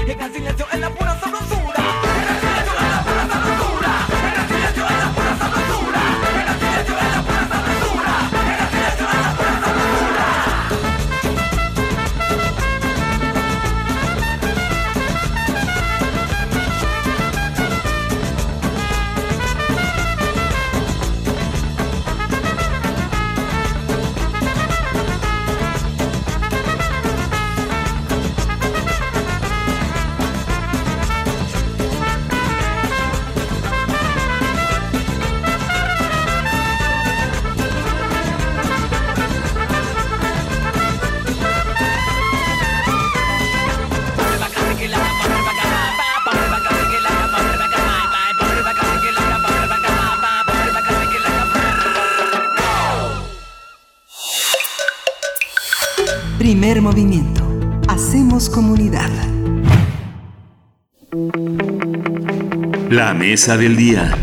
llegar sin deseo en la pura sabrosura movimiento. Hacemos comunidad. La mesa del día.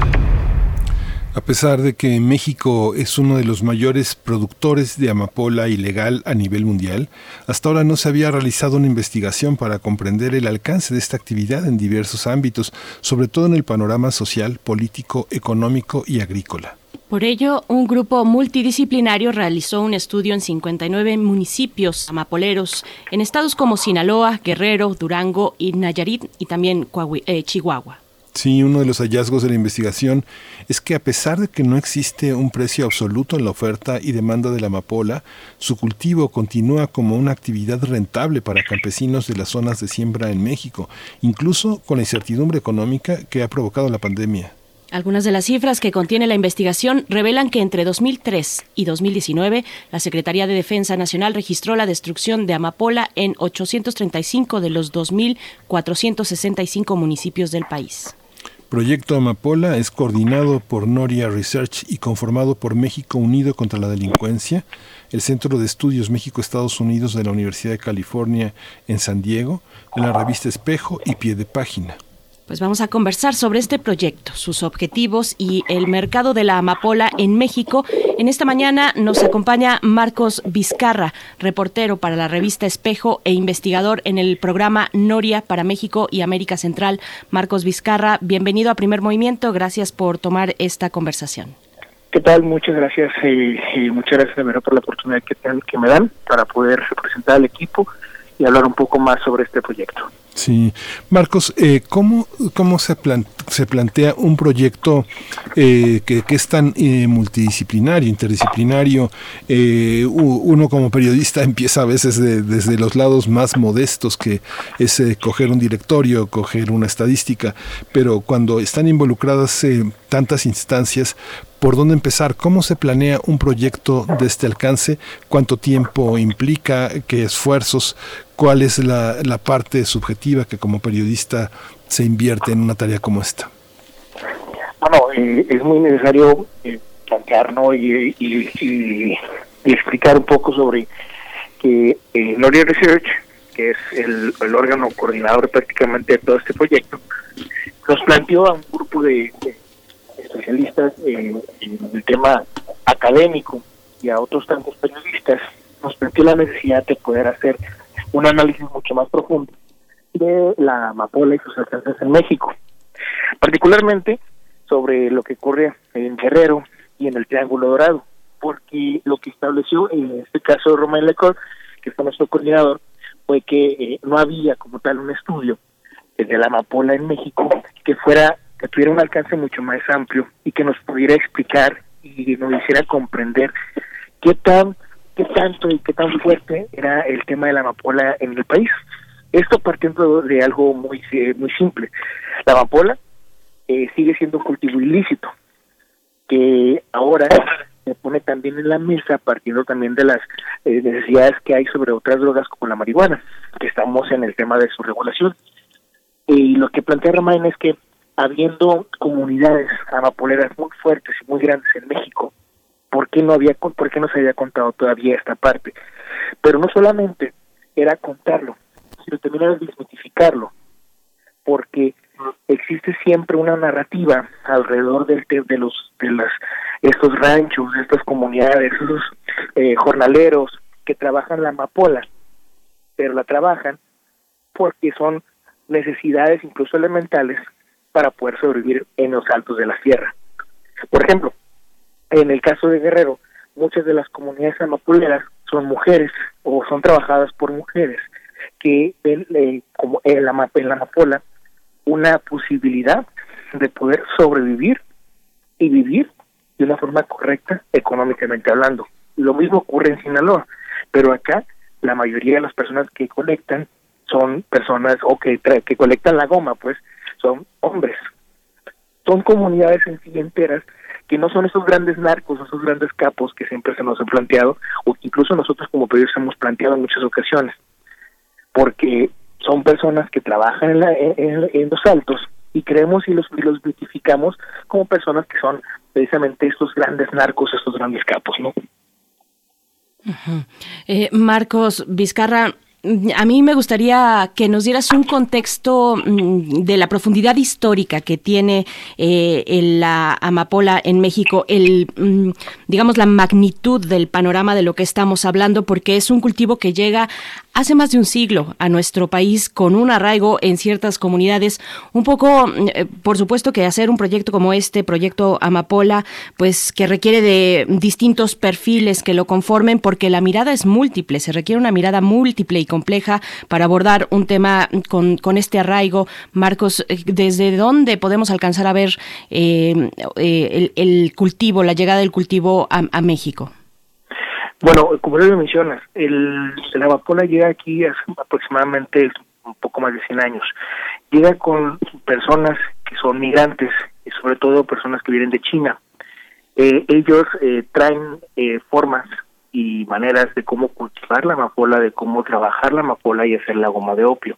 A pesar de que México es uno de los mayores productores de amapola ilegal a nivel mundial, hasta ahora no se había realizado una investigación para comprender el alcance de esta actividad en diversos ámbitos, sobre todo en el panorama social, político, económico y agrícola. Por ello, un grupo multidisciplinario realizó un estudio en 59 municipios amapoleros en estados como Sinaloa, Guerrero, Durango y Nayarit y también eh, Chihuahua. Sí, uno de los hallazgos de la investigación es que a pesar de que no existe un precio absoluto en la oferta y demanda de la amapola, su cultivo continúa como una actividad rentable para campesinos de las zonas de siembra en México, incluso con la incertidumbre económica que ha provocado la pandemia. Algunas de las cifras que contiene la investigación revelan que entre 2003 y 2019 la Secretaría de Defensa Nacional registró la destrucción de amapola en 835 de los 2.465 municipios del país. Proyecto Amapola es coordinado por Noria Research y conformado por México Unido contra la Delincuencia, el Centro de Estudios México-Estados Unidos de la Universidad de California en San Diego, la revista Espejo y Pie de Página. Pues vamos a conversar sobre este proyecto, sus objetivos y el mercado de la amapola en México. En esta mañana nos acompaña Marcos Vizcarra, reportero para la revista Espejo e investigador en el programa Noria para México y América Central. Marcos Vizcarra, bienvenido a Primer Movimiento. Gracias por tomar esta conversación. ¿Qué tal? Muchas gracias y, muchas gracias de por la oportunidad que, que me dan para poder representar al equipo y hablar un poco más sobre este proyecto. Sí, Marcos, eh, ¿cómo, cómo se, se plantea un proyecto eh, que, es tan eh, multidisciplinario, interdisciplinario? Eh, uno como periodista *laughs* empieza a veces desde los lados más modestos, que es coger un directorio, coger una estadística, pero cuando están involucradas tantas instancias, por dónde empezar, cómo se planea un proyecto de este alcance, cuánto tiempo implica, qué esfuerzos, cuál es la, parte subjetiva que como periodista se invierte en una tarea como esta. Bueno, eh, es muy necesario eh, plantear y, explicar un poco sobre que eh, Research, que es el, órgano coordinador prácticamente de todo este proyecto, nos planteó a un grupo de, especialistas en el tema académico y a otros tantos periodistas, nos planteó la necesidad de poder hacer un análisis mucho más profundo de la amapola y sus alcances en México, particularmente sobre lo que ocurre en Guerrero y en el Triángulo Dorado, porque lo que estableció en este caso Romain Lecor, que fue nuestro coordinador, fue que eh, no había como tal un estudio de la amapola en México que fuera que tuviera un alcance mucho más amplio y que nos pudiera explicar y nos hiciera comprender qué tan qué tanto y qué tan fuerte era el tema de la amapola en el país. Esto partiendo de algo muy eh, muy simple. La amapola eh, sigue siendo un cultivo ilícito, que ahora se pone también en la mesa partiendo también de las eh, necesidades que hay sobre otras drogas como la marihuana, que estamos en el tema de su regulación. Y lo que plantea Ramain es que habiendo comunidades amapoleras muy fuertes y muy grandes en México, ¿por qué no había por qué no se había contado todavía esta parte? Pero no solamente era contarlo, sino también era desmitificarlo, porque existe siempre una narrativa alrededor del de los de las estos ranchos, de estas comunidades, esos eh, jornaleros que trabajan la amapola, pero la trabajan porque son necesidades incluso elementales para poder sobrevivir en los altos de la sierra. Por ejemplo, en el caso de Guerrero, muchas de las comunidades amapoleras son mujeres o son trabajadas por mujeres que ven eh, como en la, en la amapola una posibilidad de poder sobrevivir y vivir de una forma correcta económicamente hablando. Lo mismo ocurre en Sinaloa, pero acá la mayoría de las personas que colectan son personas o que, que colectan la goma, pues son hombres. Son comunidades en sí enteras que no son esos grandes narcos, esos grandes capos que siempre se nos han planteado, o que incluso nosotros como periodistas hemos planteado en muchas ocasiones, porque son personas que trabajan en, la, en, los altos y creemos y los, y los como personas que son precisamente estos grandes narcos, estos grandes capos, ¿no? eh, Marcos Vizcarra, a mí me gustaría que nos dieras un contexto mm, de la profundidad histórica que tiene eh, la amapola en México, el, mm, digamos, la magnitud del panorama de lo que estamos hablando, porque es un cultivo que llega hace más de un siglo a nuestro país con un arraigo en ciertas comunidades. Un poco, eh, por supuesto que hacer un proyecto como este, proyecto Amapola, pues que requiere de distintos perfiles que lo conformen porque la mirada es múltiple, se requiere una mirada múltiple y compleja para abordar un tema con, con este arraigo. Marcos, eh, ¿desde dónde podemos alcanzar a ver eh, el, cultivo, la llegada del cultivo a México? Bueno, como lo mencionas, el, la amapola llega aquí hace aproximadamente un poco más de 100 años. Llega con personas que son migrantes y sobre todo personas que vienen de China. Eh, ellos eh, traen eh, formas y maneras de cómo cultivar la amapola, de cómo trabajar la amapola y hacer la goma de opio.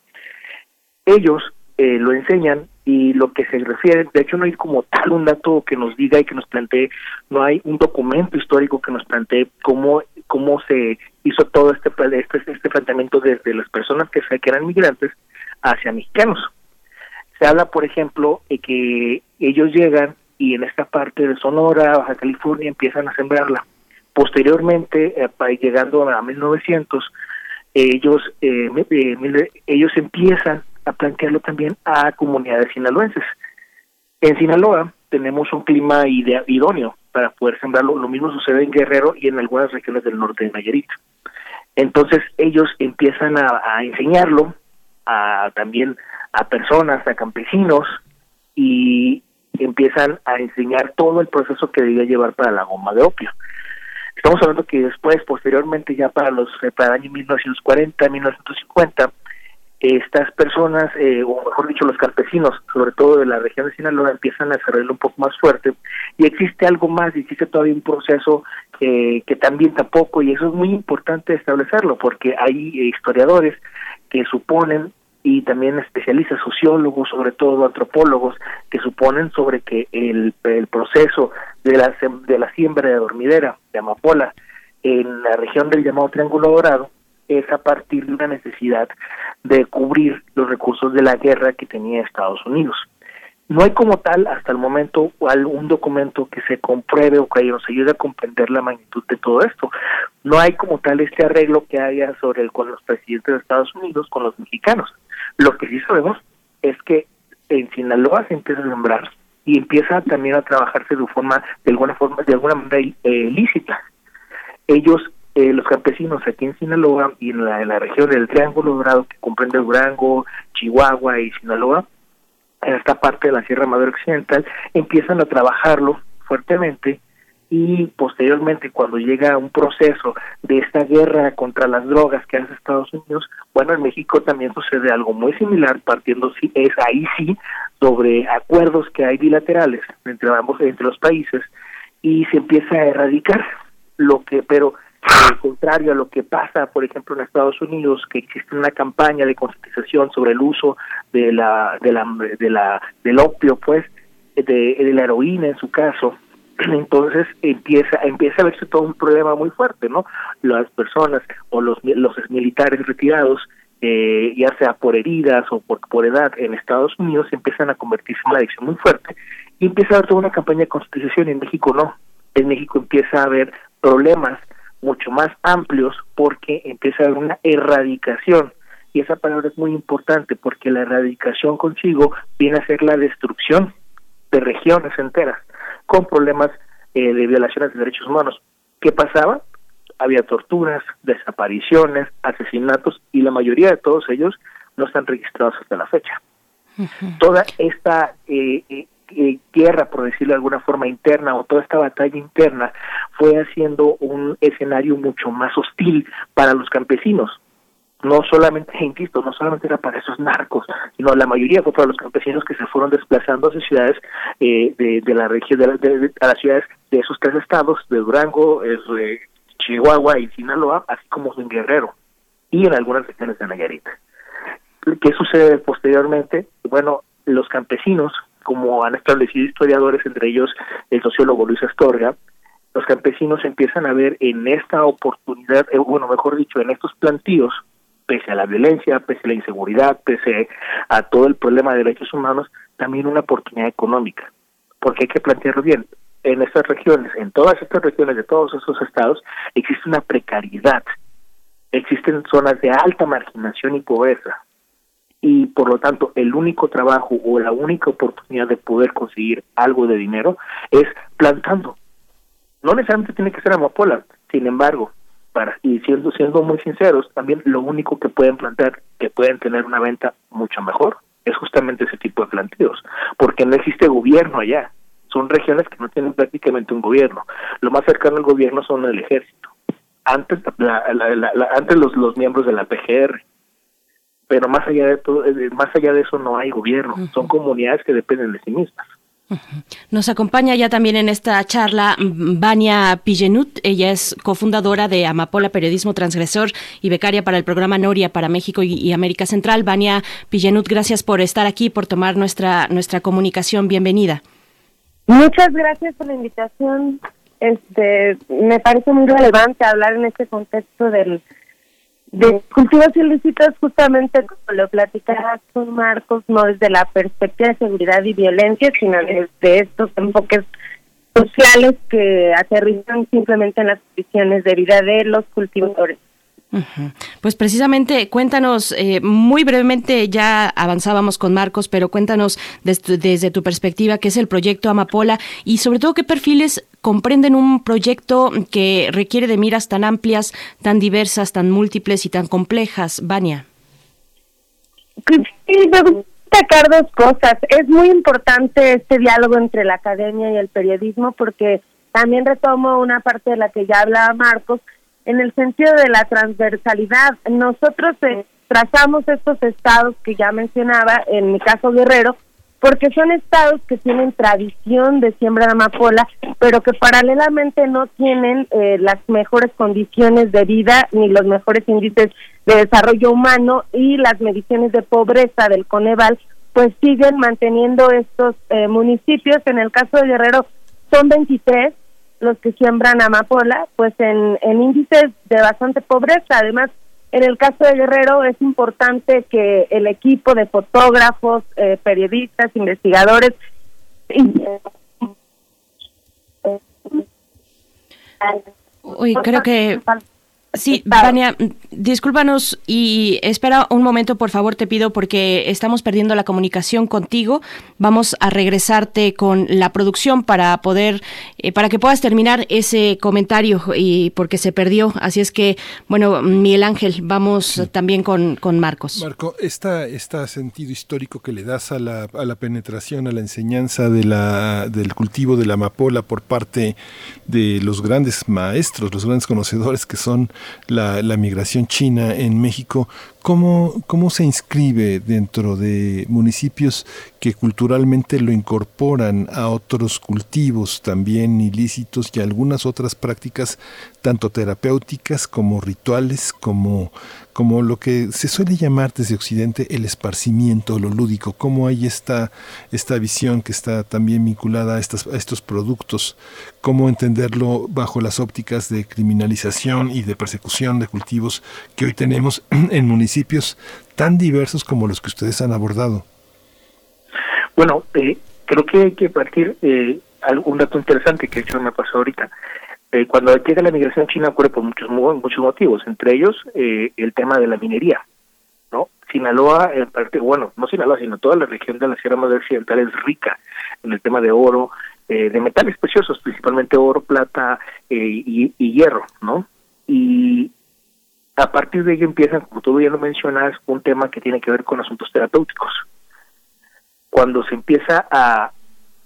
Ellos eh, lo enseñan y lo que se refiere, de hecho no hay como tal un dato que nos diga y que nos plantee, no hay un documento histórico que nos plantee cómo cómo se hizo todo este este, este planteamiento desde las personas que, que eran migrantes hacia mexicanos. Se habla, por ejemplo, de que ellos llegan y en esta parte de Sonora, Baja California, empiezan a sembrarla. Posteriormente, eh, llegando a 1900, ellos eh, eh, ellos empiezan a plantearlo también a comunidades sinaloenses. En Sinaloa tenemos un clima idóneo para poder sembrarlo. Lo mismo sucede en Guerrero y en algunas regiones del norte de Nayarit. Entonces ellos empiezan a, a enseñarlo a también a personas, a campesinos y empiezan a enseñar todo el proceso que debía llevar para la goma de opio. Estamos hablando que después, posteriormente, ya para los para el año 1940, 1950, estas personas, eh, o mejor dicho, los campesinos, sobre todo de la región de Sinaloa, empiezan a desarrollarlo un poco más fuerte. Y existe algo más, existe todavía un proceso que también tampoco, y eso es muy importante establecerlo, porque hay historiadores que suponen y también especialistas, sociólogos, sobre todo antropólogos, que suponen sobre que el, el proceso de la, de la siembra de dormidera de amapola en la región del llamado Triángulo Dorado es a partir de una necesidad de cubrir los recursos de la guerra que tenía Estados Unidos. No hay como tal hasta el momento algún documento que se compruebe o que nos ayude a comprender la magnitud de todo esto. No hay como tal este arreglo que haya sobre el con los presidentes de Estados Unidos con los mexicanos. Lo que sí sabemos es que en Sinaloa se empieza a sembrar y empieza también a trabajarse de forma de alguna forma de alguna manera eh, lícita. Ellos eh, los campesinos aquí en Sinaloa y en la, en la región del Triángulo Dorado que comprende Durango, Chihuahua y Sinaloa en esta parte de la Sierra Madre Occidental, empiezan a trabajarlo fuertemente y posteriormente cuando llega un proceso de esta guerra contra las drogas que hace Estados Unidos, bueno, en México también sucede algo muy similar, partiendo es ahí sí sobre acuerdos que hay bilaterales entre ambos entre los países y se empieza a erradicar lo que pero al contrario a lo que pasa, por ejemplo, en Estados Unidos, que existe una campaña de concientización sobre el uso de la, de la, de la, del opio, pues, de, la heroína en su caso, *clears throat* entonces empieza empieza a verse todo un problema muy fuerte, ¿no? Las personas o los los militares retirados eh, ya sea por heridas o por, edad en Estados Unidos empiezan a convertirse en una adicción muy fuerte y empieza a haber toda una campaña de concientización en México no en México empieza a haber problemas mucho más amplios porque empieza a haber una erradicación. Y esa palabra es muy importante porque la erradicación consigo viene a ser la destrucción de regiones enteras con problemas eh, de violaciones de derechos humanos. ¿Qué pasaba? Había torturas, desapariciones, asesinatos y la mayoría de todos ellos no están registrados hasta la fecha. Toda esta eh, eh, guerra, por decirlo de alguna forma, interna o toda esta batalla interna fue haciendo un escenario mucho más hostil para los campesinos. No solamente, *laughs* insisto, no solamente era para esos narcos, sino la mayoría fue para los campesinos que se fueron desplazando a ciudades eh, de, la región, de, a las ciudades de esos tres estados, de Durango, eh, Chihuahua y Sinaloa, así como en Guerrero y en algunas regiones de Nayarit. ¿Qué sucede posteriormente? Bueno, los campesinos como han establecido historiadores, entre ellos el sociólogo Luis Astorga, los campesinos empiezan a ver en esta oportunidad, eh, bueno, mejor dicho, en estos plantíos, pese a la violencia, pese a la inseguridad, pese a todo el problema de derechos humanos, también una oportunidad económica, porque hay que plantearlo bien. En estas regiones, en todas estas regiones de todos esos estados, existe una precariedad, existen zonas de alta marginación y pobreza, y por lo tanto el único trabajo o la única oportunidad de poder conseguir algo de dinero es plantando. No necesariamente tiene que ser amapola, sin embargo, para y siendo siendo muy sinceros, también lo único que pueden plantar que pueden tener una venta mucho mejor es justamente ese tipo de planteos, porque no existe gobierno allá. Son regiones que no tienen prácticamente un gobierno. Lo más cercano al gobierno son el ejército. Antes antes los los miembros de la PGR pero más allá de todo, eh, más allá de eso no hay gobierno, son comunidades que dependen de sí mismas. Nos acompaña ya también en esta charla Vania Pillenut. Ella es cofundadora de Amapola Periodismo Transgresor y becaria para el programa Noria para México y, América Central. Vania Pillenut, gracias por estar aquí, por tomar nuestra, nuestra comunicación. Bienvenida. Muchas gracias por la invitación. Este, me parece muy relevante hablar en este contexto del de cultivos ilícitos justamente como lo platicaba con Marcos, no desde la perspectiva de seguridad y violencia, sino desde estos enfoques sociales que aterrizan simplemente en las condiciones de vida de los cultivadores. Pues precisamente, cuéntanos eh, muy brevemente, ya avanzábamos con Marcos, pero cuéntanos desde, tu perspectiva qué es el proyecto Amapola y sobre todo qué perfiles comprenden un proyecto que requiere de miras tan amplias, tan diversas, tan múltiples y tan complejas. Vania. Pues sí, destacar dos cosas. Es muy importante este diálogo entre la academia y el periodismo porque también retomo una parte de la que ya hablaba Marcos, en el sentido de la transversalidad. Nosotros eh, trazamos estos estados que ya mencionaba, en mi caso Guerrero, porque son estados que tienen tradición de siembra de amapola, pero que paralelamente no tienen eh, las mejores condiciones de vida ni los mejores índices de desarrollo humano y las mediciones de pobreza del Coneval, pues siguen manteniendo estos eh, municipios. En el caso de Guerrero son 23 los que siembran amapola, pues en, en índices de bastante pobreza. Además, en el caso de Guerrero es importante que el equipo de fotógrafos, eh, periodistas, investigadores... Uy, creo que Sí, *laughs* Vania, discúlpanos y espera un momento, por favor, te pido, porque estamos perdiendo la comunicación contigo. Vamos a regresarte con la producción para poder, eh, para que puedas terminar ese comentario y porque se perdió. Así es que, bueno, Miguel Ángel, vamos también con, con Marcos. Marco, esta, este sentido histórico que le das a la, a la penetración, a la enseñanza de la, del cultivo de la amapola por parte de los grandes maestros, los grandes conocedores que son la, la migración china en México, ¿cómo, ¿cómo se inscribe dentro de municipios que culturalmente lo incorporan a otros cultivos también ilícitos y algunas otras prácticas tanto terapéuticas como rituales, como como lo que se suele llamar desde Occidente el esparcimiento, lo lúdico, cómo hay esta, esta visión que está también vinculada a, estas, a estos productos, cómo entenderlo bajo las ópticas de criminalización y de persecución de cultivos que hoy tenemos *clears throat* en municipios tan diversos como los que ustedes han abordado. Bueno, eh, creo que hay que partir eh, un dato interesante que hecho me pasó ahorita. Eh, cuando llega la migración china ocurre por muchos muchos motivos, entre ellos eh, el tema de la minería. ¿no? Sinaloa, en parte, bueno, no Sinaloa, sino toda la región de la Sierra Madre Occidental es rica en el tema de oro, eh, de metales preciosos, principalmente oro, plata y, y, hierro, ¿no? Y a partir de ello empiezan, como tú ya lo mencionas, un tema que tiene que ver con asuntos terapéuticos. Cuando se empieza a,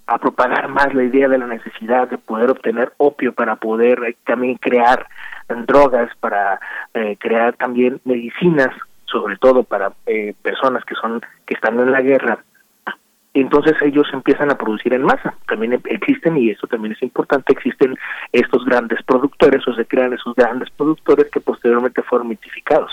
a propagar más la idea de la necesidad de poder obtener opio para poder eh, también crear drogas, para eh, crear también medicinas, sobre todo para eh, personas que son que están en la guerra. Entonces ellos empiezan a producir en masa. También existen, y eso también es importante, existen estos grandes productores o se crean esos grandes productores que posteriormente fueron mitificados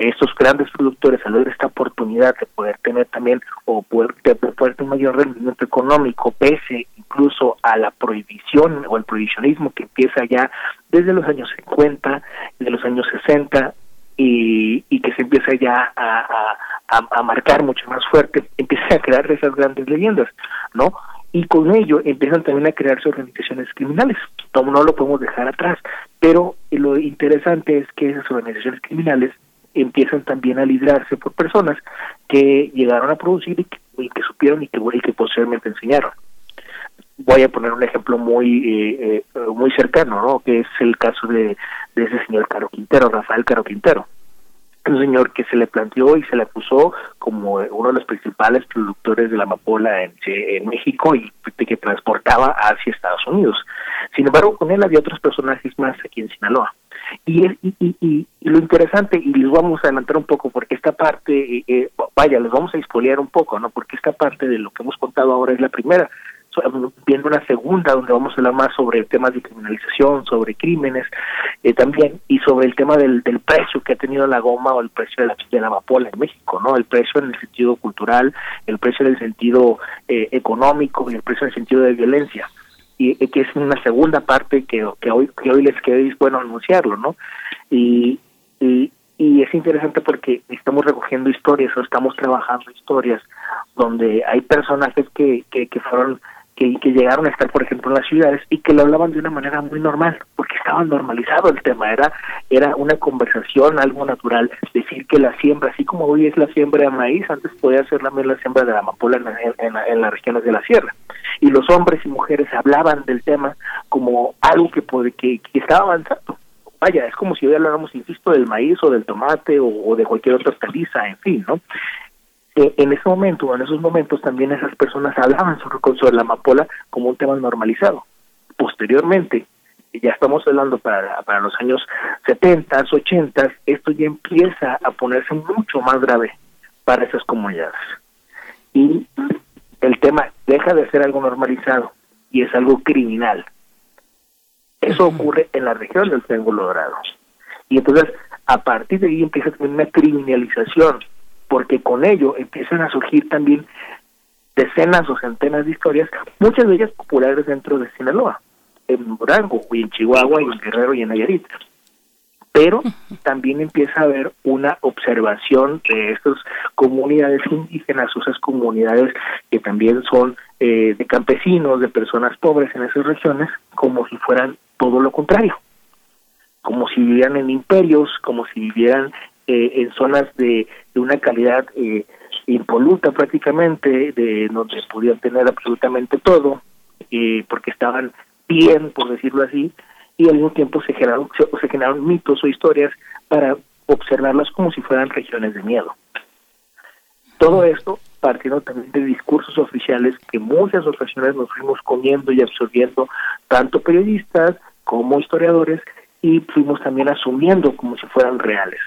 estos grandes productores al ver esta oportunidad de poder tener también o poder, de poder tener mayor rendimiento económico pese incluso a la prohibición o el prohibicionismo que empieza ya desde los años 50, de los años 60 y, y que se empieza ya a, marcar mucho más fuerte, empieza a crear esas grandes leyendas, ¿no? y con ello empiezan también a crearse organizaciones criminales. Como no lo podemos dejar atrás, pero lo interesante es que esas organizaciones criminales empiezan también a liderarse por personas que llegaron a producir y que, supieron y que, y que posteriormente enseñaron. Voy a poner un ejemplo muy eh, eh, muy cercano, ¿no? que es el caso de, de ese señor Caro Quintero, Rafael Caro Quintero un señor que se le planteó y se le acusó como uno de los principales productores de la amapola en, en México y que transportaba hacia Estados Unidos. Sin embargo, con él había otros personajes más aquí en Sinaloa. Y, lo interesante, y les vamos a adelantar un poco, porque esta parte, eh, eh, vaya, les vamos a expoliar un poco, ¿no? Porque esta parte de lo que hemos contado ahora es la primera, viendo una segunda donde vamos a hablar más sobre temas de criminalización, sobre crímenes eh, también, y sobre el tema del, del precio que ha tenido la goma o el precio de la, de la amapola en México, ¿no? El precio en el sentido cultural, el precio en el sentido económico y el precio en el sentido de violencia y que es una segunda parte que, que hoy que hoy les quedé bueno anunciarlo no y, y, y es interesante porque estamos recogiendo historias o estamos trabajando historias donde hay personajes que, que fueron que, que llegaron a estar por ejemplo en las ciudades y que lo hablaban de una manera muy normal porque estaba normalizado el tema, era, era una conversación, algo natural, decir que la siembra, así como hoy es la siembra de maíz, antes podía ser también la siembra de la amapola en, en, las regiones de la sierra. Y los hombres y mujeres hablaban del tema como algo que, que, que estaba avanzando. Vaya, es como si hoy habláramos, insisto, del maíz o del tomate o, de cualquier otra hortaliza, en fin, ¿no? Eh, en ese momento, o en esos momentos, también esas personas hablaban sobre, sobre la amapola como un tema normalizado. Posteriormente, ya estamos hablando para, para los años 70, 80, esto ya empieza a ponerse mucho más grave para esas comunidades. Y el tema deja de ser algo normalizado y es algo criminal. Eso ocurre en la región del Triángulo Dorado. Y entonces, a partir de ahí empieza también una criminalización, porque con ello empiezan a surgir también decenas o centenas de historias, muchas de ellas populares dentro de Sinaloa en Morango, y en Chihuahua, y en Guerrero y en Nayarit. Pero también empieza a haber una observación de estas comunidades indígenas, esas comunidades que también son eh, de campesinos, de personas pobres en esas regiones, como si fueran todo lo contrario, como si vivieran en imperios, como si vivieran eh, en zonas de, una calidad eh, impoluta prácticamente, de donde podían tener absolutamente todo, eh, porque estaban bien, por decirlo así, y al mismo tiempo se generaron, se, generaron mitos o historias para observarlas como si fueran regiones de miedo. Todo esto partiendo también de discursos oficiales que muchas ocasiones nos fuimos comiendo y absorbiendo, tanto periodistas como historiadores, y fuimos también asumiendo como si fueran reales.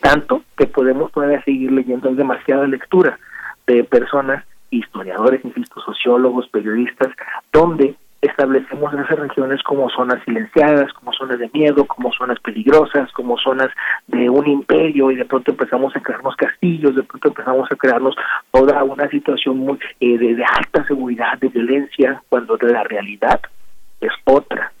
Tanto que podemos todavía seguir leyendo demasiada lectura de personas, historiadores, insisto, sociólogos, periodistas, donde establecemos esas regiones como zonas silenciadas, como zonas de miedo, como zonas peligrosas, como zonas de un imperio y de pronto empezamos a crearnos castillos, de pronto empezamos a crearnos toda una situación muy, eh, de, alta seguridad, de violencia, cuando la realidad es otra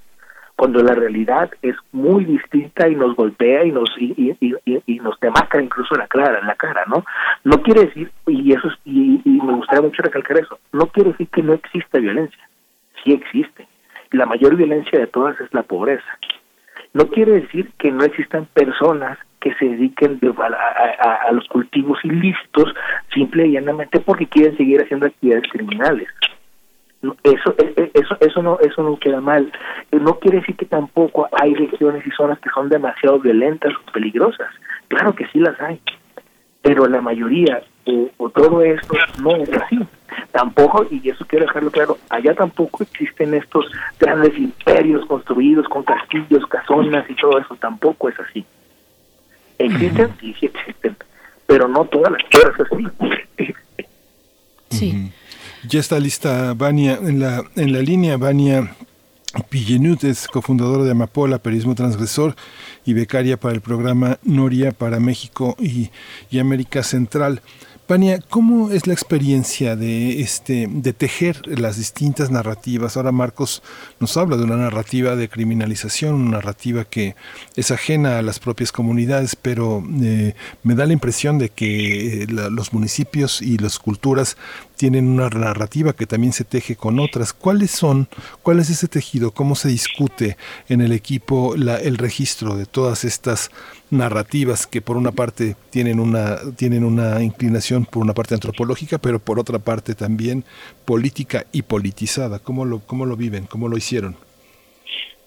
cuando la realidad es muy distinta y nos golpea y nos y, y, y, nos demasca incluso la cara la cara no no quiere decir y eso y, y me gustaría mucho recalcar eso no quiere decir que no exista violencia sí existe. La mayor violencia de todas es la pobreza. No quiere decir que no existan personas que se dediquen a, los cultivos ilícitos simple y llanamente porque quieren seguir haciendo actividades criminales. Eso, e, e, eso, eso no, eso no queda mal. No quiere decir que tampoco hay regiones y zonas que son demasiado violentas o peligrosas. Claro que sí las hay, pero la mayoría o todo esto no es así tampoco, y eso quiero dejarlo claro, allá tampoco existen estos grandes imperios construidos con castillos, casonas y todo eso, tampoco es así. Existen, sí, sí existen, pero no todas las cosas así. Sí. Ya está lista Vania en la, en la línea, Vania Pillenut es cofundadora de Amapola, Periodismo Transgresor y becaria para el programa Noria para México y, y América Central. Pania, ¿cómo es la experiencia de este de tejer las distintas narrativas? Ahora Marcos nos habla de una narrativa de criminalización, una narrativa que es ajena a las propias comunidades, pero eh, me da la impresión de que eh, los municipios y las culturas tienen una narrativa que también se teje con otras. ¿Cuáles son? ¿Cuál es ese tejido? ¿Cómo se discute en el equipo la, el registro de todas estas narrativas que por una parte tienen una tienen una inclinación por una parte antropológica, pero por otra parte también política y politizada. ¿Cómo lo cómo lo viven? ¿Cómo lo hicieron?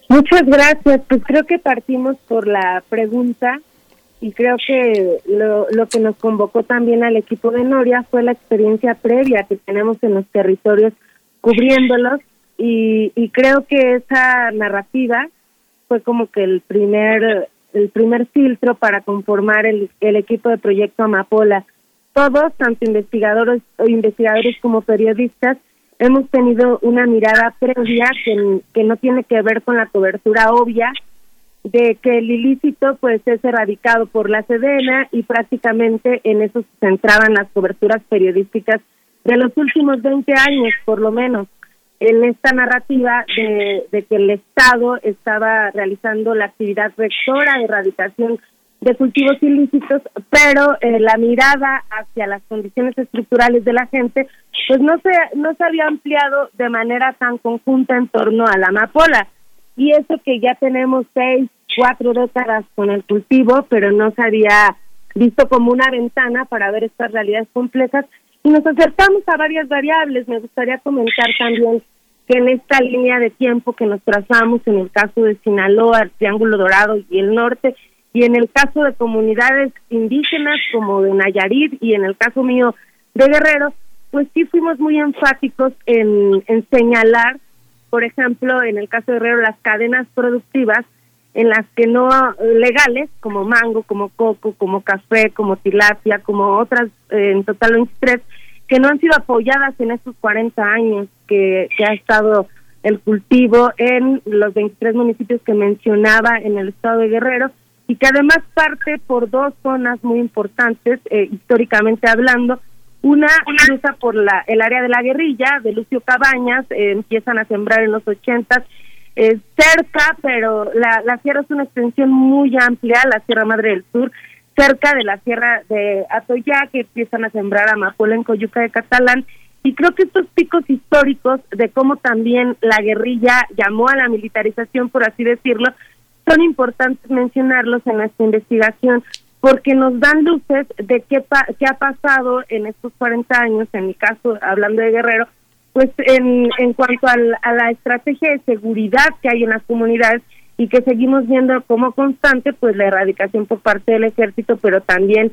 Muchas gracias. Pues creo que partimos por la pregunta y creo que lo, lo que nos convocó también al equipo de Noria fue la experiencia previa que tenemos en los territorios cubriéndolos y, y creo que esa narrativa fue como que el primer el primer filtro para conformar el, el equipo de proyecto Amapola. Todos, tanto investigadores o investigadores como periodistas, hemos tenido una mirada previa que, que no tiene que ver con la cobertura obvia de que el ilícito pues es erradicado por la Sedena y prácticamente en eso se centraban las coberturas periodísticas de los últimos 20 años por lo menos en esta narrativa de, que el Estado estaba realizando la actividad rectora de erradicación de cultivos ilícitos, pero eh, la mirada hacia las condiciones estructurales de la gente, pues no se, no se había ampliado de manera tan conjunta en torno a la amapola. Y eso que ya tenemos seis, cuatro décadas con el cultivo, pero no se había visto como una ventana para ver estas realidades complejas y nos acercamos a varias variables. Me gustaría comentar también que en esta línea de tiempo que nos trazamos en el caso de Sinaloa, Triángulo Dorado y el norte, y en el caso de comunidades indígenas como de Nayarit y en el caso mío de Guerrero, pues sí fuimos muy enfáticos en, en señalar, por ejemplo, en el caso de Guerrero, las cadenas productivas en las que no legales, como mango, como coco, como café, como tilapia, como otras, eh, en total 23, que no han sido apoyadas en estos 40 años que, que ha estado el cultivo en los 23 municipios que mencionaba en el estado de Guerrero y que además parte por dos zonas muy importantes, eh, históricamente hablando. Una cruza por la, el área de la guerrilla, de Lucio Cabañas, eh, empiezan a sembrar en los 80 eh, cerca, pero la, la sierra es una extensión muy amplia, la Sierra Madre del Sur, cerca de la Sierra de Atoyá, que empiezan a sembrar amapola en Coyuca de Catalán. Y creo que estos picos históricos de cómo también la guerrilla llamó a la militarización, por así decirlo, son importantes mencionarlos en nuestra investigación porque nos dan luces de qué, qué ha pasado en estos 40 años, en mi caso, hablando de Guerrero, pues en, en cuanto a la estrategia de seguridad que hay en las comunidades y que seguimos viendo como constante, pues la erradicación por parte del ejército, pero también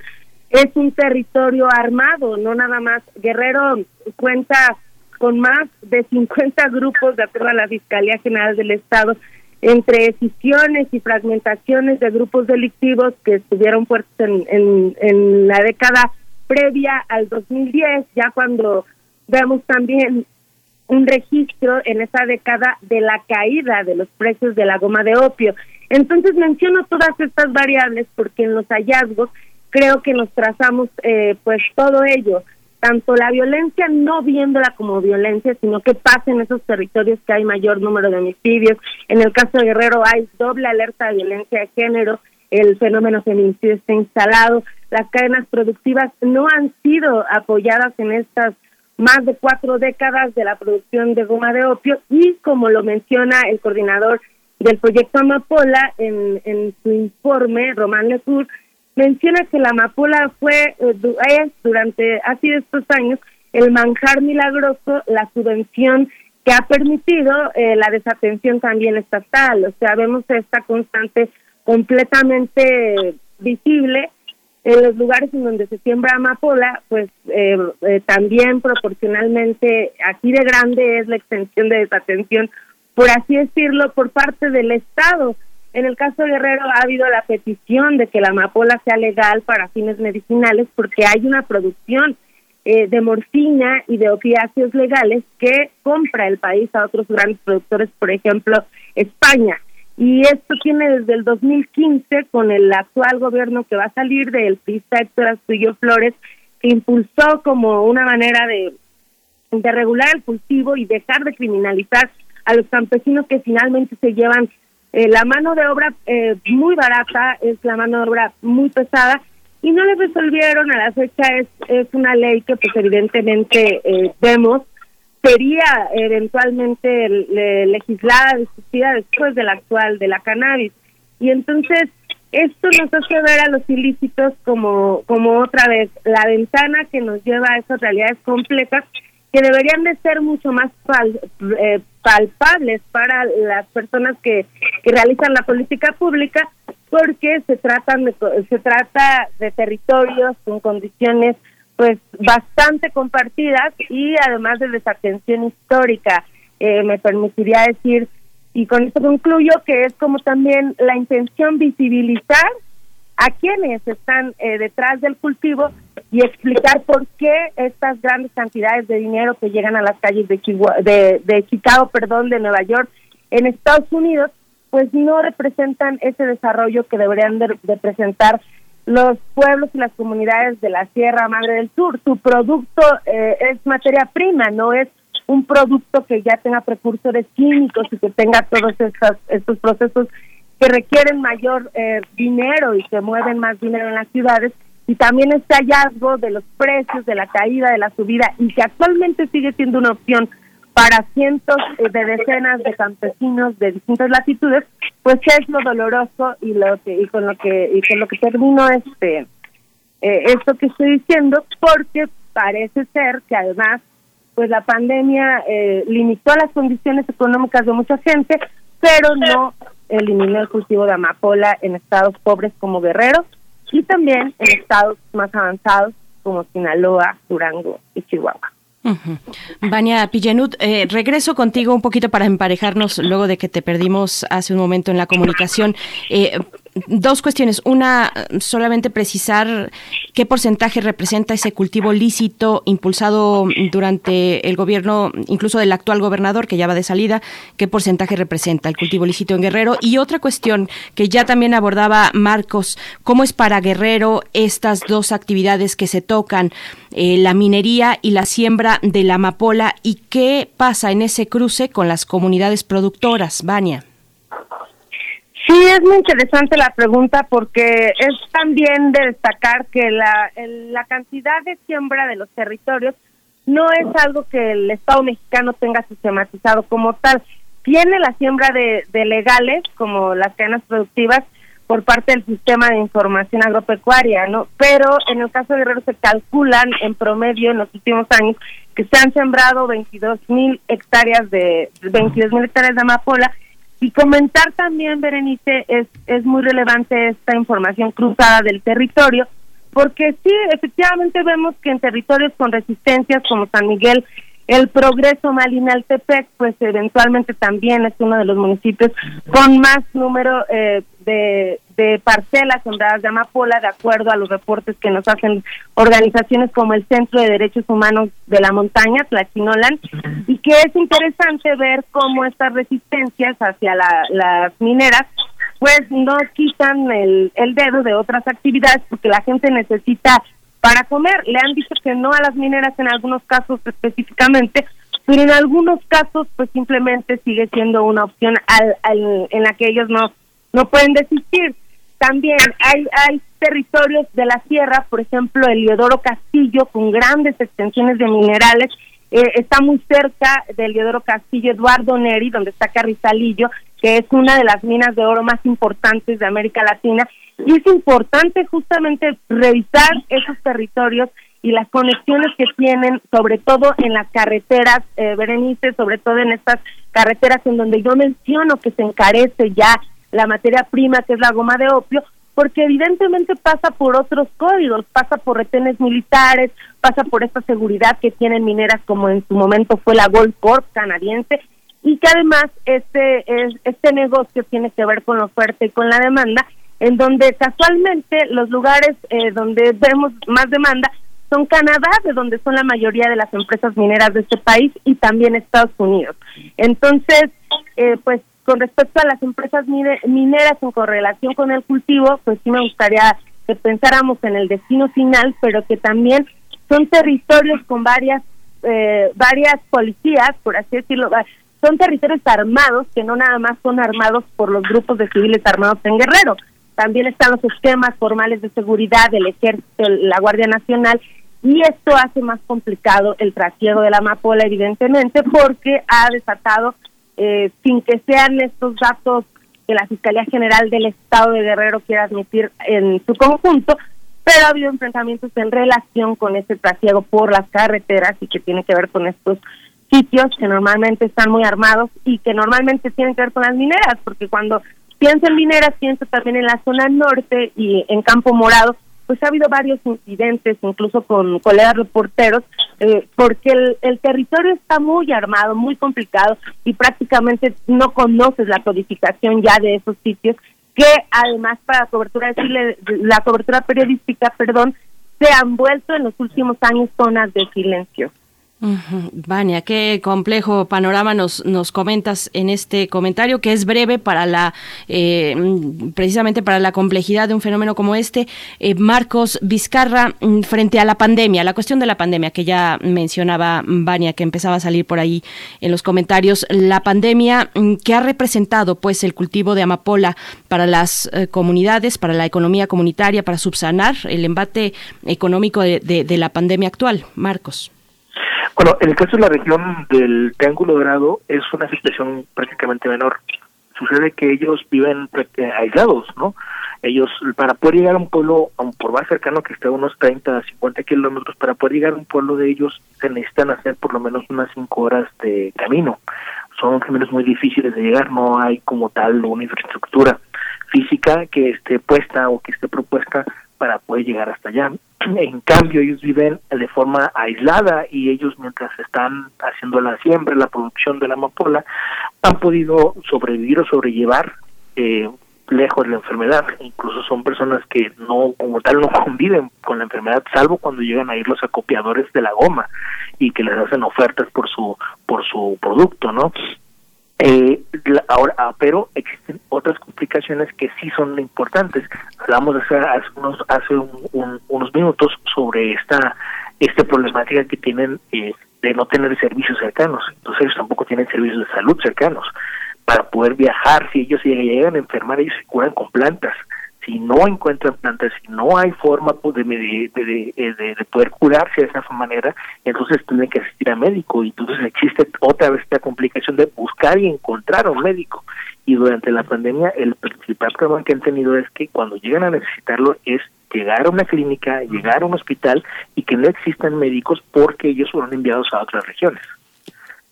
es un territorio armado, no nada más. Guerrero cuenta con más de 50 grupos, de acuerdo a la Fiscalía General del Estado, entre decisiones y fragmentaciones de grupos delictivos que estuvieron fuertes en, en, en la década previa al 2010, ya cuando Vemos también un registro en esa década de la caída de los precios de la goma de opio. Entonces menciono todas estas variables porque en los hallazgos creo que nos trazamos eh, pues todo ello, tanto la violencia no viéndola como violencia, sino que pasa en esos territorios que hay mayor número de homicidios. En el caso de Guerrero hay doble alerta de violencia de género, el fenómeno feminicidio está instalado, las cadenas productivas no han sido apoyadas en estas más de cuatro décadas de la producción de goma de opio y como lo menciona el coordinador del proyecto Amapola en, su informe, Román Lecour, menciona que la amapola fue eh, durante ha sido estos años el manjar milagroso, la subvención que ha permitido eh, la desatención también estatal. O sea, vemos esta constante completamente visible en los lugares en donde se siembra amapola, pues eh, eh, también proporcionalmente aquí de grande es la extensión de desatención, por así decirlo, por parte del Estado. En el caso de Guerrero ha habido la petición de que la amapola sea legal para fines medicinales porque hay una producción eh, de morfina y de opiáceos legales que compra el país a otros grandes productores, por ejemplo, España. Y esto tiene desde el 2015 con el actual gobierno que va a salir del pista Héctor Astudillo Flores, que impulsó como una manera de, de regular el cultivo y dejar de criminalizar a los campesinos que finalmente se llevan eh, la mano de obra eh, muy barata, es la mano de obra muy pesada, y no le resolvieron a la fecha, es, es una ley que pues evidentemente eh, vemos sería eventualmente legislada, discutida después de la actual, de la cannabis. Y entonces esto nos hace ver a los ilícitos como, como otra vez la ventana que nos lleva a esas realidades complejas que deberían de ser mucho más eh, palpables para las personas que, que realizan la política pública porque se tratan se trata de territorios con condiciones pues bastante compartidas y además de desatención histórica. Eh, me permitiría decir, y con esto concluyo, que es como también la intención visibilizar a quienes están eh, detrás del cultivo y explicar por qué estas grandes cantidades de dinero que llegan a las calles de, de, Chicago, perdón, de Nueva York, en Estados Unidos, pues no representan ese desarrollo que deberían de, de presentar los pueblos y las comunidades de la Sierra Madre del Sur. Su producto eh, es materia prima, no es un producto que ya tenga precursores químicos y que tenga todos estos, estos procesos que requieren mayor eh, dinero y que mueven más dinero en las ciudades. Y también este hallazgo de los precios, de la caída, de la subida, y que actualmente sigue siendo una opción para cientos eh, de decenas de campesinos de distintas latitudes, pues es lo doloroso y lo que y con lo que y con lo que termino este eh, esto que estoy diciendo, porque parece ser que además pues la pandemia eh, limitó las condiciones económicas de mucha gente, pero no eliminó el cultivo de amapola en estados pobres como Guerrero y también en estados más avanzados como Sinaloa, Durango y Chihuahua. Vania Pillenut, eh, regreso contigo un poquito para emparejarnos luego de que te perdimos hace un momento en la comunicación. Eh, dos cuestiones. Una, solamente precisar qué porcentaje representa ese cultivo lícito impulsado durante el gobierno, incluso del actual gobernador que ya va de salida, qué porcentaje representa el cultivo lícito en Guerrero. Y otra cuestión que ya también abordaba Marcos, ¿cómo es para Guerrero estas dos actividades que se tocan, eh, la minería y la siembra de la amapola, y qué pasa en ese cruce con las comunidades productoras, Vania? Sí, es muy interesante la pregunta porque es también de destacar que la, la cantidad de siembra de los territorios no es algo que el Estado mexicano tenga sistematizado como tal. Tiene la siembra de, de legales, como las cadenas productivas, por parte del sistema de información agropecuaria, ¿no? Pero en el caso de Guerrero se calculan en promedio en los últimos años que se han sembrado 22 mil hectáreas de 22 mil hectáreas de amapola y comentar también, Berenice, es, es muy relevante esta información cruzada del territorio, porque sí, efectivamente vemos que en territorios con resistencias como San Miguel, el progreso Malinaltepec, pues eventualmente también es uno de los municipios con más número eh, de, parcelas sembradas de amapola, de acuerdo a los reportes que nos hacen organizaciones como el Centro de Derechos Humanos de la Montaña, Tlachinolan, y que es interesante ver cómo estas resistencias hacia las mineras pues no quitan el, el dedo de otras actividades porque la gente necesita para comer. Le han dicho que no a las mineras en algunos casos específicamente, pero en algunos casos pues simplemente sigue siendo una opción al, en la que ellos no no pueden desistir. También hay hay territorios de la sierra, por ejemplo, el Leodoro Castillo con grandes extensiones de minerales eh, está muy cerca del Leodoro Castillo Eduardo Neri, donde está Carrizalillo, que es una de las minas de oro más importantes de América Latina y es importante justamente revisar esos territorios y las conexiones que tienen, sobre todo en las carreteras, eh, Berenice, sobre todo en estas carreteras en donde yo menciono que se encarece ya la materia prima, que es la goma de opio, porque evidentemente pasa por otros códigos, pasa por retenes militares, pasa por esta seguridad que tienen mineras como en su momento fue la Gold Corp canadiense, y que además este, este negocio tiene que ver con la oferta y con la demanda, en donde casualmente los lugares eh, donde vemos más demanda son Canadá, de donde son la mayoría de las empresas mineras de este país, y también Estados Unidos. Entonces, eh, pues con respecto a las empresas mineras en correlación con el cultivo, pues sí me gustaría que pensáramos en el destino final, pero que también son territorios con varias eh, varias policías, por así decirlo, son territorios armados que no nada más son armados por los grupos de civiles armados en Guerrero, también están los esquemas formales de seguridad del ejército, la Guardia Nacional, y esto hace más complicado el trasiego de la amapola, evidentemente, porque ha desatado, eh, sin que sean estos datos que la Fiscalía General del Estado de Guerrero quiera admitir en su conjunto, pero ha habido enfrentamientos en relación con ese trasiego por las carreteras y que tiene que ver con estos sitios que normalmente están muy armados y que normalmente tienen que ver con las mineras, porque cuando Pienso en mineras, pienso también en la zona norte y en Campo Morado, pues ha habido varios incidentes, incluso con colegas reporteros, eh, porque el, territorio está muy armado, muy complicado y prácticamente no conoces la codificación ya de esos sitios, que además para cobertura, decirle, la cobertura periodística, perdón, se han vuelto en los últimos años zonas de silencio. Vania, qué complejo panorama nos, nos comentas en este comentario, que es breve para la, eh, precisamente para la complejidad de un fenómeno como este. Eh, Marcos Vizcarra, mm, frente a la pandemia, la cuestión de la pandemia que ya mencionaba Vania, que empezaba a salir por ahí en los comentarios, la pandemia mm, que ha representado pues el cultivo de amapola para las eh, comunidades, para la economía comunitaria, para subsanar el embate económico de la pandemia actual. Marcos. Bueno, en el caso de la región del Triángulo Dorado es una situación prácticamente menor. Sucede que ellos viven aislados, ¿no? Ellos, para poder llegar a un pueblo, por más cercano que esté a unos 30, 50 kilómetros, para poder llegar a un pueblo de ellos se necesitan hacer por lo menos unas 5 horas de camino. Son caminos muy difíciles de llegar, no hay como tal una infraestructura física que esté puesta o que esté propuesta para poder llegar hasta allá. *clears throat* En cambio, ellos viven de forma aislada y ellos mientras están haciendo la siembra, la producción de la amapola, han podido sobrevivir o sobrellevar eh, lejos de la enfermedad. Incluso son personas que no, como tal, no *laughs* conviven con la enfermedad, salvo cuando llegan a ir los acopiadores de la goma y que les hacen ofertas por su por su producto, ¿no? Eh, ahora, ah, pero existen otras complicaciones que sí son importantes. Hablamos hace, hace unos hace unos minutos sobre esta esta problemática que tienen eh, de no tener servicios cercanos. Entonces ellos tampoco tienen servicios de salud cercanos para poder viajar. Si ellos llegan a enfermar, ellos se curan con plantas si no encuentran plantas, si no hay forma pues, de, de, de, poder curarse de esa manera, entonces tienen que asistir a médico y entonces existe otra vez esta complicación de buscar y encontrar a un médico. Y durante la pandemia el principal problema que han tenido es que cuando llegan a necesitarlo es llegar a una clínica, llegar a un hospital y que no existan médicos porque ellos fueron enviados a otras regiones,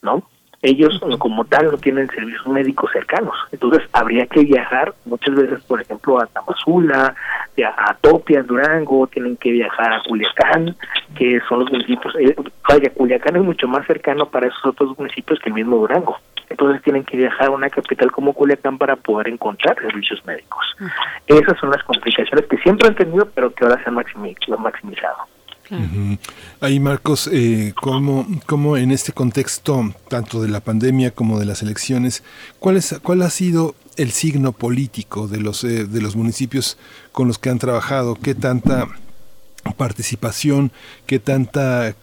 ¿no? Ellos como tal no tienen servicios médicos cercanos. Entonces habría que viajar muchas veces, por ejemplo, a Tamazula, a Topia, Durango, tienen que viajar a Culiacán, que son los municipios, eh, vaya, Culiacán es mucho más cercano para esos otros municipios que el mismo Durango. Entonces tienen que viajar a una capital como Culiacán para poder encontrar servicios médicos. Esas son las complicaciones que siempre han tenido, pero que ahora se han maximizado. Ahí, Marcos, eh, ¿cómo, en este contexto, tanto de la pandemia como de las elecciones, cuál, es, cuál ha sido el signo político de los, eh, de los municipios con los que han trabajado? ¿Qué tanta participación, qué tanta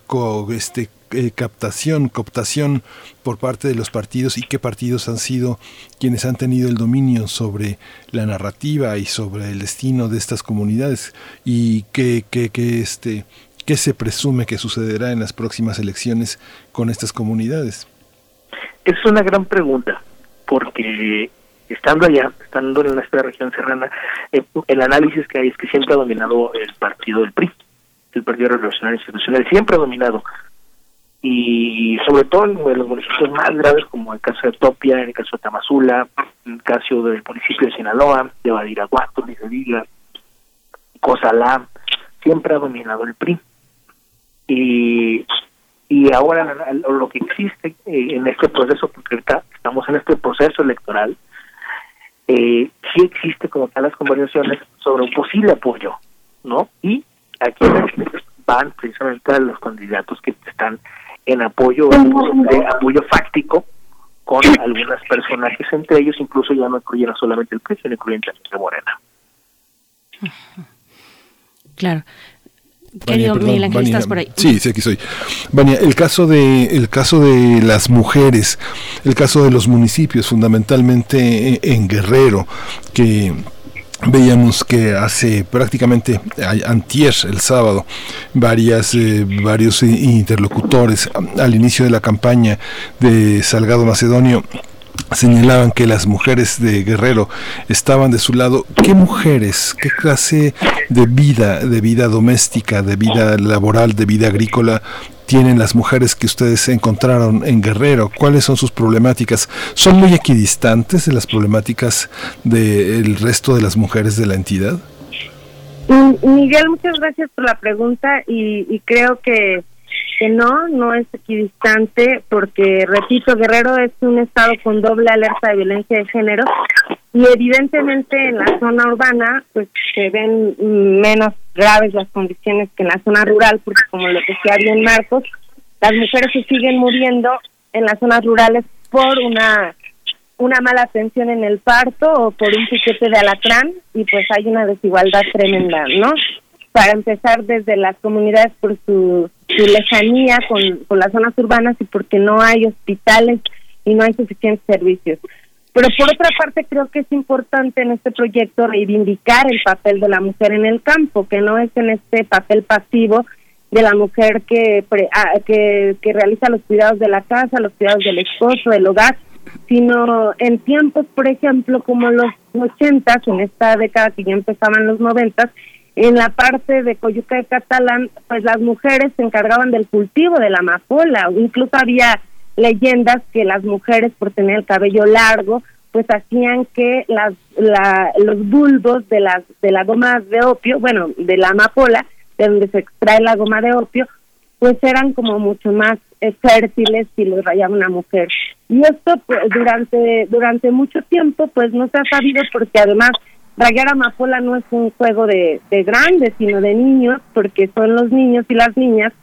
este, eh, captación, cooptación por parte de los partidos y qué partidos han sido quienes han tenido el dominio sobre la narrativa y sobre el destino de estas comunidades y qué, qué, qué este, ¿Qué se presume que sucederá en las próximas elecciones con estas comunidades? Es una gran pregunta, porque estando allá, estando en esta región serrana, eh, el análisis que hay es que siempre ha dominado el partido del PRI, el Partido Revolucionario Institucional, siempre ha dominado. Y sobre todo en los municipios más graves, como el caso de Topia, en el caso de Tamazula, en el caso del municipio de Sinaloa, de Badiraguato, de Sevilla, siempre ha dominado el PRI y, y ahora lo que existe eh, en este proceso, porque estamos en este proceso electoral, eh, sí existe como tal las conversaciones sobre un posible apoyo, ¿no? Y aquí van precisamente los candidatos que están en apoyo, de apoyo fáctico con algunos personajes, entre ellos incluso ya no incluyen solamente el precio, sino incluyen también Morena. Claro. Querido Miguel Ángel, estás por ahí. Sí, sí, aquí soy. Vania, el caso de el caso de las mujeres, el caso de los municipios, fundamentalmente en Guerrero, que veíamos que hace prácticamente antier el sábado varias eh, varios interlocutores al inicio de la campaña de Salgado Macedonio señalaban que las mujeres de Guerrero estaban de su lado. ¿Qué mujeres, qué clase de vida, de vida doméstica, de vida laboral, de vida agrícola tienen las mujeres que ustedes encontraron en Guerrero? ¿Cuáles son sus problemáticas? ¿Son muy equidistantes de las problemáticas del resto de las mujeres de la entidad? Mm, Miguel, muchas gracias por la pregunta y creo que que no, no es equidistante porque, repito, Guerrero es un estado con doble alerta de violencia de género y evidentemente en la zona urbana pues se ven menos graves las condiciones que en la zona rural porque como lo decía bien Marcos, las mujeres se siguen muriendo en las zonas rurales por una una mala atención en el parto o por un piquete de alacrán y pues hay una desigualdad tremenda, ¿no? Para empezar desde las comunidades por su, lejanía con, las zonas urbanas y porque no hay hospitales y no hay suficientes servicios. Pero por otra parte creo que es importante en este proyecto reivindicar el papel de la mujer en el campo, que no es en este papel pasivo de la mujer que, ah, que, que realiza los cuidados de la casa, los cuidados del esposo, del hogar, sino en tiempos, por ejemplo, como los ochentas, en esta década que ya empezaban los noventas, en la parte de Coyuca de Catalán, pues las mujeres se encargaban del cultivo de la amapola, incluso había leyendas que las mujeres por tener el cabello largo, pues hacían que las los bulbos de las de la goma de opio, bueno, de la amapola, de donde se extrae la goma de opio, pues eran como mucho más fértiles si los rayaba una mujer. Y esto pues, durante durante mucho tiempo pues no se ha sabido porque además Rayar amapola no es un juego de, de grandes, sino de niños, porque son los niños y las niñas,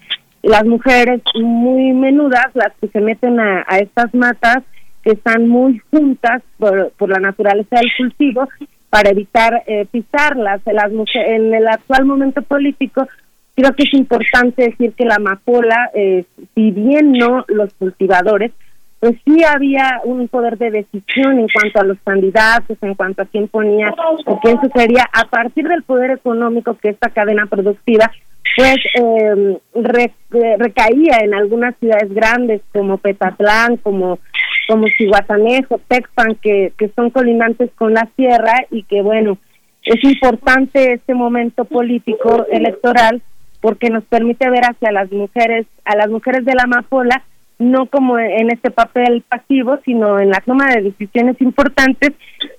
las mujeres muy menudas, las que se meten a, estas matas que están muy juntas por, por la naturaleza del cultivo para evitar eh, pisarlas. Las mujeres, en el actual momento político, creo que es importante decir que la amapola, eh, si bien no los cultivadores, pues sí había un poder de decisión en cuanto a los candidatos, en cuanto a quién ponía o quién sugería, a partir del poder económico que esta cadena productiva pues em, eh, recaía en algunas ciudades grandes como Petatlán, como como Cihuatanejo, Texpan, que, que son colindantes con la sierra y que bueno, es importante este momento político electoral porque nos permite ver hacia las mujeres, a las mujeres de la amapola no como en este papel pasivo, sino en la toma de decisiones importantes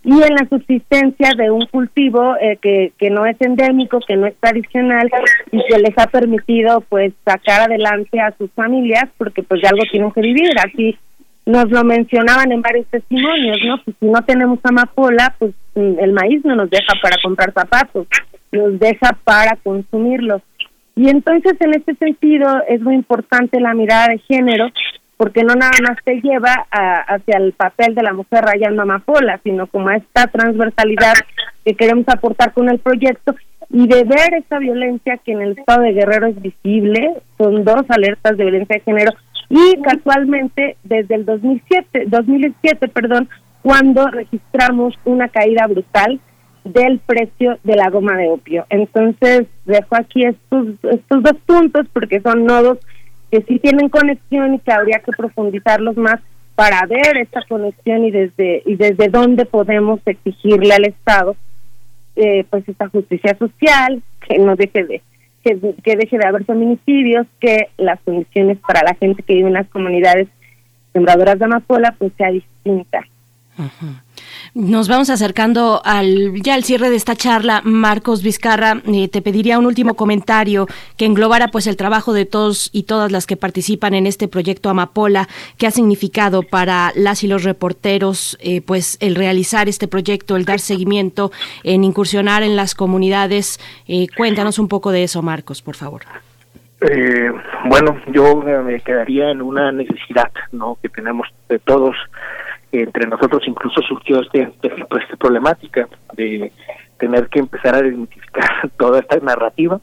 y en la subsistencia de un cultivo eh, que, que no es endémico, que no es tradicional y que les ha permitido pues sacar adelante a sus familias porque pues de algo tienen que vivir. Así nos lo mencionaban en varios testimonios, ¿no? Pues si no tenemos amapola, pues el maíz no nos deja para comprar zapatos, nos deja para consumirlos. Y entonces en este sentido es muy importante la mirada de género porque no nada más te lleva hacia el papel de la mujer rayando amapola, sino como a esta transversalidad que queremos aportar con el proyecto y de ver esta violencia que en el estado de Guerrero es visible, son dos alertas de violencia de género y casualmente desde el 2007, 2007, perdón, cuando registramos una caída brutal del precio de la goma de opio. Entonces, dejo aquí estos, estos dos puntos porque son nodos que sí tienen conexión y que habría que profundizarlos más para ver esta conexión y desde y desde dónde podemos exigirle al Estado eh, pues esta justicia social que no deje de que, que deje de haber feminicidios que las condiciones para la gente que vive en las comunidades sembradoras de amapola pues sea distinta nos vamos acercando al ya al cierre de esta charla, Marcos Vizcarra. Eh, te pediría un último comentario que englobara pues el trabajo de todos y todas las que participan en este proyecto Amapola. ¿Qué ha significado para las y los reporteros eh, pues el realizar este proyecto, el dar seguimiento, en incursionar en las comunidades? Eh, cuéntanos un poco de eso, Marcos, por favor. bueno, yo me quedaría en una necesidad, ¿no? Que tenemos de todos entre nosotros incluso surgió este, este, pues, esta problemática de tener que empezar a identificar *laughs* toda esta narrativa.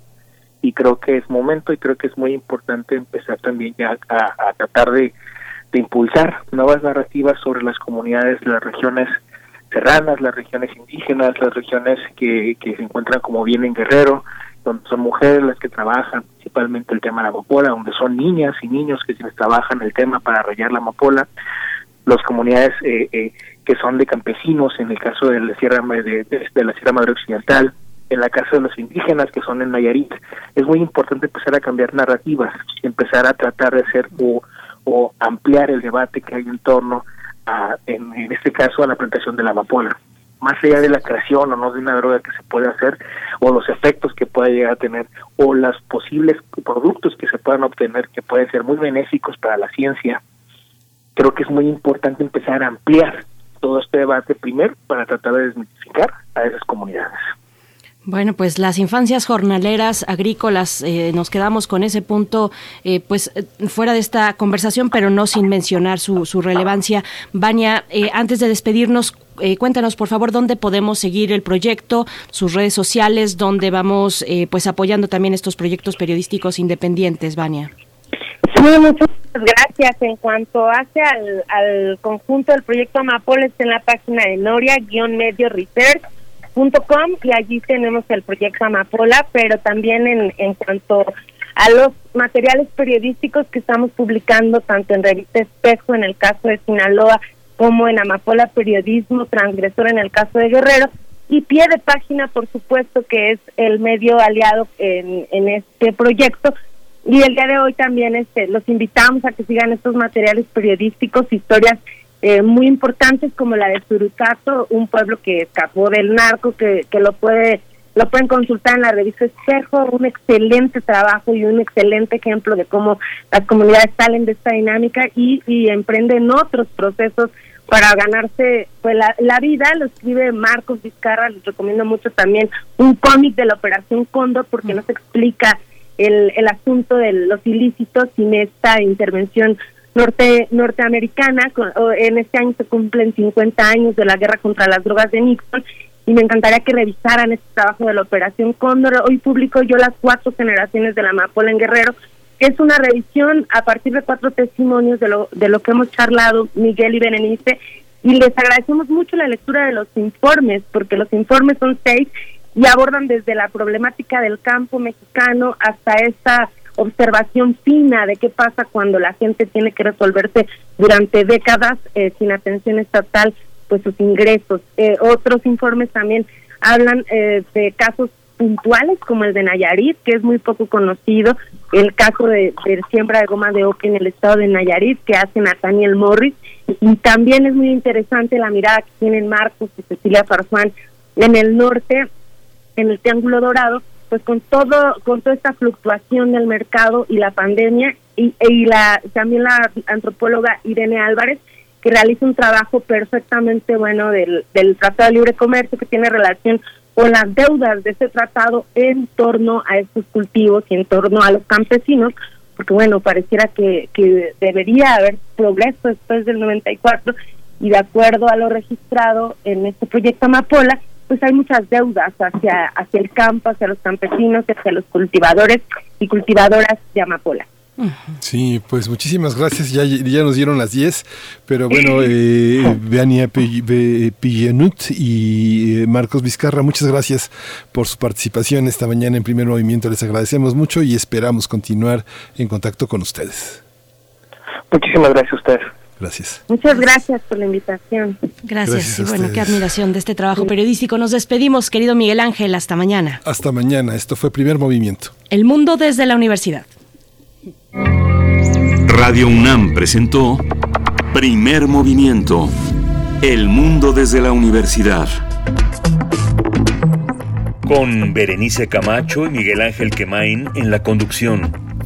Y creo que es momento y creo que es muy importante empezar también ya a, tratar de, impulsar nuevas narrativas sobre las comunidades de las regiones serranas, las regiones indígenas, las regiones que, que se encuentran como bien en Guerrero, donde son mujeres las que trabajan principalmente el tema de la amapola, donde son niñas y niños que se trabajan el tema para rayar la amapola, las comunidades eh, eh, que son de campesinos, en el caso de la Sierra de, la Sierra Madre Occidental, en la casa de los indígenas que son en Nayarit. Es muy importante empezar a cambiar narrativas, empezar a tratar de hacer o, o ampliar el debate que hay en torno a, en, en este caso, a la plantación de la amapola. Más allá de la creación o no de una droga que se puede hacer, o los efectos que pueda llegar a tener, o los posibles productos que se puedan obtener que pueden ser muy benéficos para la ciencia, creo que es muy importante empezar a ampliar todo este debate primero para tratar de desmitificar a esas comunidades. Bueno, pues las infancias jornaleras agrícolas, eh, nos quedamos con ese punto, eh, pues eh, fuera de esta conversación, pero no sin mencionar su, relevancia. Vania, antes de despedirnos, cuéntanos por favor dónde podemos seguir el proyecto, sus redes sociales, dónde vamos pues apoyando también estos proyectos periodísticos independientes, Vania. Sí, muchas gracias. En cuanto hace al, al conjunto del proyecto Amapol, está en la página de Noria-Medio y allí tenemos el proyecto Amapola, pero también en, en cuanto a los materiales periodísticos que estamos publicando tanto en Revista Espejo en el caso de Sinaloa como en Amapola Periodismo Transgresor en el caso de Guerrero y Pie de Página, por supuesto, que es el medio aliado en, en este proyecto. Y el día de hoy también este, los invitamos a que sigan estos materiales periodísticos, historias eh, muy importantes como la de Surucato, un pueblo que escapó del narco, que, que lo puede lo pueden consultar en la revista Espejo, un excelente trabajo y un excelente ejemplo de cómo las comunidades salen de esta dinámica y, y emprenden otros procesos para ganarse pues la, la, vida, lo escribe Marcos Vizcarra, les recomiendo mucho también un cómic de la Operación Cóndor porque nos explica el, el asunto de los ilícitos sin esta intervención norte norteamericana. En este año se cumplen 50 años de la guerra contra las drogas de Nixon y me encantaría que revisaran este trabajo de la Operación Cóndor. Hoy publico yo las cuatro generaciones de la Amapola en Guerrero, que es una revisión a partir de cuatro testimonios de lo, de lo que hemos charlado Miguel y Berenice, y les agradecemos mucho la lectura de los informes, porque los informes son seis y abordan desde la problemática del campo mexicano hasta esta observación fina de qué pasa cuando la gente tiene que resolverse durante décadas eh, sin atención estatal pues sus ingresos. Eh, otros informes también hablan eh, de casos puntuales como el de Nayarit, que es muy poco conocido, el caso de, siembra de goma de opio en el estado de Nayarit que hace Nathaniel Morris, y también es muy interesante la mirada que tienen Marcos y Cecilia Farfán en el norte, en el Triángulo Dorado, pues con todo con toda esta fluctuación del mercado y la pandemia y, y la también la antropóloga Irene Álvarez que realiza un trabajo perfectamente bueno del, del Tratado de Libre Comercio que tiene relación con las deudas de ese tratado en torno a estos cultivos y en torno a los campesinos, porque bueno, pareciera que, que debería haber progreso después del 94 y de acuerdo a lo registrado en este proyecto Amapola, pues hay muchas deudas hacia, hacia el campo, hacia los campesinos, hacia los cultivadores y cultivadoras de amapola. Sí, pues muchísimas gracias. Ya, ya nos dieron las 10, pero bueno, eh, Beania Pillenut y eh, Marcos Vizcarra, muchas gracias por su participación esta mañana en Primer Movimiento. Les agradecemos mucho y esperamos continuar en contacto con ustedes. Muchísimas gracias a ustedes. Gracias. Muchas gracias por la invitación. Gracias, y bueno, qué admiración de este trabajo periodístico. Nos despedimos, querido Miguel Ángel, hasta mañana. Hasta mañana, esto fue Primer Movimiento. El mundo desde la universidad. Radio UNAM presentó Primer Movimiento. El mundo desde la universidad. Con Berenice Camacho y Miguel Ángel Quemain en la conducción.